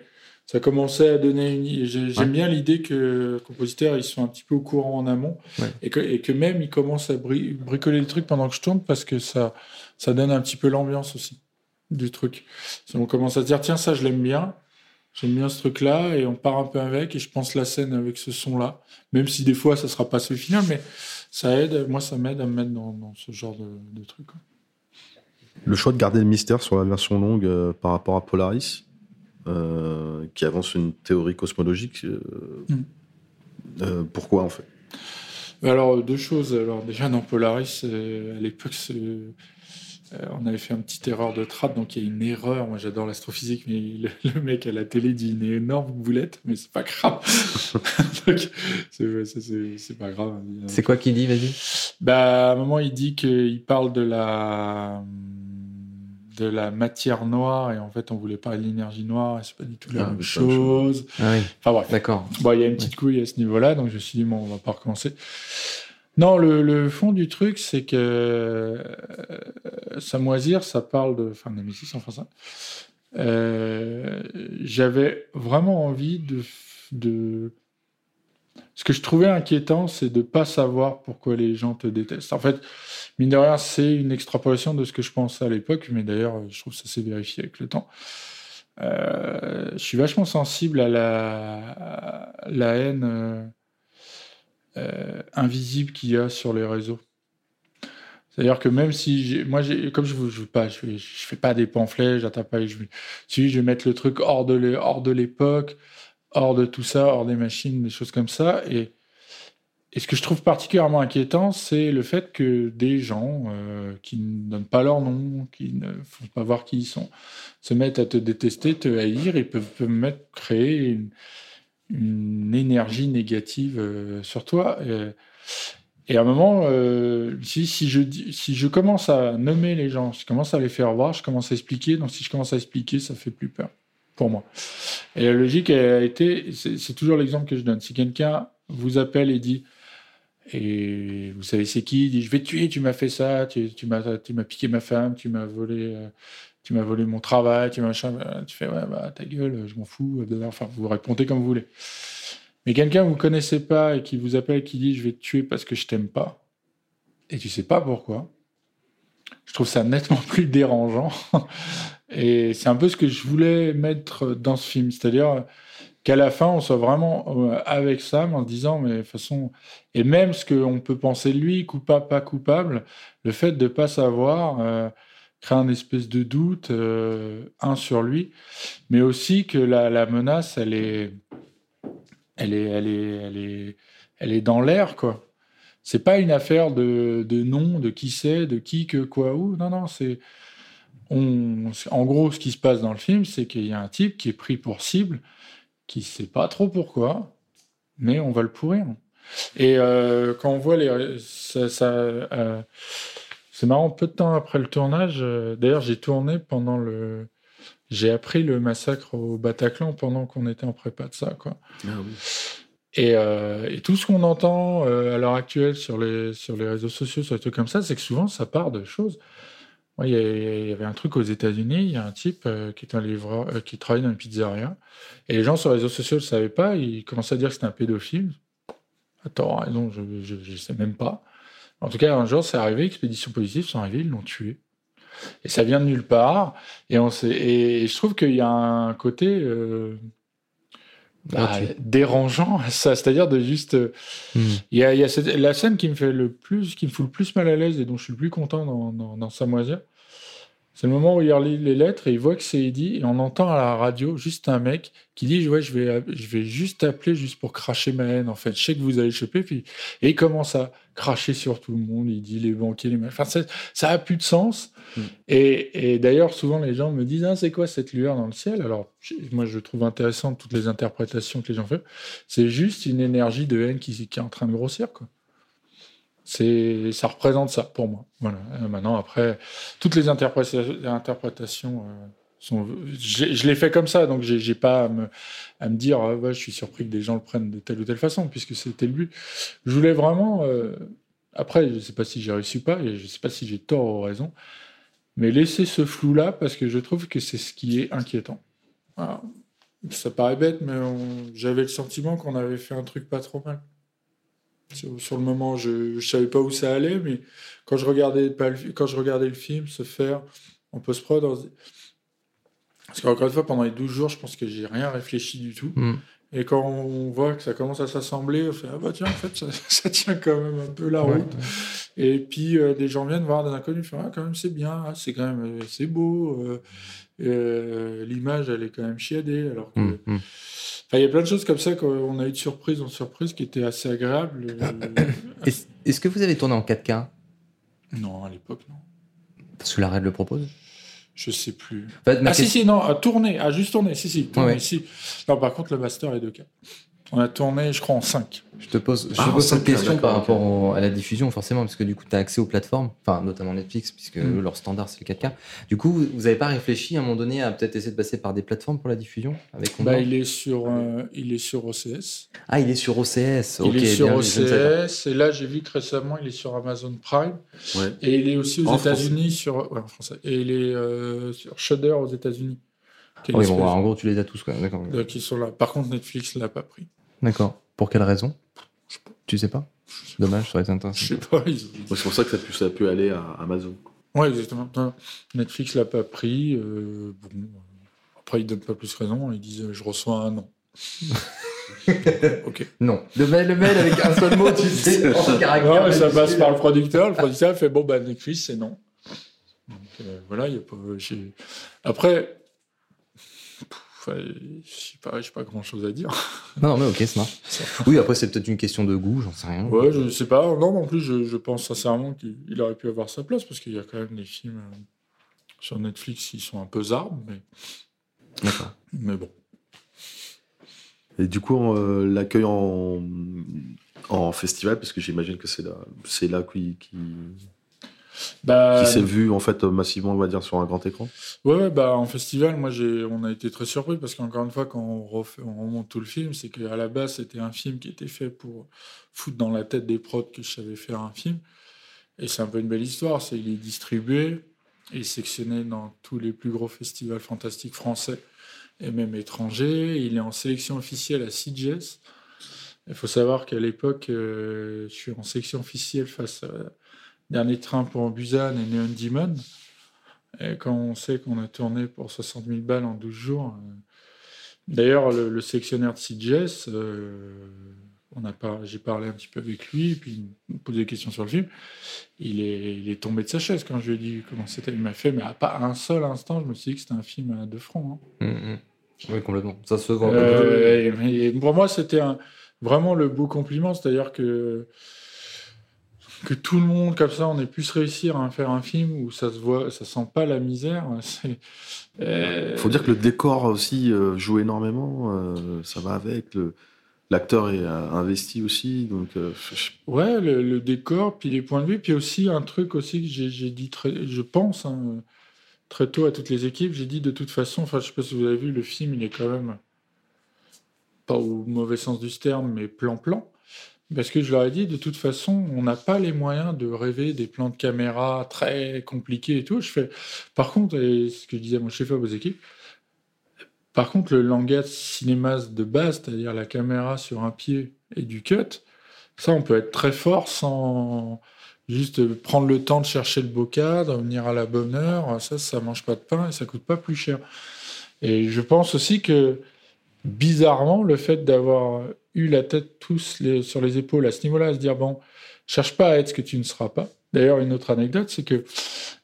ça commençait à donner une. J'aime Ouais. bien l'idée que les compositeurs ils sont un petit peu au courant en amont Ouais. et, que, et que même ils commencent à bri- bricoler le truc pendant que je tourne parce que ça, ça donne un petit peu l'ambiance aussi du truc. Si on commence à se dire tiens ça je l'aime bien, j'aime bien ce truc là et on part un peu avec et je pense la scène avec ce son là, même si des fois ça sera pas ce final, mais ça aide, moi ça m'aide à me mettre dans, dans ce genre de, de truc. Le choix de garder le mystère sur la version longue euh, par rapport à Polaris, euh, qui avance une théorie cosmologique, euh, Mm. euh, pourquoi en fait? Alors, deux choses. Alors, déjà, dans Polaris, euh, à l'époque, euh, on avait fait une petite erreur de trad, donc il y a une erreur. Moi, j'adore l'astrophysique, mais le, le mec à la télé dit une énorme boulette, mais c'est pas grave. donc, c'est pas grave. c'est quoi qui dit vas-y? Bah, à un moment, il dit qu'il parle de la de la matière noire et en fait on voulait parler de l'énergie noire et c'est pas du tout la Ah, même chose. ah oui Enfin bref. d'accord Bon, il y a une petite couille à ce niveau-là, donc je me suis dit, bon, on va pas recommencer. Non, le, le fond du truc, c'est que euh, Samoisir, ça parle de. Enfin, Nemesis en français. Euh, J'avais vraiment envie de, de. Ce que je trouvais inquiétant, c'est de pas savoir pourquoi les gens te détestent. En fait, mine de rien, c'est une extrapolation de ce que je pensais à l'époque, mais d'ailleurs, je trouve que ça s'est vérifié avec le temps. Euh, je suis vachement sensible à la, haine euh, euh, invisible qu'il y a sur les réseaux. C'est-à-dire que même si, moi, comme je ne je, pas, je, fais- pas des pamphlets, j'attends pas, je, si je vais mettre le truc hors de l'époque, hors de tout ça, hors des machines, des choses comme ça. Et, ce que je trouve particulièrement inquiétant, c'est le fait que des gens euh, qui ne donnent pas leur nom, qui ne font pas voir qui ils sont, se mettent à te détester, te haïr, et peuvent, peuvent mettre, créer une, énergie négative euh, sur toi. Et, à un moment, euh, si, si, je, si je commence à nommer les gens, je commence à les faire voir, je commence à expliquer. Donc si je commence à expliquer, ça fait plus peur moi. Et la logique a été, c'est toujours l'exemple que je donne. Si quelqu'un vous appelle et dit Et vous savez, c'est qui dit Je vais te tuer, tu m'as fait ça, tu, tu m'as piqué ma femme, tu m'as volé. euh, tu m'as volé mon travail, tu machin. Euh, Tu fais, ouais, bah, ta gueule, je m'en fous. euh, Enfin, vous répondez comme vous voulez. Mais quelqu'un que vous connaissez pas et qui vous appelle, qui dit, je vais te tuer parce que je t'aime pas, et tu sais pas pourquoi, je trouve ça nettement plus dérangeant. Et c'est un peu ce que je voulais mettre dans ce film. C'est-à-dire qu'à la fin, on soit vraiment euh, avec Sam en se disant, mais de toute façon, et même ce qu'on peut penser de lui, coupable, pas coupable, le fait de pas savoir, euh, crée un espèce de doute, euh, un sur lui, mais aussi que la, la menace, elle est, elle est, elle est, elle est, elle est dans l'air, quoi. C'est pas une affaire de, de nom, de qui c'est, de qui, que, quoi, où. Non, non, c'est. On, en gros, ce qui se passe dans le film, c'est qu'il y a un type qui est pris pour cible, qui sait pas trop pourquoi, mais on va le pourrir. Et euh, quand on voit les. Ça, ça, euh, c'est marrant, peu de temps après le tournage, euh, d'ailleurs, j'ai tourné pendant le. J'ai appris le massacre au Bataclan pendant qu'on était en prépa de ça, quoi. Ah oui. Et, euh, et tout ce qu'on entend euh, à l'heure actuelle sur les, sur les réseaux sociaux, sur les trucs comme ça, c'est que souvent ça part de choses. Il y, avait un truc aux États-Unis, il y a un type euh, qui est un livreur, euh, qui travaille dans une pizzeria, et les gens sur les réseaux sociaux ne le savaient pas, ils commençaient à dire que c'était un pédophile. Attends, raison, je ne sais même pas. En tout cas, un jour, c'est arrivé, expédition positive, sont arrivés, ils l'ont tué. Et ça vient de nulle part. Et, on et je trouve qu'il y a un côté euh, bah, dérangeant à ça. C'est-à-dire de juste. Hmm. Il y a, il y a cette- la scène qui me fait le plus, qui me fout le plus mal à l'aise et dont je suis le plus content dans, dans, dans Samoisia. C'est le moment où il relit les lettres et il voit que c'est Eddie et on entend à la radio juste un mec qui dit ouais je vais je vais juste appeler juste pour cracher ma haine en fait. Je sais que vous allez choper puis et il commence à cracher sur tout le monde il dit les banquiers les enfin ça, a plus de sens. Mm. et, et d'ailleurs souvent les gens me disent ah, c'est quoi cette lueur dans le ciel? Alors moi je trouve intéressant toutes les interprétations que les gens font. C'est juste une énergie de haine qui, qui est en train de grossir quoi c'est ça représente ça pour moi. Voilà. Euh, maintenant après toutes les interpréta- interprétations euh, sont je l'ai fait comme ça donc j'ai j'ai pas à me, dire ah je suis surpris que des gens le prennent de telle ou telle façon puisque c'était le but. Je voulais vraiment euh, après je sais pas si j'ai réussi ou pas et je sais pas si j'ai tort ou raison mais laisser ce flou là parce que je trouve que c'est ce qui est inquiétant. Ça paraît bête mais j'avais le sentiment qu'on avait fait un truc pas trop mal sur, le moment, je ne savais pas où ça allait, mais quand je regardais, le, film se faire en post-prod, parce qu'encore une fois, pendant les 12 jours, je pense que j'ai rien réfléchi du tout. Mm. Et quand on voit que ça commence à s'assembler, on fait Ah bah tiens, en fait, ça, ça tient quand même un peu la Ouais. route. Et puis euh, des gens viennent voir des inconnus, ils font Ah, quand même, c'est bien, ah, c'est quand même euh, c'est beau. euh, euh, L'image, elle est quand même chiadée. Alors que. Hmm. Enfin, il y a plein de choses comme ça qu'on a eu de surprise en surprise qui étaient assez agréables. Euh, Est-ce est-ce que vous avez tourné en 4K non, à l'époque, non. Parce que l'arrêt le propose Je sais plus. En fait, ma Ah, si, si, non, à tourner, à juste tourner, si, si, tourner, Ouais. si. Non, par contre, le master est 2K. On a tourné, je crois, en 5. Je te pose, je te Ah, pose cette question par rapport au- à la diffusion, forcément, parce que du coup, tu as accès aux plateformes, enfin, notamment Netflix, puisque Mm. eux, leur standard, c'est le 4K. Du coup, vous n'avez pas réfléchi à un moment donné à peut-être essayer de passer par des plateformes pour la diffusion avec Bah, il, est sur, euh, il est sur OCS. Ah, il est sur OCS. il est sur bien, ne. OCS. Et là, j'ai vu que récemment, il est sur Amazon Prime. Ouais. Et il est aussi aux États-Unis sur. Ouais, en français. Et il est euh, sur Shudder aux États-Unis. Ah oui, bon, espèce- en gros, tu les as tous, quoi. Donc, ils sont là. Par contre, Netflix l'a pas pris. D'accord. Pour quelle raison? Tu sais pas? Dommage, ça aurait été intéressant. Je sais pas. ils- C'est pour ça que ça a pu, ça a pu aller à Amazon. Ouais, exactement. Non, Netflix l'a pas pris. euh, bon, euh, après, ils donnent pas plus raison. Ils disent euh, je reçois un non. ok. Non. Le mail, le mail avec un seul mot, tu sais, en caractère. Ouais, ça passe par le producteur. Le producteur fait bon, bah, Netflix, c'est non. Donc, euh, voilà, il y a pas. j'ai- Après, je sais pas, j'ai pas grand chose à dire. Non, non, mais ok, c'est marrant. Oui, après, c'est peut-être une question de goût, j'en sais rien. Ouais, je sais pas. Non, non plus, je, je pense sincèrement qu'il il aurait pu avoir sa place parce qu'il y a quand même des films euh, sur Netflix qui sont un peu arbres, mais, D'accord. mais bon. Et du coup, euh, l'accueil en, en festival, parce que j'imagine que c'est là, c'est là qui, qui- Bah, qui s'est vu en fait massivement, on va dire, sur un grand écran Ouais, ouais, bah en festival, moi j'ai, on a été très surpris parce qu'encore une fois, quand on, refait, on remonte tout le film, c'est qu'à la base c'était un film qui était fait pour foutre dans la tête des prods que je savais faire un film. Et c'est un peu une belle histoire, c'est il est distribué et sectionné dans tous les plus gros festivals fantastiques français et même étrangers. Il est en sélection officielle à CGS. Il faut savoir qu'à l'époque, euh, je suis en sélection officielle face à Dernier Train pour Busan et Neon Demon. Et quand on sait qu'on a tourné pour 60 000 balles en 12 jours. euh, D'ailleurs, le, le sélectionneur de CGS, euh, on a pas, j'ai parlé un petit peu avec lui, puis il me posait des questions sur le film. Il est, il est tombé de sa chaise quand je lui ai dit comment c'était. Il m'a fait, mais à pas un seul instant, je me suis dit que c'était un film à deux francs. hein. Mm, mm. Oui, complètement. Ça se voit. Euh, et- mais- et pour moi, c'était un- vraiment le beau compliment, c'est-à-dire que que tout le monde comme ça, on ait pu se réussir à faire un film où ça se voit, ça sent pas la misère. C'est, euh, faut dire que le décor aussi euh, joue énormément. euh, ça va avec. Le, l'acteur est euh, investi aussi, donc. Ouais, le, le décor, puis les points de vue, puis aussi un truc aussi que j'ai dit très, je pense hein, très tôt à toutes les équipes, j'ai dit de toute façon, enfin je sais pas si vous avez vu le film, il est quand même pas au mauvais sens du terme, mais plan-plan. Parce que je leur ai dit, de toute façon, on n'a pas les moyens de rêver des plans de caméra très compliqués et tout. Je fais, par contre, et ce que je disais à mon chef aux équipes, par contre, le langage cinéma de base, c'est-à-dire la caméra sur un pied et du cut, ça, on peut être très fort sans juste prendre le temps de chercher le beau cadre, venir à la bonne heure. Ça, ça mange pas de pain et ça coûte pas plus cher. Et je pense aussi que, bizarrement, le fait d'avoir eu la tête tous les- sur les épaules à ce niveau-là, à se dire, bon, cherche pas à être ce que tu ne seras pas. D'ailleurs, une autre anecdote, c'est que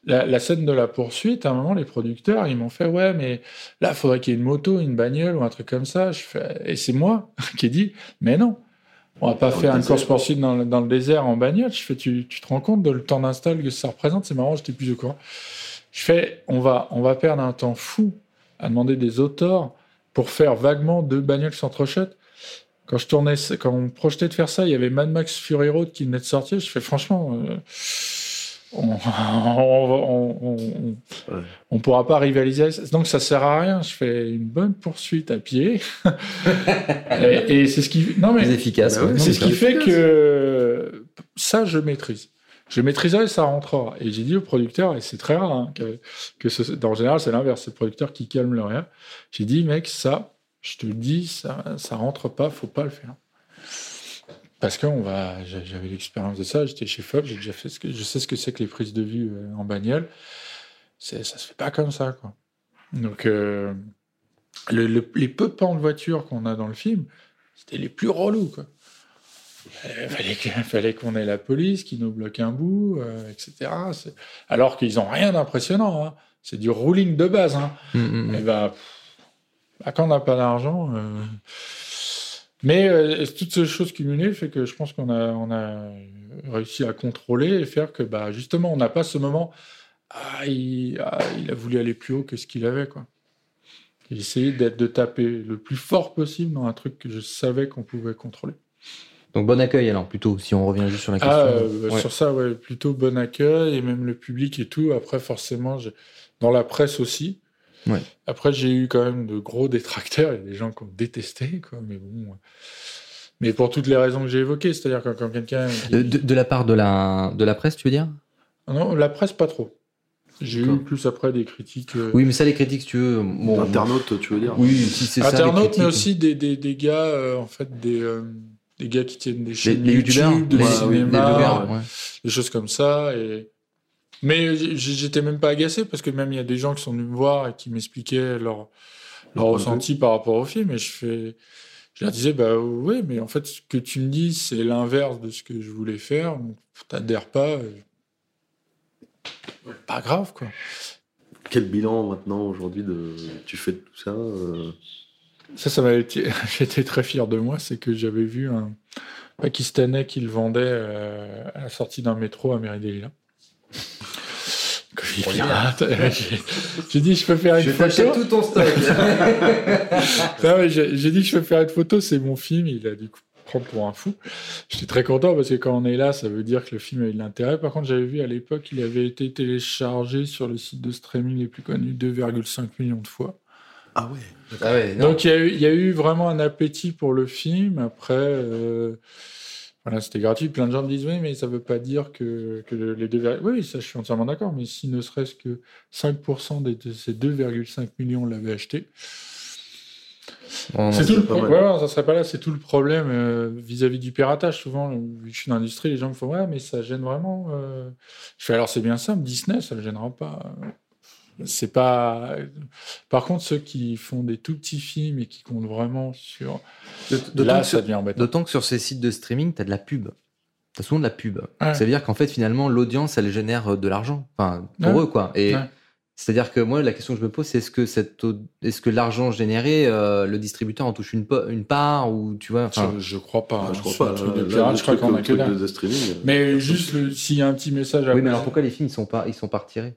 la, la scène de la poursuite, à un moment, les producteurs, ils m'ont fait, ouais, mais là, faudrait qu'il y ait une moto, une bagnole ou un truc comme ça. Je fais, et c'est moi qui ai dit, mais non, on va pas faire une course poursuite dans, le- dans le désert en bagnole. Je fais, tu, tu te rends compte de le temps d'install que ça représente? C'est marrant, j'étais plus au courant. Je fais, on va, on va perdre un temps fou à demander des auteurs pour faire vaguement deux bagnoles s'entrechoquent. Quand je tournais, quand on projetait de faire ça, il y avait Mad Max Fury Road qui venait de sortir. Je fais, franchement, euh, on, on, on, on- Ouais. on pourra pas rivaliser. Donc ça sert à rien. Je fais une bonne poursuite à pied. et et c'est ce qui, non mais Plus efficace. Bah ouais, c'est ce qui fait que ça, je maîtrise. Je maîtriserai et ça rentrera. Et j'ai dit au producteur, et c'est très rare, hein, que, que ce, en général, c'est l'inverse, c'est le producteur qui calme le rien. J'ai dit, mec, ça, je te le dis, ça, ça rentre pas, faut pas le faire. Parce que on va, j'a- j'avais l'expérience de ça, j'étais chez Fob, j'ai déjà fait ce que, je sais ce que c'est que les prises de vue euh, en bagnole. C'est, ça se fait pas comme ça, quoi. Donc, euh, le- le- les peu de pans de voiture qu'on a dans le film, c'était les plus relous, quoi. Il fallait, qu'on ait la police qui nous bloque un bout, euh, etc. Alors qu'ils n'ont rien d'impressionnant. hein. C'est du ruling de base. Hein. Mm, mm, mm. Et bah, pff, bah, quand on n'a pas d'argent. euh, Mais euh, toutes ces choses cumulées fait que je pense qu'on a, on a réussi à contrôler et faire que bah, justement, on n'a pas ce moment. Ah il, ah, il a voulu aller plus haut que ce qu'il avait. quoi. J'ai essayé d'être de taper le plus fort possible dans un truc que je savais qu'on pouvait contrôler. Donc bon accueil alors plutôt, si on revient juste sur la question. Ah, euh, Ouais. sur ça, ouais, plutôt bon accueil et même le public et tout. Après, forcément, j'ai- dans la presse aussi. Ouais. Après, j'ai eu quand même de gros détracteurs. Il y a des gens qui ont détesté, quoi. Mais bon. euh, Mais pour toutes les raisons que j'ai évoquées, c'est-à-dire quand, quand quelqu'un. De, de- de la part de la, de la presse, tu veux dire? Non, la presse, pas trop. J'ai eu plus après des critiques. euh, Oui, mais ça, les critiques, si tu veux. Bon, Internaute, tu veux dire? Oui, si c'est ça. internautes, mais aussi des, des, des gars, euh, en fait, des, euh, des gars qui tiennent des chaînes les YouTube, les, cinéma, les blogueurs, ouais. des choses comme ça. Et... Mais j'étais même pas agacé parce que même il y a des gens qui sont venus me voir et qui m'expliquaient leur, leur de ressenti par rapport au film. Et je fais, je leur disais, bah oui, mais en fait, ce que tu me dis, c'est l'inverse de ce que je voulais faire. Donc, t'adhères pas. euh, Pas grave, quoi. Quel bilan maintenant aujourd'hui de tu fais de tout ça euh, Ça, ça m'avait été... J'étais très fier de moi, c'est que j'avais vu un Pakistanais qui le vendait euh, à la sortie d'un métro à. Que j'ai dit, je peux faire une photo. tout ton stock. Non, mais J'ai dit que je peux faire une photo, c'est mon film. Il a du coup prendre pour un fou. J'étais très content parce que quand on est là, ça veut dire que le film a eu de l'intérêt. Par contre, j'avais vu à l'époque, il avait été téléchargé sur le site de streaming les plus connus 2,5 millions de fois. Ah ouais. Ah ouais. Donc il y, a eu- il y a eu vraiment un appétit pour le film. Après, euh, voilà, c'était gratuit. Plein de gens me disent oui, mais ça veut pas dire que, que les deux. virg- Oui, ça, je suis entièrement d'accord. Mais si ne serait-ce que 5% des- de ces 2,5 millions l'avaient acheté, c'est tout. Le, pas mal. voilà, ça serait pas là. C'est tout le problème euh, vis-à-vis du piratage. Souvent, vu que je suis dans l'industrie, les gens me font ouais, mais ça gêne vraiment. euh. Je fais alors c'est bien simple. Disney, ça le gênera pas. C'est pas. Par contre, ceux qui font des tout petits films et qui comptent vraiment sur. D'autant Là, que ça sur- devient embêtant. D'autant que sur ces sites de streaming, tu as de la pub. Tu as souvent de la pub. Ouais. Ça veut dire qu'en fait, finalement, l'audience, elle génère euh, de l'argent. Enfin, pour Ouais. eux, quoi. Et Ouais. c'est-à-dire que moi, la question que je me pose, c'est est-ce que, cette, est-ce que l'argent généré, euh, le distributeur en touche une, part ou tu vois, Je, je crois pas. Ah, hein, je crois pas. le truc de là, pirate, le je crois truc- qu'on a que de streaming. euh, Mais juste s'il y a un petit message à Oui, mais alors pourquoi les films, ils sont pas, ils sont pas retirés?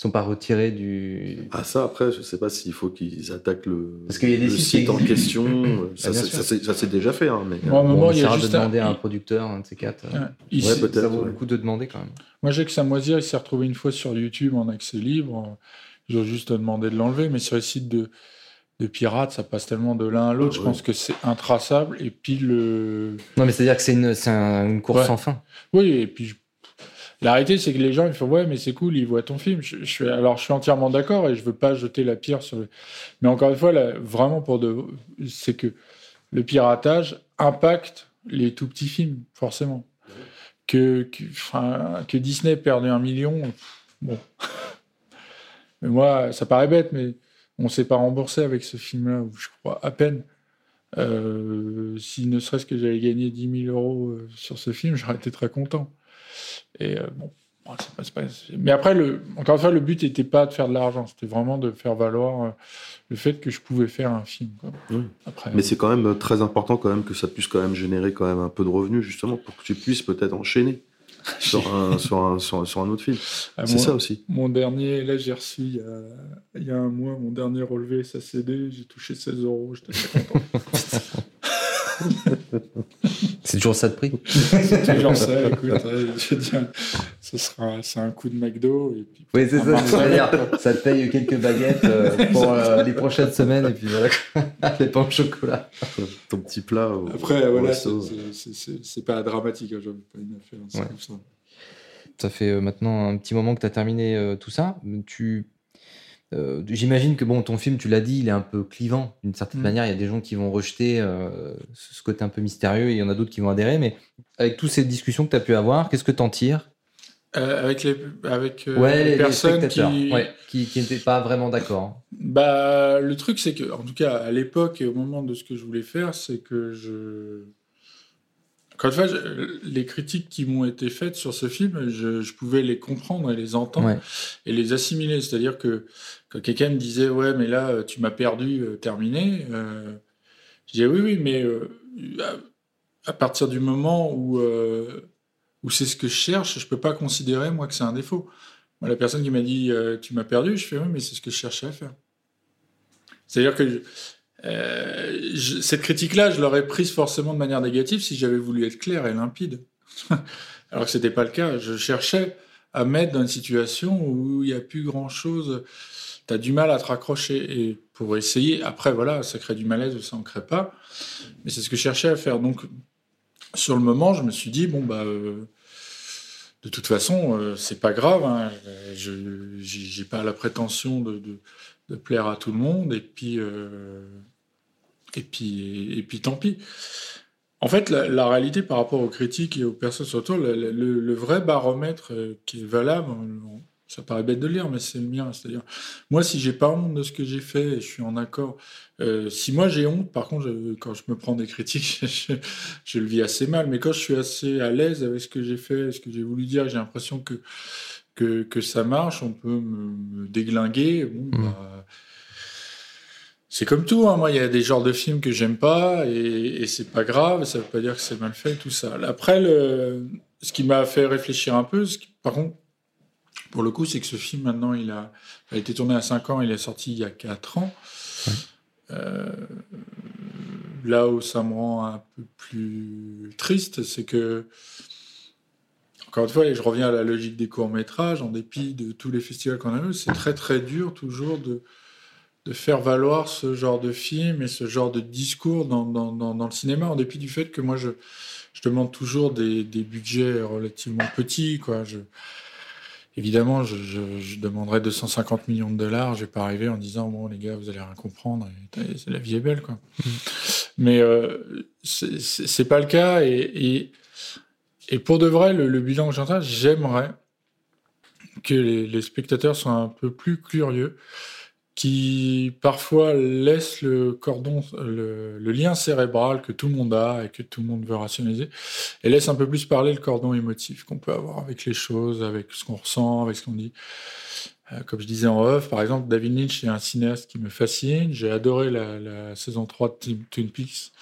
Sont pas retirés du. Ah ça après je sais pas s'il faut qu'ils attaquent le, Parce qu'il y a des le sites site qui en question ça Ah, sûr. ça c'est- ça s'est déjà fait hein, mais Bon, moment, on il y a essaiera de demander un- à un producteur, un de ces quatre. euh. Ouais. Il Ouais. Ça vaut ouais. le coup de demander quand même. Moi, j'ai que Samoisir, il s'est retrouvé une fois sur YouTube en accès libre. Ils ont juste demandé de l'enlever, mais sur les sites de, de pirates, ça passe tellement de l'un à l'autre. Ah, je ouais. pense que c'est intraçable. Et puis le. Non, mais c'est-à-dire que c'est une, c'est un- une course Ouais. sans fin. Oui, et puis je- la réalité, c'est que les gens ils font ouais, mais c'est cool, ils voient ton film. Alors, je suis entièrement d'accord et je veux pas jeter la pierre sur. Mais encore une fois, vraiment pour de, c'est que le piratage impacte les tout petits films, forcément. Que, que, enfin, que Disney perde un million, bon. mais moi, ça paraît bête, mais on s'est pas remboursé avec ce film-là, je crois à peine. Euh, si ne serait-ce que j'avais gagné 10 000 euros euh, sur ce film, j'aurais été très content. Et euh, bon, pas- mais après, le, encore une fois, le but n'était pas de faire de l'argent, c'était vraiment de faire valoir euh, le fait que je pouvais faire un film. quoi. Oui. Après, mais c'est quand même très important quand même que ça puisse quand même générer quand même un peu de revenus justement pour que tu puisses peut-être enchaîner sur un sur un sur, un- sur un autre film à c'est ça aussi Mon dernier, là j'ai reçu il y, a, il y a un mois mon dernier relevé SACD, j'ai touché 16 euros, j'étais très content. C'est toujours ça de prix. C'est toujours ça, écoute, je veux dire, ce sera, c'est un coup de McDo. Et puis, Oui, c'est ça. C'est-à-dire, ça te paye quelques baguettes euh, pour euh, les prochaines semaines et puis voilà, les pains au chocolat. ton petit plat au, Après, au voilà, c'est- c'est- c'est c'est pas dramatique, hein, pas une affaire, Ouais. comme ça. Ça fait euh, maintenant un petit moment que tu as terminé euh, tout ça. Tu, euh, J'imagine que bon, ton film, tu l'as dit, il est un peu clivant. D'une certaine Mm. manière, il y a des gens qui vont rejeter euh, ce côté un peu mystérieux et il y en a d'autres qui vont adhérer. Mais avec toutes ces discussions que tu as pu avoir, qu'est-ce que tu en tires? Euh, avec les, avec, Ouais, les les, personnes qui. ouais, qui qui n'étaient pas vraiment d'accord. Bah, le truc, c'est que, en tout cas, à l'époque et au moment de ce que je voulais faire, c'est que je. Encore une fois, les critiques qui m'ont été faites sur ce film, je, je pouvais les comprendre et les entendre Ouais. et les assimiler. C'est-à-dire que quand quelqu'un me disait, ouais, mais là, tu m'as perdu, euh, terminé, euh, je disais, oui, oui, mais euh, à, à partir du moment où, euh, où c'est ce que je cherche, je peux pas considérer, moi, que c'est un défaut. Moi, la personne qui m'a dit, tu m'as perdu, je fais, oui, mais c'est ce que je cherchais à faire. C'est-à-dire que je- je- cette critique-là, je l'aurais prise forcément de manière négative si j'avais voulu être clair et limpide. Alors que c'était pas le cas. Je cherchais à mettre dans une situation où il n'y a plus grand-chose. Tu as du mal à te raccrocher. Et pour essayer, après, voilà, ça crée du malaise ou ça en crée pas. Mais c'est ce que je cherchais à faire. Donc, sur le moment, je me suis dit, bon, bah. euh, de toute façon, euh, c'est pas grave. Hein. Je j'ai pas la prétention de plaire à tout le monde. Et puis, euh, et puis, et puis, tant pis. En fait, la, la réalité par rapport aux critiques et aux personnes surtout, le, le- le vrai baromètre euh, qui est valable, ça paraît bête de le lire, mais c'est le mien. C'est-à-dire, moi, si j'ai pas honte de ce que j'ai fait et je suis en accord, euh, si moi j'ai honte, par contre, je- quand je me prends des critiques, je, je le vis assez mal. Mais quand je suis assez à l'aise avec ce que j'ai fait, ce que j'ai voulu dire, j'ai l'impression que, que, que ça marche, on peut me, me déglinguer. Bon, Mhm. bah, c'est comme tout, hein. moi il y a des genres de films que j'aime pas et, et c'est pas grave, ça veut pas dire que c'est mal fait, tout ça. Après, le, ce qui m'a fait réfléchir un peu, ce qui- par contre, pour le coup, c'est que ce film maintenant il a, a été tourné à 5 ans, il est sorti il y a 4 ans. Euh, là où ça me rend un peu plus triste, c'est que, encore une fois, et je reviens à la logique des courts-métrages, en dépit de tous les festivals qu'on a eu, c'est très très dur toujours de, de faire valoir ce genre de film et ce genre de discours dans, dans, dans, le cinéma, en dépit du fait que moi, je, je demande toujours des, des budgets relativement petits. Quoi. Je, évidemment, je, je, demanderais 250 millions de dollars. Je vais pas arriver en disant bon les gars, vous allez rien comprendre. la vie est belle, quoi. Mm. Mais euh, c'est pas le cas. Et, et, et, pour de vrai, le, le bilan que j'entends, j'aimerais que les, les, spectateurs soient un peu plus curieux qui parfois laisse le cordon, le, lien cérébral que tout le monde a et que tout le monde veut rationaliser, et laisse un peu plus parler le cordon émotif qu'on peut avoir avec les choses, avec ce qu'on ressent, avec ce qu'on dit. Euh, comme je disais en off, par exemple, David Lynch est un cinéaste qui me fascine. J'ai adoré la, saison 3 de Twin Peaks.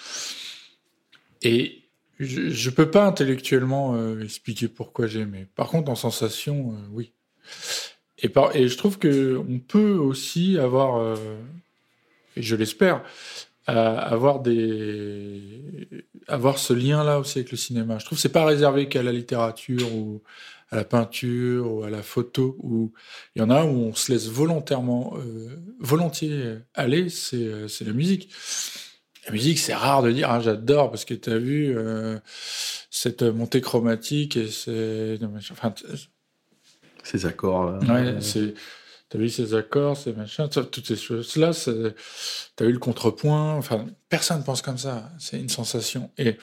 Et je ne peux pas intellectuellement euh, expliquer pourquoi j'ai aimé. Par contre, en sensation, euh, oui. Et, je trouve qu'on peut aussi avoir, euh, et je l'espère, euh, avoir, avoir ce lien-là aussi avec le cinéma. Je trouve que c'est pas réservé qu'à la littérature ou à la peinture ou à la photo. Il y en a où on se laisse volontairement, euh, volontiers aller, c'est la musique. La musique, c'est rare de dire ah, j'adore parce que tu as vu cette montée chromatique et c'est. Ces accords. Là. Ouais, c'est. T'as vu ces accords, ces machins, toutes ces choses-là, t'as vu le contrepoint. Enfin, personne pense comme ça. C'est une sensation. Et,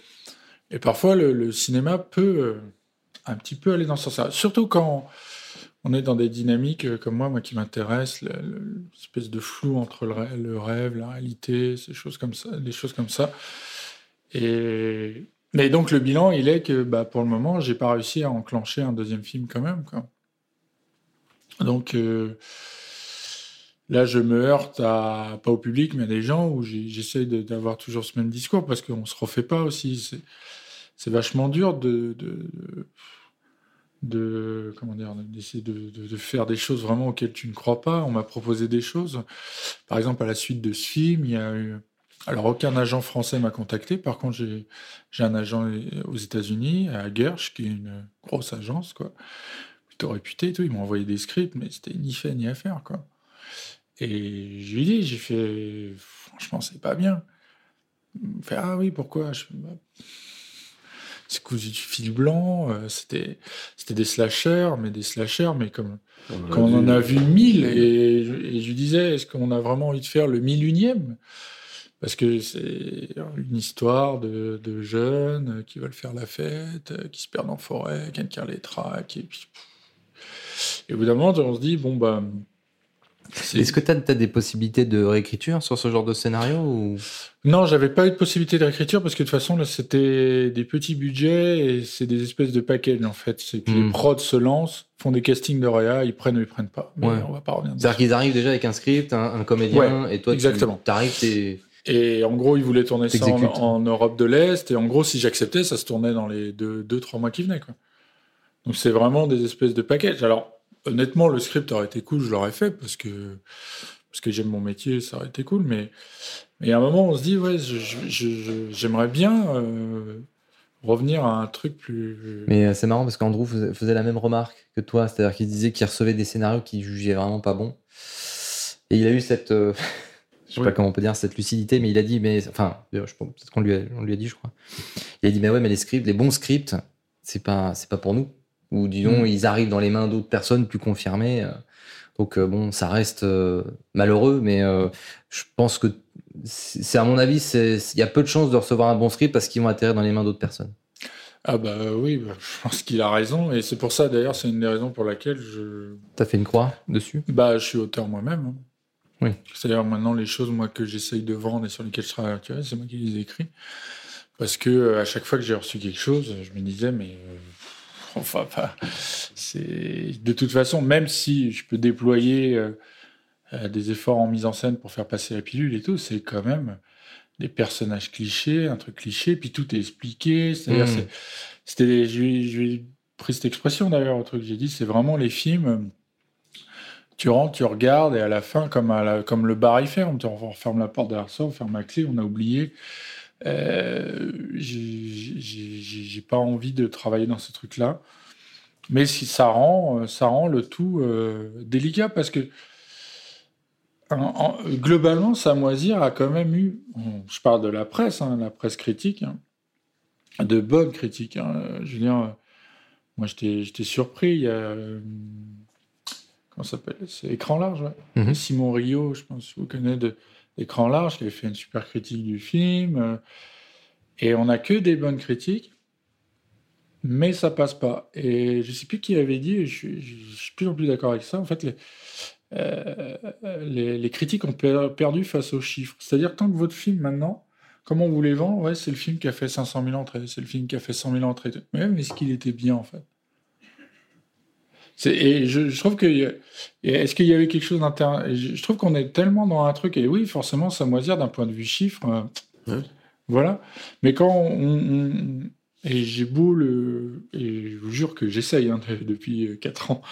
et parfois, le, cinéma peut euh, un petit peu aller dans ce sens-là. Surtout quand on est dans des dynamiques euh, comme moi, moi qui m'intéresse, l'espèce de flou entre le rêve, la réalité, ces choses comme ça, des choses comme ça. Et mais donc le bilan, il est que bah, pour le moment, j'ai pas réussi à enclencher un deuxième film quand même. Quoi. Donc euh, là, je me heurte à, pas au public, mais à des gens où j'essaie d'avoir toujours ce même discours parce qu'on se refait pas aussi. C'est vachement dur de, de, comment dire, d'essayer de, faire des choses vraiment auxquelles tu ne crois pas. On m'a proposé des choses. Par exemple, à la suite de ce film, il y a eu. Alors, aucun agent français m'a contacté. Par contre, j'ai un agent aux États-Unis, à Gersh, qui est une grosse agence, quoi plutôt réputé et tout. Ils m'ont envoyé des scripts, mais c'était ni fait ni à faire, quoi. Et je lui ai dit, j'ai fait, franchement, c'est pas bien. Il me fait, ah oui, pourquoi? Je, bah, C'est cousu du fil blanc, euh, c'était, c'était des slashers, mais des slashers, mais comme, on, on en a vu mille. Et, je lui disais, est-ce qu'on a vraiment envie de faire le mille unième parce que c'est une histoire de, de, jeunes qui veulent faire la fête, qui se perdent en forêt, quelqu'un les traque, et puis et au bout d'un moment, on se dit, bon, bah. Est-ce que tu as, des possibilités de réécriture sur ce genre de scénario ou... Non, j'avais pas eu de possibilité de réécriture parce que de toute façon, là, c'était des petits budgets et c'est des espèces de packages en fait. C'est que les hmm. prods se lancent, font des castings de réa, ils prennent ou ils prennent pas. Mais on va pas revenir. C'est-à-dire qu'ils arrivent déjà avec un script, un, comédien, et toi, exactement. tu arrives, Et en gros, ils voulaient tourner ça en, Europe de l'Est. Et en gros, si j'acceptais, ça se tournait dans les deux, deux trois mois qui venaient. Quoi. Donc c'est vraiment des espèces de packages. Alors honnêtement, le script aurait été cool, je l'aurais fait parce que parce que j'aime mon métier, ça aurait été cool. Mais mais à un moment, on se dit ouais, j'aimerais bien euh, revenir à un truc plus. Mais euh, c'est marrant parce qu'Andrew faisait la même remarque que toi, c'est-à-dire qu'il disait qu'il recevait des scénarios qu'il jugeait vraiment pas bons. Et il a eu cette euh, je sais pas comment on peut dire cette lucidité, mais il a dit, mais enfin, peut-être qu'on lui, a, on lui a dit, je crois. Il a dit, mais ouais, mais les scripts, les bons scripts, c'est pas, c'est pas pour nous ou disons mm. ils arrivent dans les mains d'autres personnes plus confirmées. Euh. Donc euh, bon, ça reste euh, malheureux, mais je pense que c'est à mon avis, il y a peu de chances de recevoir un bon script parce qu'ils vont atterrir dans les mains d'autres personnes. Ah bah oui, bah, je pense qu'il a raison et c'est pour ça d'ailleurs, c'est une des raisons pour laquelle je. T'as fait une croix dessus? Bah, je suis auteur moi-même. Hein. Oui. C'est-à-dire maintenant les choses moi que j'essaye de vendre et sur lesquelles je travaille c'est moi qui les écris parce que à chaque fois que j'ai reçu quelque chose, je me disais mais Enfin, c'est de toute façon, même si je peux déployer euh, euh, des efforts en mise en scène pour faire passer la pilule et tout, c'est quand même des personnages clichés, un truc cliché, puis tout est expliqué. C'est-à-dire, mmh. c'était, j'ai pris cette expression d'ailleurs, au truc que j'ai dit, c'est vraiment les films. Tu rentres, tu regardes, et à la fin, comme, à comme le bar il ferme, on referme la porte derrière ça, on ferme la clé, on a oublié Euh, j'ai- pas envie de travailler dans ces trucs-là. Mais si ça rend, euh, ça rend le tout euh, délicat parce que en- en- globalement, Samoisir a quand même eu, on- je parle de la presse, hein, la presse critique, hein, de bonnes critiques. hein. Je veux dire, euh, moi j'étais surpris. Il y a. comment s'appelle C'est Écran Large, ouais. Mhm. Simon Rio, je pense vous connaissez de Écran Large, qui fait une super critique du film. euh, et on n'a que des bonnes critiques, mais ça passe pas. Et je sais plus qui avait dit, je, je, suis plus en plus d'accord avec ça. En fait, les, euh, critiques ont per- perdu face aux chiffres. C'est-à-dire, tant que votre film, maintenant, comment on vous les vend Ouais, c'est le film qui a fait 500 000 entrées, c'est le film qui a fait 100 000 entrées. Mais, est-ce qu'il était bien, en fait? Et je, je trouve que. Est-ce qu'il y avait quelque chose d'intéressant je, je trouve qu'on est tellement dans un truc, et oui, forcément, ça moisir d'un point de vue chiffre. euh, Ouais. Voilà. Mais quand on. on- et j'ai beau le. Et je vous jure que j'essaye hein, de- depuis 4 ans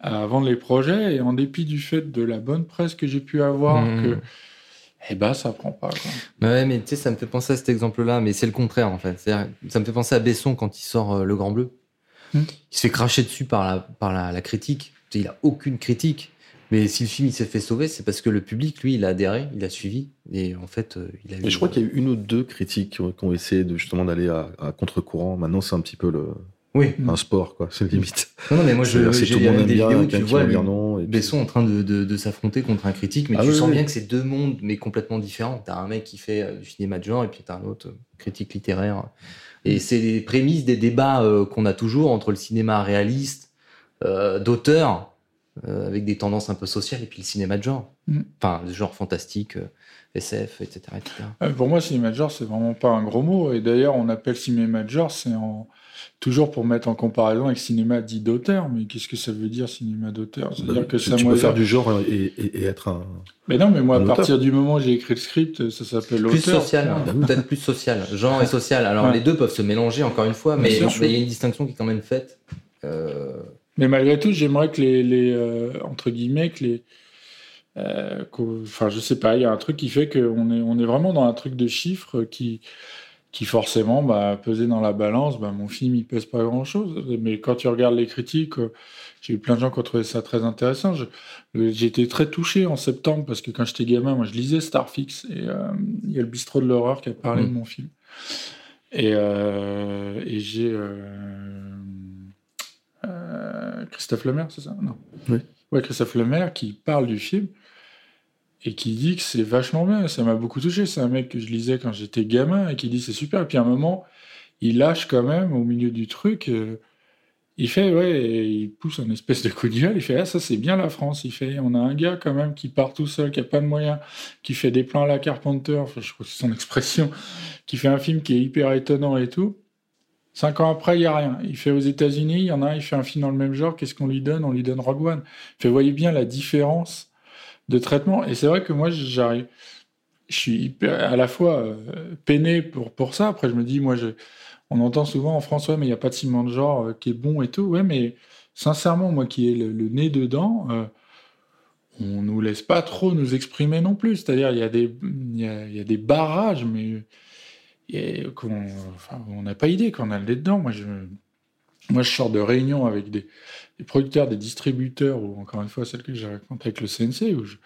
à vendre les projets, et en dépit du fait de la bonne presse que j'ai pu avoir, Mmh. que. Eh ben, ça prend pas. Quoi. Bah Ouais, mais tu sais, ça me fait penser à cet exemple-là, mais c'est le contraire en fait. Ça me fait penser à Besson quand il sort euh, Le Grand Bleu. Hmm. Il se fait cracher dessus par la, par la, la critique. Il a aucune critique. Mais si le film il s'est fait sauver, c'est parce que le public, lui, il a adhéré, il a suivi. Et en fait, euh, il a Et je crois qu'il y a eu une ou deux critiques qui ont, qui ont essayé de justement d'aller à, à contre-courant. Maintenant, c'est un petit peu le, Oui. Un sport, quoi. C'est limite. Non, non, mais moi, je, si tout le monde aime des bien, vidéos, tu vois, non. et Besson en train de, de, de s'affronter contre un critique, mais Ah tu oui, sens oui. bien que c'est deux mondes, mais complètement différents. T'as un mec qui fait euh, du cinéma de genre, et puis t'as un autre euh, critique littéraire. Et c'est les prémices des débats euh, qu'on a toujours entre le cinéma réaliste, euh, d'auteur, euh, avec des tendances un peu sociales, et puis le cinéma de genre. Mm. Enfin, le genre fantastique, euh, SF, etc. etc. Euh, Pour moi, cinéma de genre, c'est vraiment pas un gros mot. Et d'ailleurs, on appelle cinéma de genre, c'est en... toujours pour mettre en comparaison avec cinéma dit d'auteur. Mais qu'est-ce que ça veut dire, cinéma d'auteur? C'est-à-dire que tu, ça tu peux faire du genre et, et- et être un. Mais non, mais moi, à auteur. partir du moment où j'ai écrit le script, ça s'appelle Plus auteur. social, Ouais. peut-être plus social. Genre et social. Alors Ouais. les deux peuvent se mélanger, encore une fois, mais il y a une distinction qui est quand même faite. Euh, Mais malgré tout, j'aimerais que les, les euh, entre guillemets, que les, euh, enfin, je sais pas, il y a un truc qui fait qu'on est, on est vraiment dans un truc de chiffres qui, qui forcément, bah, peser dans la balance, bah, mon film, il pèse pas grand chose. Mais quand tu regardes les critiques, euh, j'ai eu plein de gens qui ont trouvé ça très intéressant. J'ai été très touché en septembre parce que quand j'étais gamin, moi, je lisais Starfix et euh, il y a le bistrot de l'horreur qui a parlé Mm. de mon film. Et, euh, et j'ai euh, Christophe Lemaire, c'est ça? Non. Oui. Ouais, Christophe Lemaire qui parle du film et qui dit que c'est vachement bien. Ça m'a beaucoup touché. C'est un mec que je lisais quand j'étais gamin et qui dit c'est super. Et puis à un moment, il lâche quand même au milieu du truc. euh, il fait, ouais, il pousse un espèce de coup de gueule. Il fait, ah, ça c'est bien la France. Il fait, on a un gars quand même qui part tout seul, qui a pas de moyens, qui fait des plans à la Carpenter. Enfin, je crois que c'est son expression. Qui fait un film qui est hyper étonnant et tout. Cinq ans après, il n'y a rien. Il fait aux États-Unis, il y en a un, il fait un film dans le même genre. Qu'est-ce qu'on lui donne? On lui donne Rogue One. Il fait, voyez bien la différence de traitement. Et c'est vrai que moi, j'arrive. Je suis à la fois euh, peiné pour, ça. Après, je me dis, moi, je, on entend souvent en France, ouais, mais il n'y a pas de cinéma de genre euh, qui est bon et tout. Ouais, mais sincèrement, moi qui ai le, nez dedans, euh, on nous laisse pas trop nous exprimer non plus. C'est-à-dire, il y, a des- il y, a, il y a des barrages, mais on n'a pas idée qu'on a le nez dedans. Moi je, moi, je sors de réunions avec des, des producteurs, des distributeurs, ou encore une fois, celle que j'ai racontée avec le CNC, où je,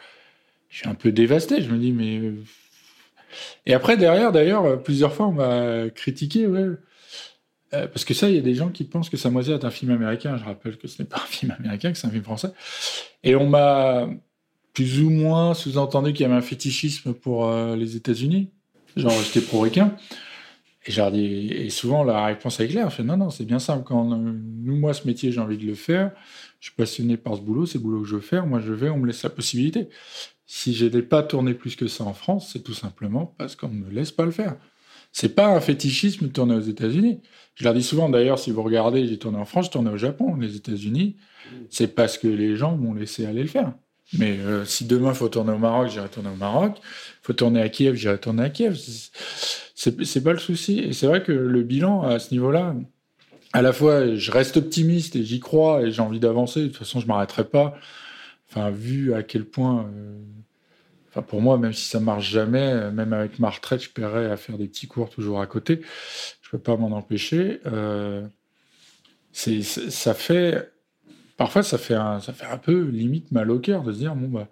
suis un peu dévasté. Je me dis, mais. Et après, derrière, d'ailleurs, plusieurs fois, on m'a critiqué, ouais. Euh, parce que ça, il y a des gens qui pensent que Samoisé est un film américain. Je rappelle que ce n'est pas un film américain, que c'est un film français. Et on m'a plus ou moins sous-entendu qu'il y avait un fétichisme pour euh, les États-Unis. Genre, j'étais pro-ricain. Et, je leur dis- et souvent, la réponse est claire. Je fais non, non, c'est bien simple. Quand nous, moi, ce métier, j'ai envie de le faire. Je suis passionné par ce boulot, c'est le boulot que je veux faire. Moi, je vais, on me laisse la possibilité. Si je n'ai pas tourné plus que ça en France, c'est tout simplement parce qu'on ne me laisse pas le faire. C'est pas un fétichisme de tourner aux États-Unis. Je leur dis souvent, d'ailleurs, si vous regardez, j'ai tourné en France, je tournais au Japon. Les États-Unis, c'est parce que les gens m'ont laissé aller le faire. Mais euh, si demain il faut tourner au Maroc, j'irai tourner au Maroc. Il faut tourner à Kiev, j'irai tourner à Kiev. C'est- pas le souci. Et c'est vrai que le bilan à ce niveau-là, à la fois, je reste optimiste et j'y crois et j'ai envie d'avancer. De toute façon, je m'arrêterai pas. Enfin, vu à quel point euh, Enfin, pour moi, même si ça marche jamais, euh, même avec ma retraite, je paierais à faire des petits cours toujours à côté. Je peux pas m'en empêcher. Euh, ça fait, parfois, ça fait un, ça fait un peu limite mal au cœur de se dire, bon, bah,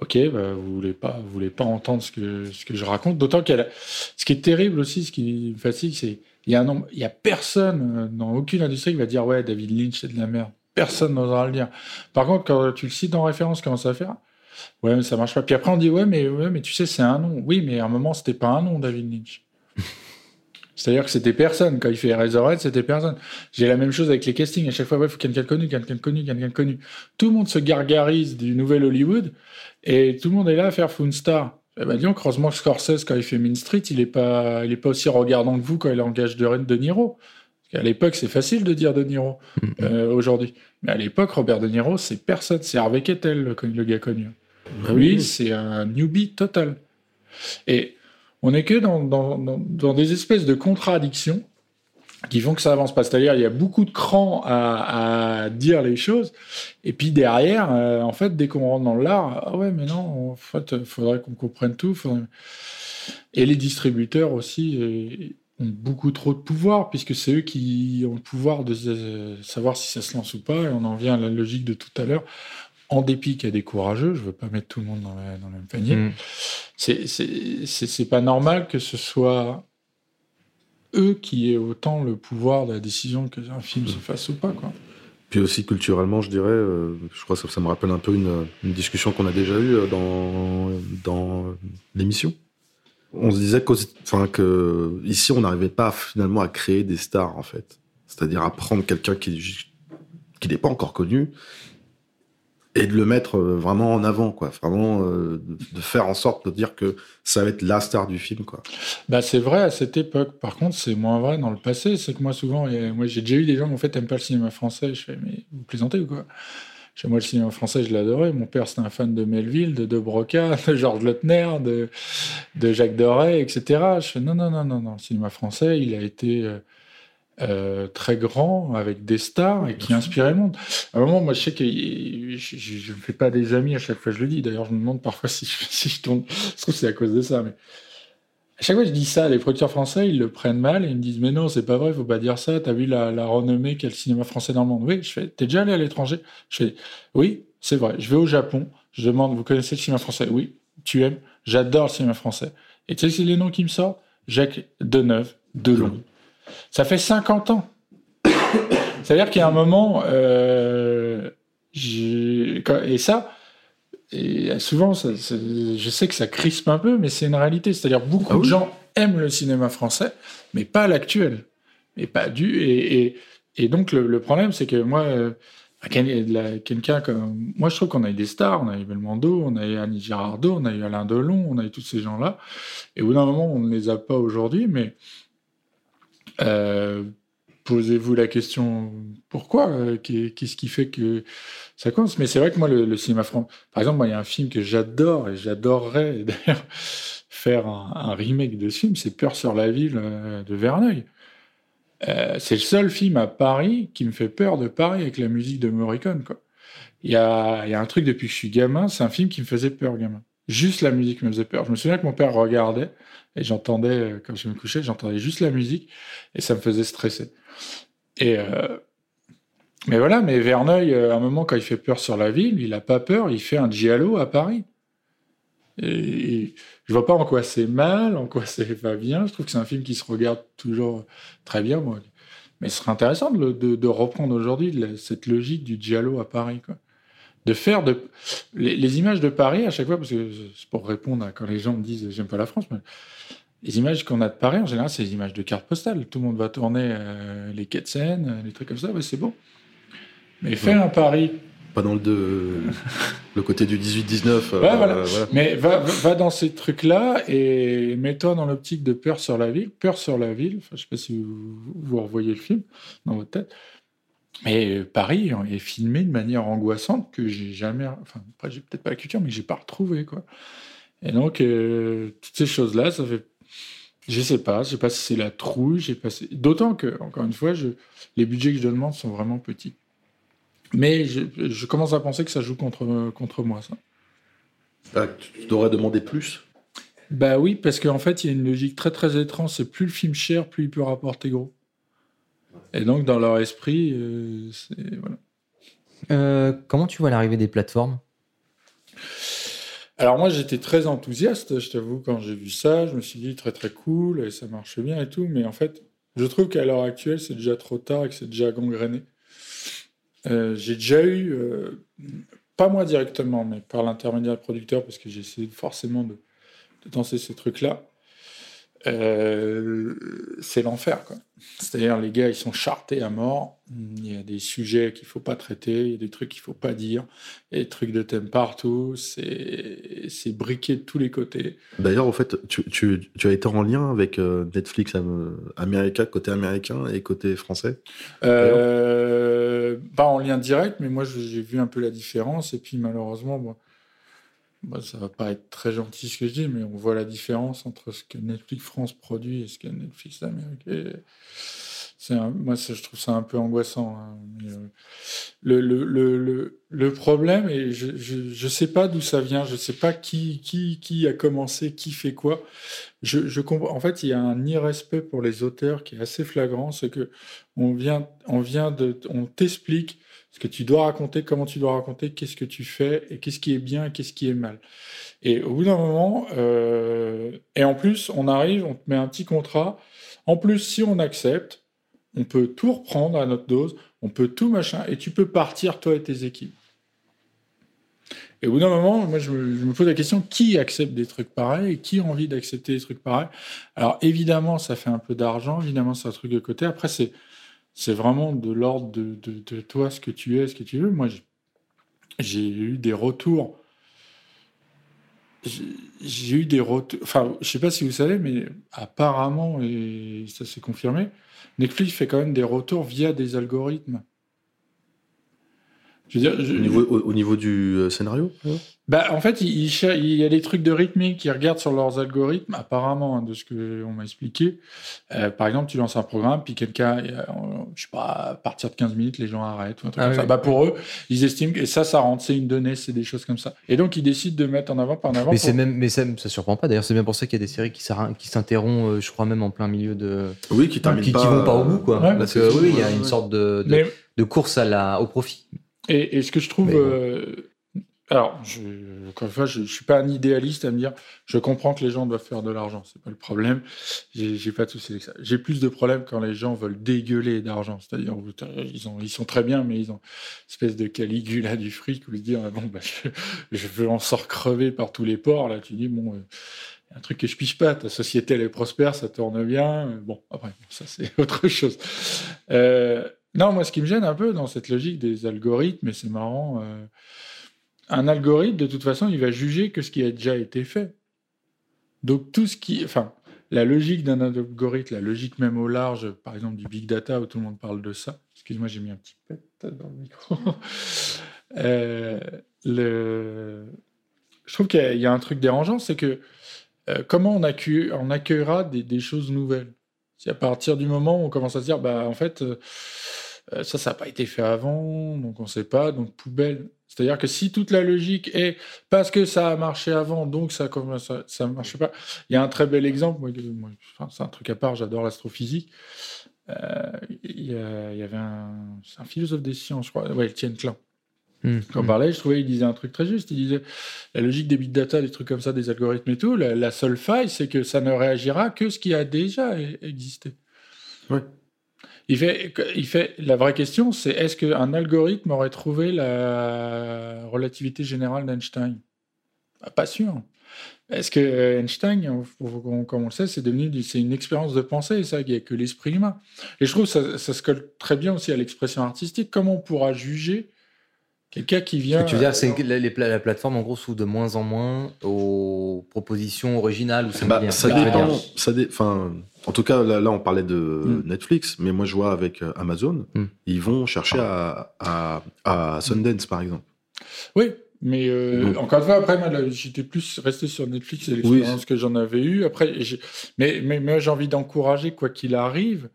ok, bah, vous voulez pas, vous voulez pas entendre ce que, ce que je raconte. D'autant qu'elle, ce qui est terrible aussi, ce qui me fatigue, c'est, il y a un nombre, il y a personne euh, dans aucune industrie qui va dire, ouais, David Lynch, c'est de la merde. Personne n'osera le dire. Par contre, quand tu le cites en référence, comment ça va faire? Ouais, mais ça marche pas. Puis après, on dit, ouais, mais, ouais, mais tu sais, c'est un nom. Oui, mais à un moment, c'était pas un nom, David Lynch. C'est-à-dire que c'était personne. Quand il fait Razorhead, c'était personne. J'ai la même chose avec les castings. À chaque fois, il faut quelqu'un de connu, quelqu'un de connu, quelqu'un de connu. Tout le monde se gargarise du nouvel Hollywood et tout le monde est là à faire Foon Star. Eh ben, disons, heureusement que Scorsese, quand il fait Mean Street, il est pas, il est pas aussi regardant que vous quand il engage de, de Niro. Parce qu'à l'époque, c'est facile de dire De Niro, euh, aujourd'hui. Mais à l'époque, Robert De Niro, c'est personne. C'est Harvey Keitel, le, le gars connu. Ah Lui, oui. c'est un newbie total. Et on n'est que dans, dans, dans, des espèces de contradictions qui font que ça avance pas. C'est-à-dire, il y a beaucoup de crans à, à dire les choses, et puis derrière, euh, en fait, dès qu'on rentre dans l'art, ah ouais, mais non, en fait, il faudrait qu'on comprenne tout. Et les distributeurs aussi euh, ont beaucoup trop de pouvoir, puisque c'est eux qui ont le pouvoir de euh, savoir si ça se lance ou pas, et on en vient à la logique de tout à l'heure. En dépit qu'il y a des courageux, je veux pas mettre tout le monde dans, la- dans le même panier. Mm. C'est- pas normal que ce soit eux qui aient autant le pouvoir de la décision que un film se fasse ou pas. Quoi. Puis aussi culturellement, je dirais, euh, je crois que ça, ça me rappelle un peu une, une discussion qu'on a déjà eue euh, dans, dans l'émission. On se disait enfin, que ici, on n'arrivait pas finalement à créer des stars, en fait. C'est-à-dire à prendre quelqu'un qui, qui n'est pas encore connu et de le mettre euh, vraiment en avant, quoi. Vraiment euh, de, faire en sorte de dire que ça va être la star du film, quoi. Bah, c'est vrai à cette époque. Par contre, c'est moins vrai dans le passé. C'est que moi, souvent, moi, j'ai déjà eu des gens qui en fait t'aimes pas le cinéma français? Je fais, mais vous plaisantez ou quoi? Chez moi, le cinéma français, je l'adorais. Mon père, c'était un fan de Melville, de De Broca, de Georges Lautner, de, de Jacques Doré, etc. Je fais, non, non, non, non, non. Le cinéma français, il a été euh, euh, très grand, avec des stars, et qui inspirait le monde. À un moment, moi, je sais que je, me fais pas des amis à chaque fois, je le dis. D'ailleurs, je me demande parfois si je, si je tourne. Je trouve que c'est à cause de ça, mais à chaque fois que je dis ça, les producteurs français, ils le prennent mal et ils me disent Mais non, c'est pas vrai, faut pas dire ça. T'as vu la, la renommée qu'a le cinéma français dans le monde? Oui, je fais T'es déjà allé à l'étranger? Je fais Oui, c'est vrai. Je vais au Japon, je demande Vous connaissez le cinéma français? Oui, tu aimes? J'adore le cinéma français. Et tu sais, c'est les noms qui me sortent? Jacques Deneuve, Delon. Ça fait 50 ans. C'est-à-dire qu'il y a un moment, euh, et ça, et souvent, ça- ça- je sais que ça crispe un peu, mais c'est une réalité. C'est-à-dire beaucoup Ah de gens aiment le cinéma français, mais pas l'actuel. Et pas du. Et, et, et donc, le, le problème, c'est que moi, euh, quelqu'un comme. Moi, je trouve qu'on a eu des stars. On a eu Belmondo, on a eu Annie Girardot, on a eu Alain Delon, on a eu tous ces gens-là. Et au bout d'un moment, on ne les a pas aujourd'hui, mais. Euh, Posez-vous la question pourquoi euh, qu'est- Qu'est-ce qui fait que ça compte Mais c'est vrai que moi, le, cinéma français, par exemple, il y a un film que j'adore et j'adorerais d'ailleurs faire un, remake de ce film, c'est Peur sur la ville euh, de Verneuil. C'est le seul film à Paris qui me fait peur de Paris avec la musique de Morricone. Il, y a, il y a un truc depuis que je suis gamin, c'est un film qui me faisait peur, gamin. Juste la musique me faisait peur. Je me souviens que mon père regardait et j'entendais, euh, quand je me couchais, j'entendais juste la musique et ça me faisait stresser. Et euh, mais voilà, mais Verneuil, euh, à un moment, quand il fait peur sur la ville, il a pas peur, il fait un giallo à Paris. Et, je vois pas en quoi c'est mal, en quoi c'est pas bien. Je trouve que c'est un film qui se regarde toujours très bien, moi. Mais ce serait intéressant de, reprendre aujourd'hui cette logique du giallo à Paris, quoi. De faire de les, images de Paris à chaque fois, parce que c'est pour répondre à quand les gens me disent j'aime pas la France, les images qu'on a de Paris en général, c'est les images de cartes postales. Tout le monde va tourner euh, les quais de Seine, euh, les trucs comme ça, ouais, c'est beau. Mais faire un Paris Pas dans le, de, le côté du 18-19. euh, Ouais, voilà. euh, voilà. Mais va, va dans ces trucs-là et mets-toi dans l'optique de peur sur la ville. Peur sur la ville, enfin, je sais pas si vous, vous revoyez le film dans votre tête. Mais Paris est filmé de manière angoissante que j'ai jamais. Enfin, après, j'ai peut-être pas la culture, mais j'ai pas retrouvé, quoi. Et donc, euh, toutes ces choses-là, ça fait. Je sais pas, je sais pas si c'est la trouille, j'ai passé. D'autant que, encore une fois, je... les budgets que je demande sont vraiment petits. Mais je, je commence à penser que ça joue contre, contre moi, ça. Ah, tu devrais demander plus Bah oui, parce qu'en fait, il y a une logique très très étrange. C'est plus le film cher, plus il peut rapporter gros. Et donc, dans leur esprit, euh, c'est voilà. Euh, comment tu vois l'arrivée des plateformes? Alors moi, j'étais très enthousiaste, je t'avoue, quand j'ai vu ça. Je me suis dit très très cool et ça marche bien et tout. Mais en fait, je trouve qu'à l'heure actuelle, c'est déjà trop tard et que c'est déjà gangréné. Euh, j'ai déjà eu, euh, pas moi directement, mais par l'intermédiaire du producteur, parce que j'ai essayé forcément de, de danser ces trucs-là. Euh, c'est l'enfer, quoi. C'est-à-dire, les gars, ils sont chartés à mort. Il y a des sujets qu'il faut pas traiter, il y a des trucs qu'il faut pas dire, il y a des trucs de thème partout. C'est briqué de tous les côtés. D'ailleurs, au fait, tu, tu- tu as été en lien avec euh, Netflix euh, America, côté américain et côté français? Euh, pas en lien direct, mais moi j'ai vu un peu la différence. Et puis malheureusement, moi, moi, ça va pas être très gentil ce que je dis, mais on voit la différence entre ce que Netflix France produit et ce que Netflix Amérique. C'est moi, je trouve ça un peu angoissant. hein. Euh, le, le, le, le, problème, et je, je, je sais pas d'où ça vient, je sais pas qui, qui, qui a commencé, qui fait quoi. Je, je comprends. En fait, il y a un irrespect pour les auteurs qui est assez flagrant, c'est que on vient, on vient de, on t'explique ce que tu dois raconter, comment tu dois raconter, qu'est-ce que tu fais et qu'est-ce qui est bien et qu'est-ce qui est mal. Et au bout d'un moment, euh, et en plus, on arrive, on te met un petit contrat. En plus, si on accepte, on peut tout reprendre à notre dose, on peut tout machin, et tu peux partir toi et tes équipes. Et au bout d'un moment, moi, je me, je me pose la question qui accepte des trucs pareils et qui a envie d'accepter des trucs pareils? Alors, évidemment, ça fait un peu d'argent, évidemment, c'est un truc de côté. Après, c'est c'est vraiment de l'ordre de, toi, ce que tu es, ce que tu veux. Moi, j'ai- eu des retours. J'ai eu des retours. Enfin, je sais pas si vous savez, mais apparemment, et ça s'est confirmé, Netflix fait quand même des retours via des algorithmes. Je veux dire, je- au, niveau, au, au niveau du euh, scénario bah, en fait, il, il y a des trucs de rythmique qu'ils regardent sur leurs algorithmes, apparemment, hein, de ce qu'on m'a expliqué. Euh, par exemple, tu lances un programme, puis quelqu'un, euh, je sais pas, à partir de 15 minutes, les gens arrêtent. Ou un truc Ah comme oui, ça. Bah, pour eux, ils estiment que ça, ça rentre, c'est une donnée, c'est des choses comme ça. Et donc, ils décident de mettre en avant, par en avant. Mais pour- même, mais ça, ça surprend pas. D'ailleurs, c'est bien pour ça qu'il y a des séries qui s'interrompent, euh, je crois même en plein milieu de, Oui, qui termine qui, pas. qui vont pas au bout, quoi. Ouais. Parce que oui, il y a une sorte de, de, Mais- de course à la, au profit. Et, et ce que je trouve. Euh, alors, je, encore une fois, je ne suis pas un idéaliste à me dire je comprends que les gens doivent faire de l'argent, c'est pas le problème. J'ai pas de souci avec ça. J'ai plus de problèmes quand les gens veulent dégueuler d'argent. C'est-à-dire, ils, ont, ils sont très bien, mais ils ont une espèce de caligula du fric où ils se disent ah, bon, bah, je, je veux en sort crever par tous les ports. Là, tu dis bon. euh, y a un truc que je piche pas, ta société elle est prospère, ça tourne bien. Bon, après, ça c'est autre chose. Euh, non, moi ce qui me gêne un peu dans cette logique des algorithmes, et c'est marrant, euh, un algorithme de toute façon il va juger que ce qui a déjà été fait. Donc tout ce qui. Enfin, la logique d'un algorithme, la logique même au large, par exemple du big data où tout le monde parle de ça. Excuse-moi, j'ai mis un petit pet dans le micro. Euh. Je trouve qu'il y, a- un truc dérangeant, c'est que euh, comment on, accueille- on accueillera des choses nouvelles? C'est à partir du moment où on commence à se dire, bah en fait, euh, euh, ça, ça n'a pas été fait avant, donc on ne sait pas, donc poubelle. C'est-à-dire que si toute la logique est parce que ça a marché avant, donc ça ne marche pas. Il y a un très bel exemple, moi, c'est un truc à part, j'adore l'astrophysique. Euh, il, y avait un, philosophe des sciences, je crois, ouais, Klein. Hmm. Quand on parlait, je trouvais qu'il disait un truc très juste. Il disait la logique des big data, des trucs comme ça, des algorithmes et tout, la, la seule faille, c'est que ça ne réagira que ce qui a déjà existé. Ouais. Il fait, il fait, la vraie question, c'est est-ce qu'un algorithme aurait trouvé la relativité générale d'Einstein? Bah, Pas sûr. Est-ce que Einstein, on- comme on le sait, c'est devenu c'est une expérience de pensée, ça, il n'y a que l'esprit humain. Et je trouve que ça, ça se colle très bien aussi à l'expression artistique. Comment on pourra juger quelqu'un qui Ce vient. que tu veux dire, c'est que la, les pla- la plateforme, en gros, s'ouvre de moins en moins aux propositions originales ou Bah, ça ce que veux dépend. Ça dé- enfin, en tout cas, là, là, on parlait de Mm. Netflix, mais moi, je vois avec euh, Amazon, Mm. ils vont chercher à, à, à Sundance, par exemple. Oui, mais euh, Donc- encore une fois, après, j'étais plus resté sur Netflix et l'expérience que j'en avais eue. Après, mais, mais, mais j'ai envie d'encourager, quoi qu'il arrive,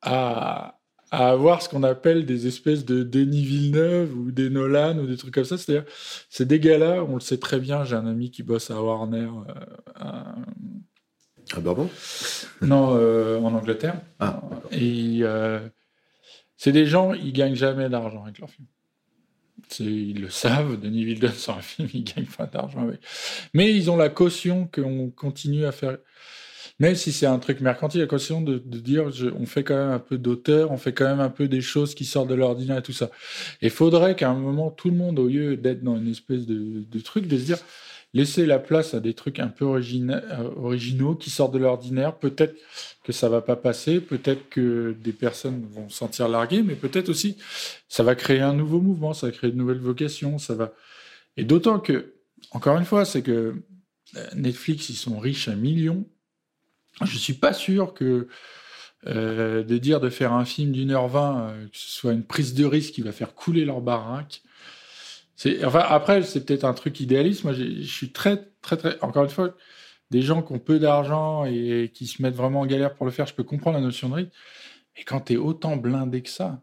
à, à avoir ce qu'on appelle des espèces de Denis Villeneuve ou des Nolan ou des trucs comme ça. C'est-à-dire, c'est des gars-là, on le sait très bien, j'ai un ami qui bosse à Warner. euh, à- Bourbon? Non, euh, en Angleterre. Ah, Et euh, c'est des gens, ils gagnent jamais d'argent avec leurs films. Ils le savent, Denis Villeneuve sur un film, il gagne pas d'argent avec. Mais ils ont la caution qu'on continue à faire. Même si c'est un truc mercantile, la caution de, de dire je- on fait quand même un peu d'auteur, on fait quand même un peu des choses qui sortent de l'ordinaire et tout ça. Et il faudrait qu'à un moment, tout le monde, au lieu d'être dans une espèce de, de truc, de se dire laisser la place à des trucs un peu origina- euh, originaux qui sortent de l'ordinaire. Peut-être que ça va pas passer, peut-être que des personnes vont se sentir larguées, mais peut-être aussi ça va créer un nouveau mouvement, ça va créer de nouvelles vocations, ça va. Et d'autant que, encore une fois, c'est que euh, Netflix, ils sont riches à millions. Je suis pas sûr que euh, de dire de faire un film d'une heure vingt, euh, que ce soit une prise de risque qui va faire couler leur baraque. Enfin, après, c'est peut-être un truc idéaliste. Moi, je suis très, très, très. Encore une fois, des gens qui ont peu d'argent et qui se mettent vraiment en galère pour le faire, je peux comprendre la notion de risque. Et quand tu es autant blindé que ça,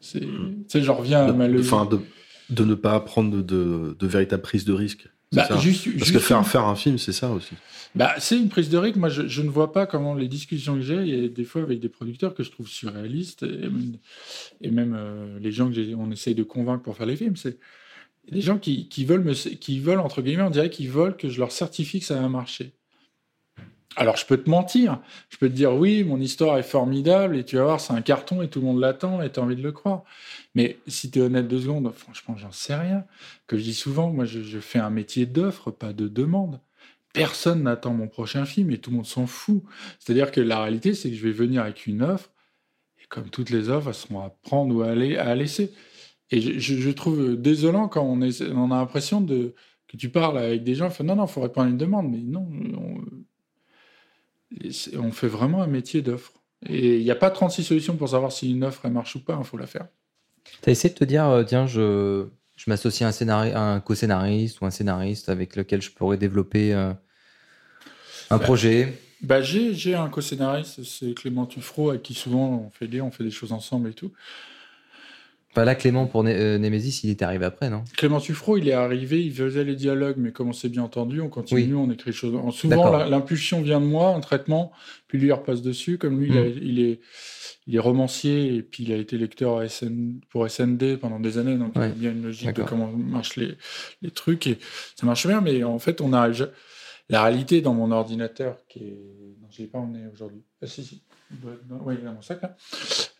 c'est. Tu sais, j'en reviens à ma de, de, de ne pas prendre de, de, de véritable prise de risque. Bah, ça. juste- Parce juste que faire, faire un film, c'est ça aussi. Bah, c'est une prise de risque. Moi, je, je ne vois pas comment les discussions que j'ai, a des fois avec des producteurs que je trouve surréalistes, et même, et même, euh, les gens que on essaye de convaincre pour faire les films, c'est des gens qui, qui veulent me, qui veulent entre guillemets, on dirait qu'ils veulent que je leur certifie que ça va marcher. Alors, je peux te mentir. Je peux te dire, oui, mon histoire est formidable et tu vas voir, c'est un carton et tout le monde l'attend et tu as envie de le croire. Mais si tu es honnête deux secondes, franchement, j'en sais rien. Que je dis souvent, moi, je, fais un métier d'offre, pas de demande. Personne n'attend mon prochain film et tout le monde s'en fout. C'est-à-dire que la réalité, c'est que je vais venir avec une offre et comme toutes les offres, elles seront à prendre ou à, à laisser. Et je, trouve désolant quand on, a l'impression que tu parles avec des gens, non, non, il faudrait prendre une demande. Mais non, on fait vraiment un métier d'offre. Et il n'y a pas 36 solutions pour savoir si une offre elle marche ou pas, il faut la faire. T'as essayé de te dire, euh, tiens, je, je m'associe à un, un co-scénariste ou un scénariste avec lequel je pourrais développer euh, un Bah, projet? Bah, j'ai, j'ai un co-scénariste, c'est Clément Tuffreau, avec qui souvent on fait des, on fait des choses ensemble et tout. Enfin, là, Clément, pour Né- euh, Némésis, il est arrivé après, non? Clément Tuffreau, il est arrivé, il faisait les dialogues, mais comme on s'est bien entendu, on continue, Oui. on écrit des choses. Souvent, l'impulsion vient de moi, un traitement, puis lui, il repasse dessus. Comme lui, il, a- Mm. il est, il est romancier, et puis il a été lecteur SN, pour SND pendant des années, donc il a Ouais. bien une logique de comment marchent les, les trucs, et ça marche bien, mais en fait, on ja- La réalité dans mon ordinateur, qui est. Non, je ne l'ai pas emmené aujourd'hui. Ah, si, si. Il est dans mon sac, là.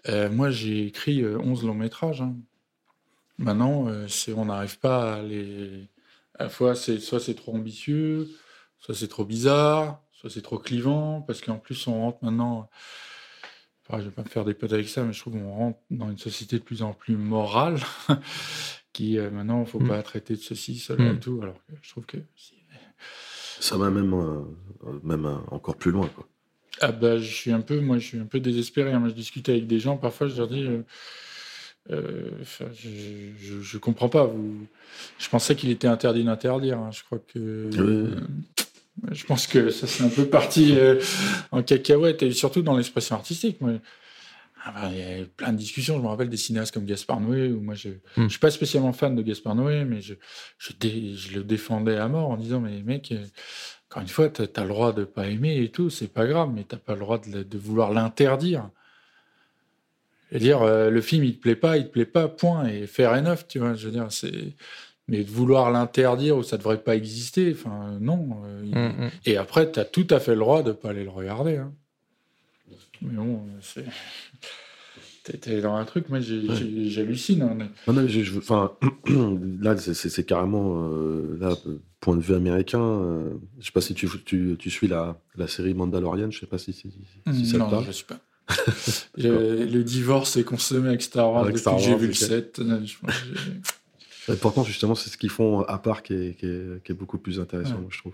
Euh, moi, j'ai écrit euh, 11 longs métrages. hein. Maintenant, euh, on n'arrive pas à les. À la fois, c'est, soit c'est trop ambitieux, soit c'est trop bizarre, soit c'est trop clivant, parce qu'en plus, on rentre maintenant. Enfin, je vais pas me faire des potes avec ça, mais je trouve qu'on rentre dans une société de plus en plus morale, qui euh, maintenant, il ne faut Mm. pas traiter de ceci, cela Mm. et tout. Alors que je trouve que. Ça va même, euh, euh, même euh, encore plus loin. Quoi. Ah bah, je suis un peu, moi, je suis un peu désespéré. hein. Moi, je discute avec des gens, parfois, je leur dis, euh, euh, je, je, je comprends pas. Vous, je pensais qu'il était interdit d'interdire. hein. Je crois que, euh, je pense que ça c'est un peu parti euh, en cacahuète et surtout dans l'expression artistique. Moi, ah bah, il y a eu plein de discussions. Je me rappelle des cinéastes comme Gaspard Noé, où moi, je, Hmm. je suis pas spécialement fan de Gaspard Noé, mais je, je, dé- je le défendais à mort en disant, mais mec. Encore une fois, tu as, le droit de pas aimer et tout, c'est pas grave, mais t'as pas le droit de, vouloir l'interdire. Dire, euh, le film, il te plaît pas, il te plaît pas, point, et faire enough, tu vois, je veux dire, c'est... Mais de vouloir l'interdire ou ça devrait pas exister, enfin, non. euh, il- Mm, mm. Et après, tu as tout à fait le droit de pas aller le regarder. hein. Mais bon, c'est... T'es- dans un truc, moi, Ouais. j'hallucine. hein. Non, non, je, je- là, c'est- carrément, euh, là, point de vue américain. euh, je sais pas si tu, tu, tu suis la, la série Mandalorian, je sais pas si, si, si ça te non, parle. je suis pas. Le divorce est consommé avec Star Wars Avec depuis j'ai vu le ok. 7. euh, je pense que j'ai- Et pourtant, justement, c'est ce qu'ils font à part qui est, qui est, qui est beaucoup plus intéressant, Ouais. moi, je trouve.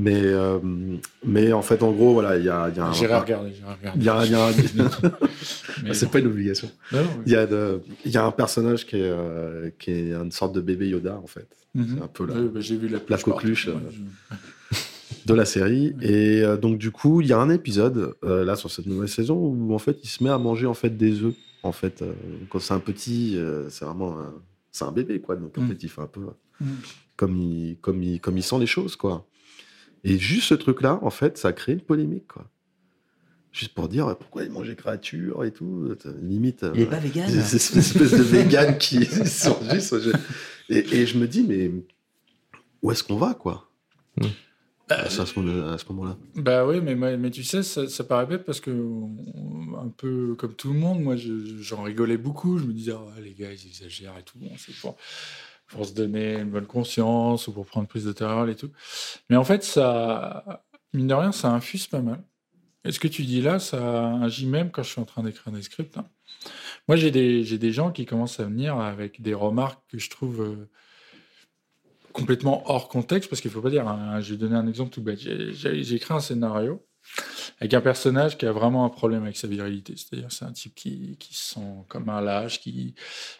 Mais, euh, mais en fait, en gros, voilà, il y a, y a un. J'irai regarder, j'irai regarder. Il y a, y a un- Mais c'est bon. pas une obligation. Il y, a de- y a un personnage qui est, euh, qui est une sorte de bébé Yoda, en fait. Mhm. C'est un peu la, Ouais, bah, j'ai vu la, la coqueluche, Ouais, euh, de la série. Et euh, donc, du coup, il y a un épisode, euh, là, sur cette nouvelle saison, où en fait, il se met à manger en fait des œufs. En fait, quand c'est un petit, c'est vraiment un, c'est un bébé, quoi. Donc, en Mm. fait, il fait un peu Mm. comme il, comme, il, comme il sent les choses, quoi. Et juste ce truc-là, en fait, ça a créé une polémique, quoi. Juste pour dire pourquoi il mangeait créature et tout. Limite. Il est euh, pas vegan. Ces espèces de véganes qui sont juste. je- Et, et je me dis, mais où est-ce qu'on va, quoi? À ce, à ce moment- à ce moment-là. Bah oui, mais, mais tu sais, ça, ça paraît bête parce que, on- un peu comme tout le monde, moi, je- j'en rigolais beaucoup. Je me disais, Ah, les gars, ils exagèrent et tout. Bon, c'est pour, pour se donner une bonne conscience ou pour prendre prise de terreur et tout. Mais en fait, ça, mine de rien, ça infuse pas mal. Et ce que tu dis là, ça agit même quand je suis en train d'écrire des scripts. hein. Moi, j'ai des, j'ai des gens qui commencent à venir avec des remarques que je trouve euh, complètement hors contexte, parce qu'il faut pas dire, hein, je vais donner un exemple tout bête. J'ai- J'ai j'ai écrit un scénario avec un personnage qui a vraiment un problème avec sa virilité. C'est-à-dire, c'est un type qui, qui se sent comme un lâche, qui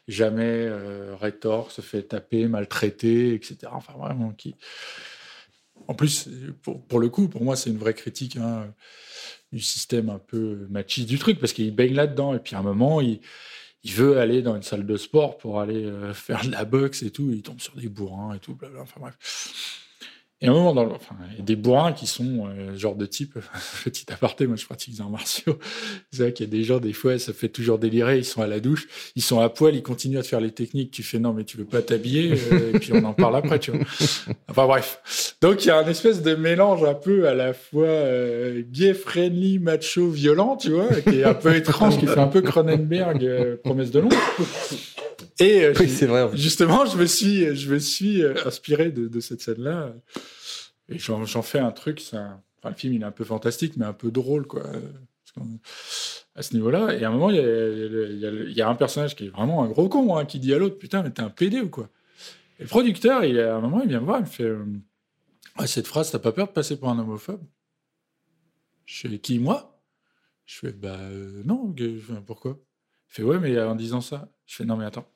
jamais euh, rétorque, se fait taper, maltraiter, etc. Enfin, vraiment, qui. En plus, pour, le coup, pour moi, c'est une vraie critique hein, du système un peu machiste du truc, parce qu'il baigne là-dedans. Et puis, à un moment, il, veut aller dans une salle de sport pour aller euh, faire de la boxe et tout. Il tombe sur des bourrins et tout, blabla. Enfin, bref. Et à un moment, dans le- enfin, il y a des bourrins qui sont euh, genre de type, petit aparté, moi je pratique les arts martiaux. C'est vrai qu'il y a des gens, des fois, ça fait toujours délirer, ils sont à la douche, ils sont à poil, ils continuent à te faire les techniques. Tu fais non, mais tu veux pas t'habiller, euh, et puis on en parle après, tu vois. Enfin bref. Donc il y a un espèce de mélange un peu à la fois euh, gay, friendly, macho, violent, tu vois, qui est un peu étrange, qui fait un peu Cronenberg, euh, promesse de l'ombre. Et euh, Oui, j'ai- c'est vrai. en fait. Justement, je me suis, je me suis euh, inspiré de, de cette scène-là. Et j'en fais un truc. enfin, le film, il est un peu fantastique, mais un peu drôle, quoi. À ce niveau-là. Et à un moment, il y a, il y a- il y a un personnage qui est vraiment un gros con, hein, qui dit à l'autre Putain, mais t'es un PD ou quoi? Et le producteur, il, à un moment, il vient me voir, il me fait euh, Ah, Cette phrase, t'as pas peur de passer pour un homophobe? Je fais Qui, moi? Je fais Bah, euh, non, pourquoi? Il fait Ouais, mais en disant ça. Je fais Non, mais attends.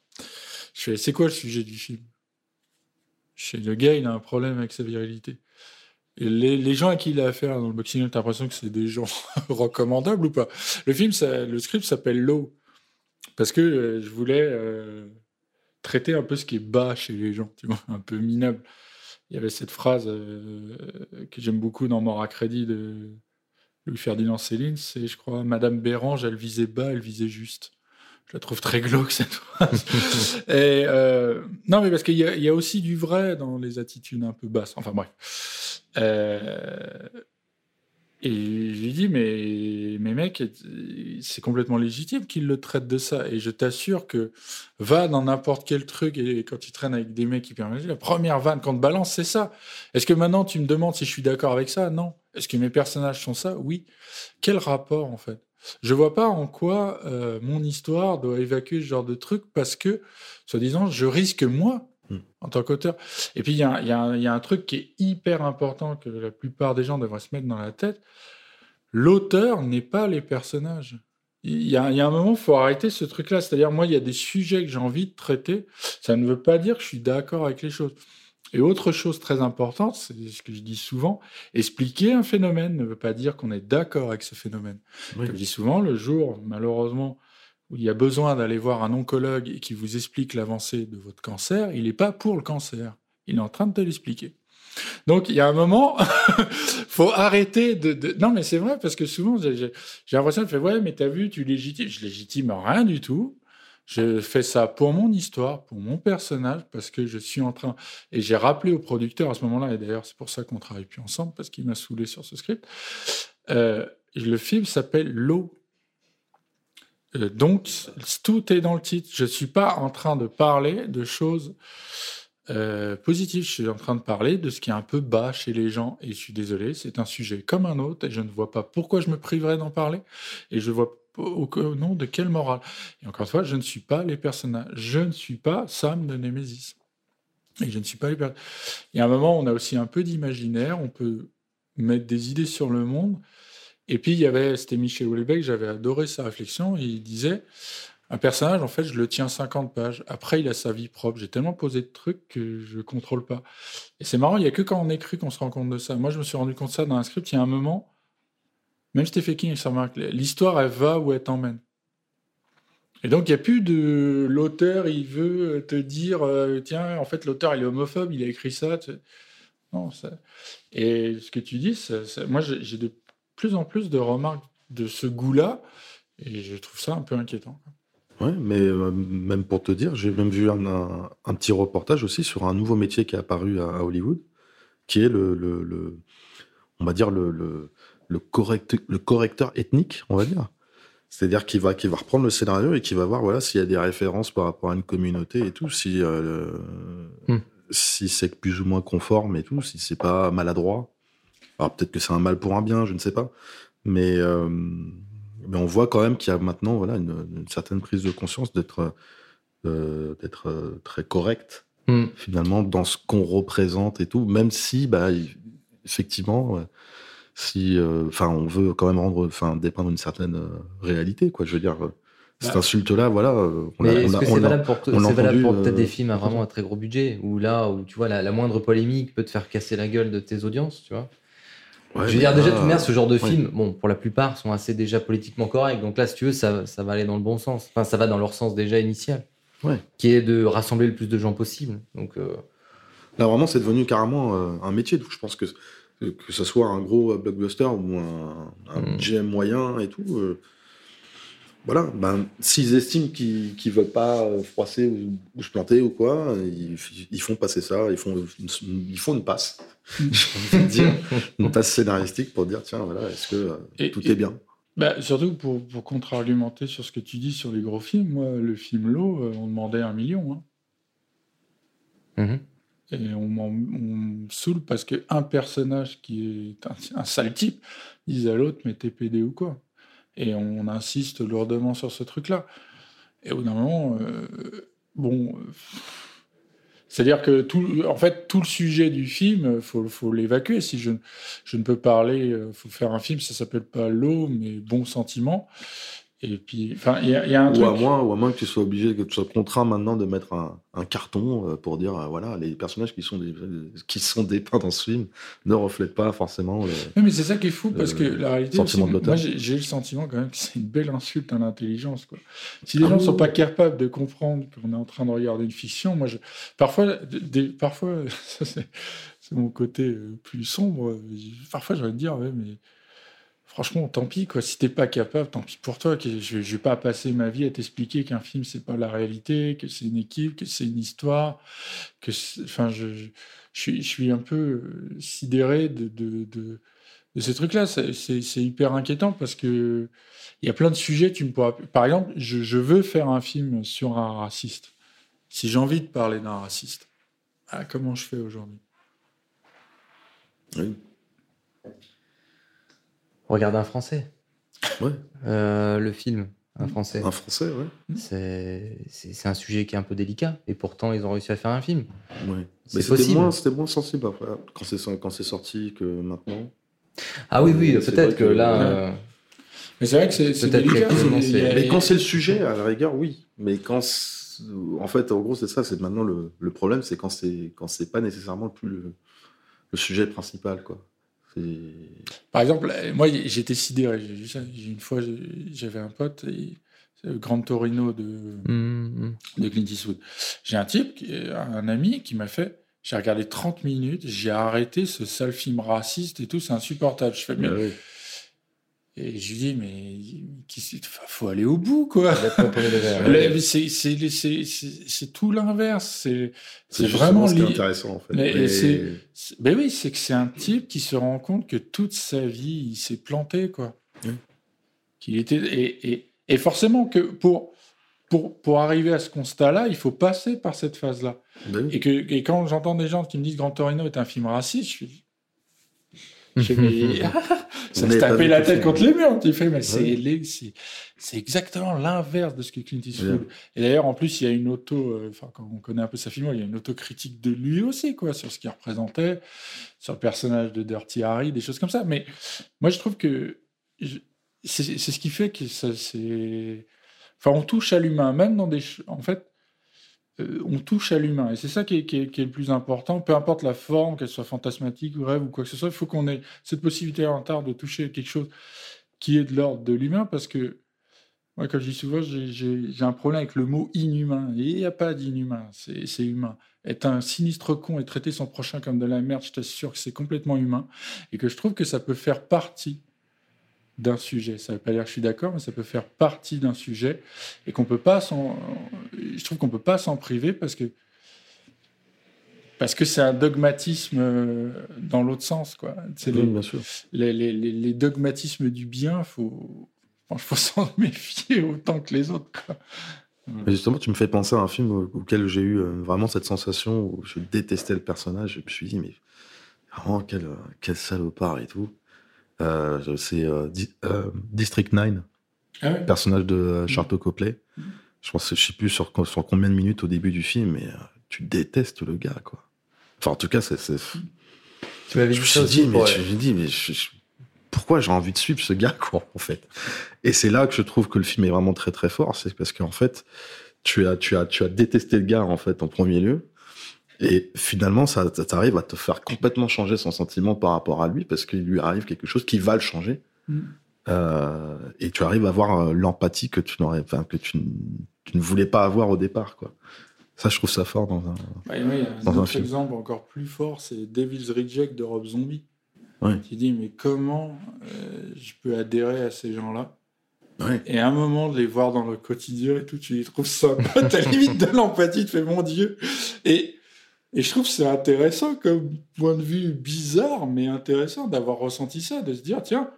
Je fais, c'est quoi le sujet du film? Je fais, le gars, il a un problème avec sa virilité. Les, gens à qui il a affaire dans le boxing, t'as l'impression que c'est des gens recommandables ou pas? Le film, le script s'appelle Low. Parce que euh, je voulais euh, traiter un peu ce qui est bas chez les gens, un peu minable. Il y avait cette phrase euh, que j'aime beaucoup dans Mort à crédit de Louis-Ferdinand Céline, c'est, je crois, Madame Bérange, elle visait bas, elle visait juste. Je la trouve très glauque, cette phrase. Et, euh, non, mais parce qu'il y, a- il y a aussi du vrai dans les attitudes un peu basses. Enfin, bref. Euh, et je lui dis, mais, mais mec, c'est complètement légitime qu'il le traite de ça. Et je t'assure que va dans n'importe quel truc et quand tu traînes avec des mecs qui permettent, la première vanne qu'on te balance, c'est ça. Est-ce que maintenant tu me demandes si je suis d'accord avec ça? Non. Est-ce que mes personnages sont ça? Oui. Quel rapport en fait? Je vois pas en quoi euh, mon histoire doit évacuer ce genre de truc parce que, soi-disant, je risque moi Hmm. en tant qu'auteur. Et puis il y, a un- y y a truc qui est hyper important que la plupart des gens devraient se mettre dans la tête. L'auteur n'est pas les personnages. Il y, y a un moment, il faut arrêter ce truc-là. C'est-à-dire, moi, il y a des sujets que j'ai envie de traiter. Ça ne veut pas dire que je suis d'accord avec les choses. Et autre chose très importante, c'est ce que je dis souvent, expliquer un phénomène ne veut pas dire qu'on est d'accord avec ce phénomène. Oui. Comme je dis souvent, le jour, malheureusement, où il y a besoin d'aller voir un oncologue et qui vous explique l'avancée de votre cancer, il n'est pas pour le cancer. Il est en train de te l'expliquer. Donc, il y a un moment, faut arrêter de, de- Non, mais c'est vrai, parce que souvent, j'ai l'impression de faire, ouais, mais t'as vu, tu légitimes. Je légitime rien du tout. Je fais ça pour mon histoire, pour mon personnage, parce que je suis en train. Et j'ai rappelé au producteur à ce moment-là, et d'ailleurs, c'est pour ça qu'on travaille plus ensemble, parce qu'il m'a saoulé sur ce script. Euh, le film s'appelle L'eau. Euh, donc, tout est dans le titre. Je ne suis pas en train de parler de choses euh, positives. Je suis en train de parler de ce qui est un peu bas chez les gens. Et je suis désolé, c'est un sujet comme un autre. Et je ne vois pas pourquoi je me priverais d'en parler. Et je vois au, au nom de quelle morale? Et encore une fois, je ne suis pas les personnages. Je ne suis pas Sam de Nemesis. Et je ne suis pas les personnages. Il y a un moment, on a aussi un peu d'imaginaire. On peut mettre des idées sur le monde. Et puis, il y avait, c'était Michel Houellebecq, j'avais adoré sa réflexion. Il disait un personnage, en fait, je le tiens 50 pages. Après, il a sa vie propre. J'ai tellement posé de trucs que je ne contrôle pas. Et c'est marrant, il n'y a que quand on écrit qu'on se rend compte de ça. Moi, je me suis rendu compte de ça dans un script. Il y a un moment, même Stephen King, ça remarque, l'histoire, elle va où elle t'emmène. Et donc, il n'y a plus de l'auteur, il veut te dire, euh, tiens, en fait, l'auteur, il est homophobe, il a écrit ça. Non, ça... Et ce que tu dis, moi, j'ai de plus en plus de remarques de ce goût-là, et je trouve ça un peu inquiétant. Ouais, mais euh, même pour te dire, j'ai même vu un, petit reportage aussi sur un nouveau métier qui est apparu à, Hollywood, qui est le, on va dire le, le correct- le correcteur ethnique, on va dire. C'est-à-dire qu'il va, qu'il va reprendre le scénario et qu'il va voir voilà, s'il y a des références par rapport à une communauté et tout, si, euh, Hmm. si c'est plus ou moins conforme et tout, si c'est pas maladroit. Alors peut-être que c'est un mal pour un bien, je ne sais pas. Mais, euh, mais on voit quand même qu'il y a maintenant voilà, une, une certaine prise de conscience d'être euh, d'être très correct Hmm. finalement dans ce qu'on représente et tout, même si bah, effectivement, si, euh, enfin, on veut quand même rendre, enfin, dépeindre une certaine euh, réalité, quoi. Je veux dire, euh, cette Bah. insulte-là, voilà, on Mais est-ce que c'est l'a- valable pour, valable peut-être euh, des films à vraiment un très gros budget Où là, où tu vois, la, la moindre polémique peut te faire casser la gueule de tes audiences, tu vois? Ouais, Je veux dire, déjà, de toute manière, ce genre de ouais. films, bon, pour la plupart, sont assez déjà politiquement corrects. Donc là, si tu veux, ça, ça va aller dans le bon sens. Enfin, ça va dans leur sens déjà initial. Ouais. Qui est de rassembler le plus de gens possible. Donc, euh, Là, vraiment, c'est devenu carrément euh, un métier. Donc, je pense que que ce soit un gros blockbuster ou un, un Mm. GM moyen et tout, euh, voilà. Ben, s'ils estiment qu'ils veulent pas euh, froisser ou, ou se planter ou quoi, ils, ils font passer ça. Ils font une, ils font une passe. J'ai envie de dire une passe scénaristique pour dire tiens voilà, est-ce que Et- tout et- est bien? Bah, surtout pour, pour contre-argumenter sur ce que tu dis sur les gros films, moi, le film L'eau, euh, on demandait un million. hein. mhm. Et on, me saoule parce qu'un personnage qui est un, sale type dise à l'autre, mais t'es pédé ou quoi? Et on insiste lourdement sur ce truc-là. Et au d'un moment, euh, bon. euh, c'est-à-dire que tout, en fait, tout le sujet du film, faut, faut l'évacuer. Si je, je ne peux parler, euh, faut faire un film, ça s'appelle pas l'eau, mais bon sentiment. Et puis, enfin, il y, a- il y a un Ou truc. à, moins, ou à moins que tu sois obligé, que tu sois contraint maintenant de mettre un, un carton euh, pour dire, euh, voilà, les personnages qui sont, des, qui sont dépeints dans ce film ne reflètent pas forcément le... Oui, mais c'est ça qui est fou parce que la réalité, aussi, de moi j'ai j'ai le sentiment quand même que c'est une belle insulte à l'intelligence. quoi. Si les Ah gens ne oui, sont pas capables de comprendre qu'on est en train de regarder une fiction, moi je... parfois, des... parfois c'est mon côté euh, plus sombre. euh, Parfois j'ai envie de dire, ouais, mais franchement, tant pis quoi. Si t'es pas capable, tant pis pour toi. Je, je vais pas passer ma vie à t'expliquer qu'un film c'est pas la réalité, que c'est une équipe, que c'est une histoire, enfin je, suis, un peu euh, sidéré de, ces trucs-là. C'est hyper inquiétant parce que il y a plein de sujets. Tu me pourras. Par exemple, je, je veux faire un film sur un raciste. Si j'ai envie de parler d'un raciste, ah, comment je fais aujourd'hui? Oui. Regarde un français. Ouais. Euh, le film, un français. Un français, ouais. C'est c'est- un sujet qui est un peu délicat. Et pourtant, ils ont réussi à faire un film. ouais. C'était moins, c'était moins sensible après, quand c'est quand c'est sorti que maintenant. Ah oui, oui, C'est peut-être vrai que que- là. Ouais. euh, Mais c'est vrai que c'est délicat. Mais quand c'est le sujet, à la rigueur, oui. Mais quand, c'est- en fait, en gros, c'est ça. C'est maintenant le, le problème, c'est quand c'est quand c'est pas nécessairement le plus le, le sujet principal, quoi. Par exemple, euh, moi, j'étais sidéré. Une fois, j'avais un pote, et- c'est le Grand Torino de, hum, de Clint Eastwood. J'ai un type, est un ami, qui m'a fait. J'ai regardé 30 minutes, j'ai arrêté ce sale film raciste et tout, c'est insupportable. Je fais, mais- Ah oui. Et je lui dis, mais enfin, faut aller au bout, quoi. il C'est tout l'inverse. C'est vraiment ce qui est intéressant en fait. Mais Ben oui, c'est que c'est un type qui se rend compte que toute sa vie, il s'est planté, quoi. Qu'il était et, et, et forcément que pour pour pour arriver à ce constat-là, il faut passer par cette phase-là. Ben oui. Et que et quand j'entends des gens qui me disent Grand Torino est un film raciste, je suis ça se du la tête contre les murs. Tu fais, mais c'est exactement l'inverse de ce que Clint Eastwood. Et d'ailleurs, en plus, il y a une auto, euh, enfin, quand on connaît un peu sa film, il y a une autocritique de lui aussi, quoi, sur ce qu'il représentait, sur le personnage de Dirty Harry, des choses comme ça. Mais moi, je trouve que je- c'est ce qui fait que ça, c'est. Enfin, on touche à l'humain, même dans des. En fait, on touche à l'humain. Et c'est ça qui est, le plus important. Peu importe la forme, qu'elle soit fantasmatique ou rêve ou quoi que ce soit, il faut qu'on ait cette possibilité en retard de toucher quelque chose qui est de l'ordre de l'humain parce que Moi, comme je dis souvent, j'ai- un problème avec le mot inhumain. Il n'y a pas d'inhumain, c'est humain. Être un sinistre con et traiter son prochain comme de la merde, je t'assure que c'est complètement humain. Et que je trouve que ça peut faire partie d'un sujet. Ça ne veut pas dire que je suis d'accord, mais ça peut faire partie d'un sujet. Et qu'on peut pas s'en. Je trouve qu'on peut pas s'en priver parce que. Parce que c'est un dogmatisme euh, dans l'autre sens, quoi. C'est Oui, les- bien sûr. les, les- les- les dogmatismes du bien, faut, il faut s'en méfier autant que les autres. quoi. Mais justement, tu me fais penser à un film au- auquel j'ai eu euh, vraiment cette sensation où je détestais le personnage. Je me suis dit, mais vraiment, quel, euh, quel salopard et tout. Euh, c'est euh, Di- euh, District 9, Ah ouais. personnage de euh, Sharpto Copley. Je pense, je sais plus sur, co- sur combien de minutes au début du film, mais euh, tu détestes le gars, quoi. Enfin, en tout cas, c'est. c'est- Tu m'avais je dit me ça suis aussi. dit, mais, je me suis dit, mais je- je- pourquoi j'ai envie de suivre ce gars, quoi, en fait? Et c'est là que je trouve que le film est vraiment très très fort, c'est parce qu'en fait, tu as, tu as, tu as détesté le gars, en fait, en premier lieu. Et finalement, ça, ça t'arrive à te faire complètement changer son sentiment par rapport à lui, parce qu'il lui arrive quelque chose qui va le changer. Mm. Euh, et tu arrives à avoir euh, l'empathie que tu n'aurais, enfin, que tu, ne voulais pas avoir au départ, quoi. Ça, je trouve ça fort dans un. Ouais, ouais, il y a un Dans un autre film. exemple encore plus fort, c'est Devil's Reject de Rob Zombie. Ouais. Qui dit, mais comment euh, je peux adhérer à ces gens-là? Ouais. Et à un moment, de les voir dans le quotidien et tout, tu les trouves sympas, t'as limite de l'empathie, tu fais mon Dieu. Et, et je trouve c'est intéressant comme point de vue bizarre, mais intéressant d'avoir ressenti ça, de se dire, tiens,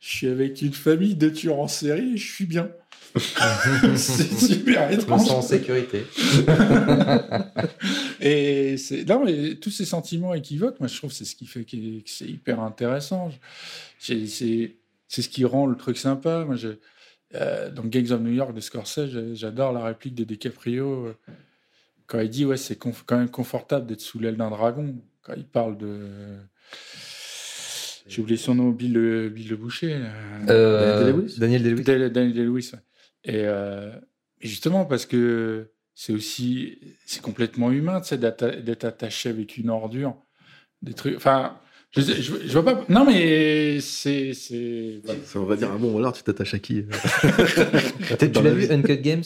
je suis avec une famille de tueurs en série et je suis bien. c'est super Je me étrange. sens en sécurité. Et c'est non mais tous ces sentiments équivoques, moi je trouve c'est ce qui fait que c'est hyper intéressant. C'est c'est ce qui rend le truc sympa. Moi, je, euh, dans Gangs of New York de Scorsese, j'adore la réplique de DiCaprio euh, quand il dit ouais c'est quand même confortable d'être sous l'aile d'un dragon. Quand il parle de j'ai oublié son nom, Bill le, Bill le Boucher. là. Euh, Daniel Day-Lewis Daniel Day-Lewis. Daniel Daniel Day-Lewis, ouais. Et, euh, justement parce que c'est aussi c'est complètement humain, tu sais, d'être attaché avec une ordure, des trucs. Enfin, je, sais- je, je vois pas. Non, mais c'est c'est. voilà. On va dire, ah bon, alors tu t'attaches à qui Tu l'as la vu. Uncut Games?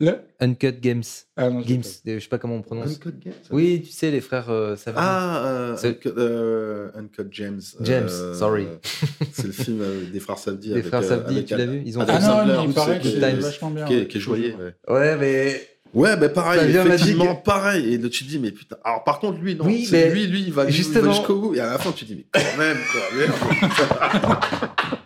Le- Uncut Games. Ah non, Games. Je sais pas comment on prononce. Uncut Games Oui, tu sais, les frères euh. Ah, euh, Uncut, euh, Uncut James. James, Euh, sorry. C'est le film euh, des frères Savdi. Les avec, frères Savdi, avec tu l'as vu Ils ont Ah non, Sandler, non, il paraît que qui c'est est- vachement bien. qui est, ouais. qui est joyeux. Ouais, Ouais, mais. ouais bah pareil, effectivement, que- pareil. Et là, tu te dis, mais putain. Alors, par contre, lui, non. Oui, c'est mais lui, lui, il va, jusqu'au bout. Et à la fin, tu te dis, mais quand même, quoi, merde.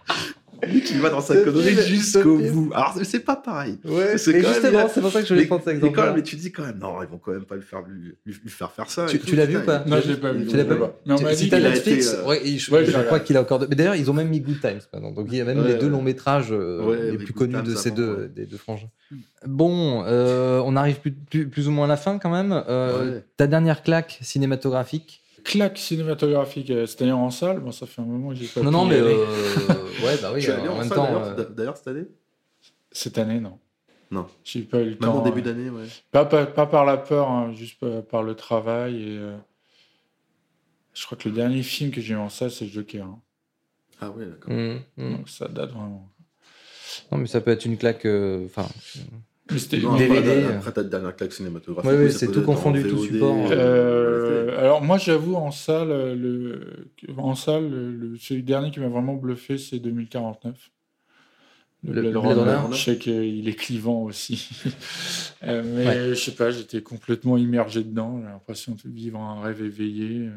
lui qui va dans sa connerie jusqu'au bout. Alors, c'est pas pareil. Ouais, C'est justement, c'est pour ça que je voulais prendre cet mais, quand exemple. même, mais tu dis quand même, non, ils vont quand même pas le faire, lui, lui- lui faire faire ça. Tu- l'as vu ou pas? Non, je l'ai pas vu. Tu l'as pas vu? Si t'as Netflix, euh, ouais, je, crois qu'il a encore. Mais d'ailleurs, ils ont même mis Good Times maintenant. Donc il y a même les deux longs métrages euh, les plus connus de ces deux, des deux frangins. Bon, euh, on arrive plus, ou moins à la fin quand même. Ta dernière claque cinématographique Claque cinématographique, euh, c'est-à-dire en salle. Bon, ça fait un moment que j'ai pas. Non, non, mais aller. euh, ouais, bah oui. Tu es allé en en même salle, temps, d'ailleurs, euh, d'ailleurs, cette année Cette année, non. Non. J'ai pas eu le Même temps. en début d'année, ouais. Pas, pas, pas par la peur, hein, juste par, le travail. Et, euh, je crois que le dernier film que j'ai vu en salle, c'est Joker. hein. Ah ouais, d'accord. hum, hum. Donc ça date vraiment. Non, mais ça peut être une claque. Enfin, c'était Non, DVD, après, euh. Ta dernière claque cinématographique. Oui, c'est tout confondu, tout support. Euh, alors moi j'avoue en salle euh, le en salle le, celui dernier qui m'a vraiment bluffé c'est 2049 le, Le Blade Blade Runner. Runner. je sais qu'il est clivant aussi Euh, mais Ouais. je sais pas j'étais complètement immergé dedans j'ai l'impression de vivre un rêve éveillé euh,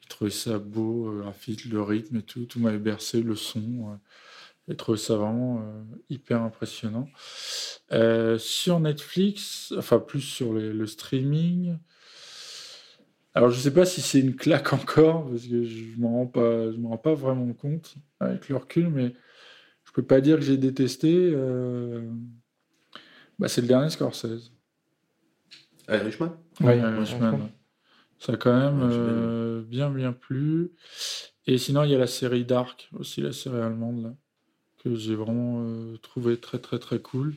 j'ai trouvé ça beau euh, graphique le rythme et tout tout m'avait bercé le son euh, j'ai trouvé ça vraiment euh, hyper impressionnant euh, sur Netflix, enfin plus sur les- le streaming. Alors je sais pas si c'est une claque encore parce que je m'en rends pas, je m'en rends pas vraiment compte avec le recul, mais je peux pas dire que j'ai détesté. euh, Bah, c'est le dernier Scorsese. Ah, Irishman, ouais. ouais. Ça a quand même euh, bien bien plu. Et sinon il y a la série Dark aussi, la série allemande là, que j'ai vraiment euh, trouvé très très très cool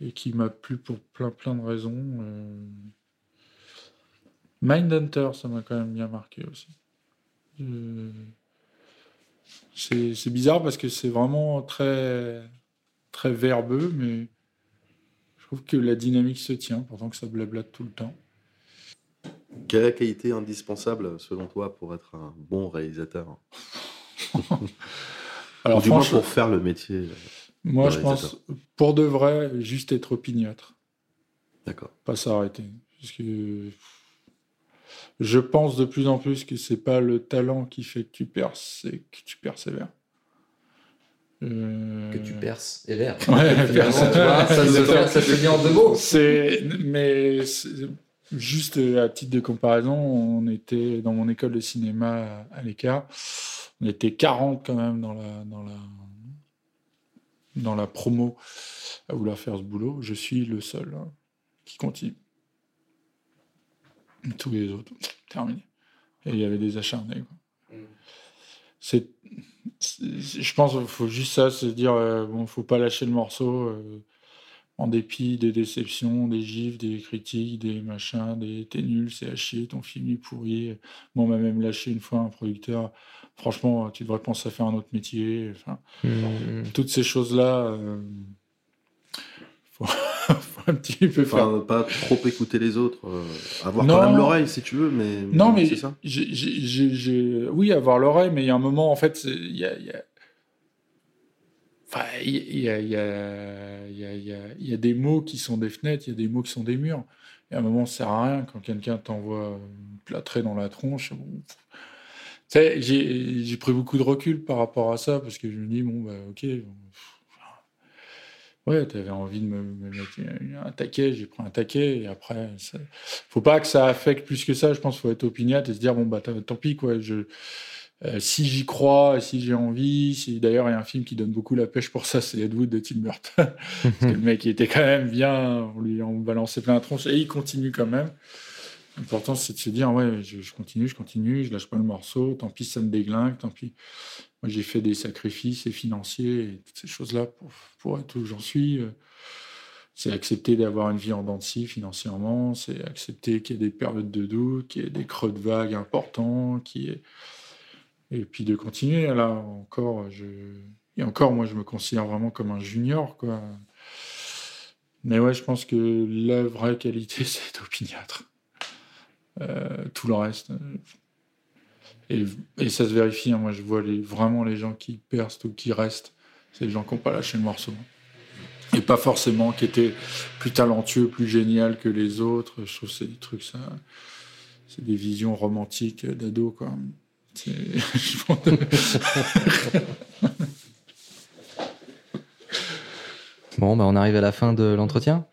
et qui m'a plu pour plein plein de raisons. euh. Mindhunter, ça m'a quand même bien marqué aussi. C'est c'est bizarre parce que c'est vraiment très très verbeux, mais je trouve que la dynamique se tient, pourtant que ça blablate tout le temps. Quelle est la qualité indispensable, selon toi, pour être un bon réalisateur? Alors, du moins pour faire le métier. Moi, je pense, pour de vrai, juste être opiniâtre. D'accord. Pas s'arrêter. Parce que je pense de plus en plus que c'est pas le talent qui fait que tu perces, c'est que tu persévères. Euh, Que tu perces et l'air. Ouais, perce. ça, se, ça se dit en deux mots. C'est, mais juste à titre de comparaison, on était dans mon école de cinéma à l'écart, on était 40 quand même dans la, dans la, dans la promo à vouloir faire ce boulot. Je suis le seul hein, qui continue. Tous les autres, terminé. Et il y avait des acharnés. quoi. Je pense qu'il faut juste ça, se dire, euh, bon, faut pas lâcher le morceau. euh, en dépit des déceptions, des gifs, des critiques, des machins, des t'es nul, c'est à chier, ton film est pourri. Moi, on m'a même lâché une fois un producteur. Franchement, tu devrais penser à faire un autre métier. Enfin, Mhm. toutes ces choses-là, euh, faut, faut un petit peu faire. Enfin, pas trop écouter les autres. euh, avoir Non. quand même l'oreille, si tu veux, mais. Non, mais c'est ça. oui, avoir l'oreille, mais il y a un moment, en fait, c'est- il y a, il y a- Enfin, il y a, il y, a, il y, a, il y, a, il y a des mots qui sont des fenêtres, il y a des mots qui sont des murs. Et à un moment, ça sert à rien quand quelqu'un t'envoie une plâtrée dans la tronche. Bon, j'ai pris beaucoup de recul par rapport à ça parce que je me dis, bon, bah, ok. Ouais, tu avais envie de me, me mettre un taquet, j'ai pris un taquet, et après, ça... faut pas que ça affecte plus que ça. Je pense qu'il faut être opiniâtre et se dire, bon, bah, tant pis, quoi. Euh, si j'y crois, si j'ai envie, si d'ailleurs il y a un film qui donne beaucoup la pêche pour ça, c'est Ed Wood de Tim Burton. Parce le mec était quand même bien, on lui on balançait plein de tronches et il continue quand même. L'important c'est de se dire ouais, je, continue, je continue, je lâche pas le morceau, tant pis ça me déglingue, tant pis. Moi j'ai fait des sacrifices financiers et toutes ces choses-là pour, être où j'en suis. euh, C'est accepter d'avoir une vie en dents de scie financièrement, c'est accepter qu'il y ait des périodes de doute, qu'il y ait des creux de vague importants, qu'il ait et puis de continuer là encore et encore moi je me considère vraiment comme un junior mais ouais je pense que la vraie qualité c'est être opiniâtre Euh, tout le reste euh, et, et ça se vérifie hein. moi je vois les, vraiment les gens qui percent ou qui restent c'est les gens qui n'ont pas lâché le morceau et pas forcément qui étaient plus talentueux plus génial que les autres je trouve que c'est des trucs ça c'est des visions romantiques d'ado quoi Bon, bah, on arrive à la fin de l'entretien.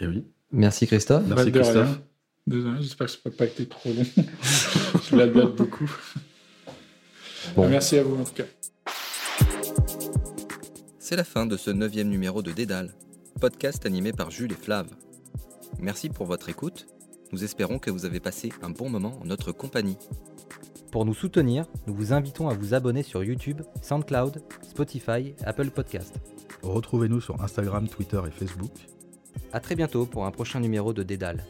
Et oui. Merci Christophe. Merci Christophe. Désolé, j'espère que ça n'a pas été trop long. je la beaucoup. Bon. Merci à vous en tout cas. C'est la fin de ce neuvième numéro de Dédale, podcast animé par Jules et Flav. Merci pour votre écoute. Nous espérons que vous avez passé un bon moment en notre compagnie. Pour nous soutenir, nous vous invitons à vous abonner sur YouTube, SoundCloud, Spotify, Apple Podcast. Retrouvez-nous sur Instagram, Twitter et Facebook. À très bientôt pour un prochain numéro de Dédale.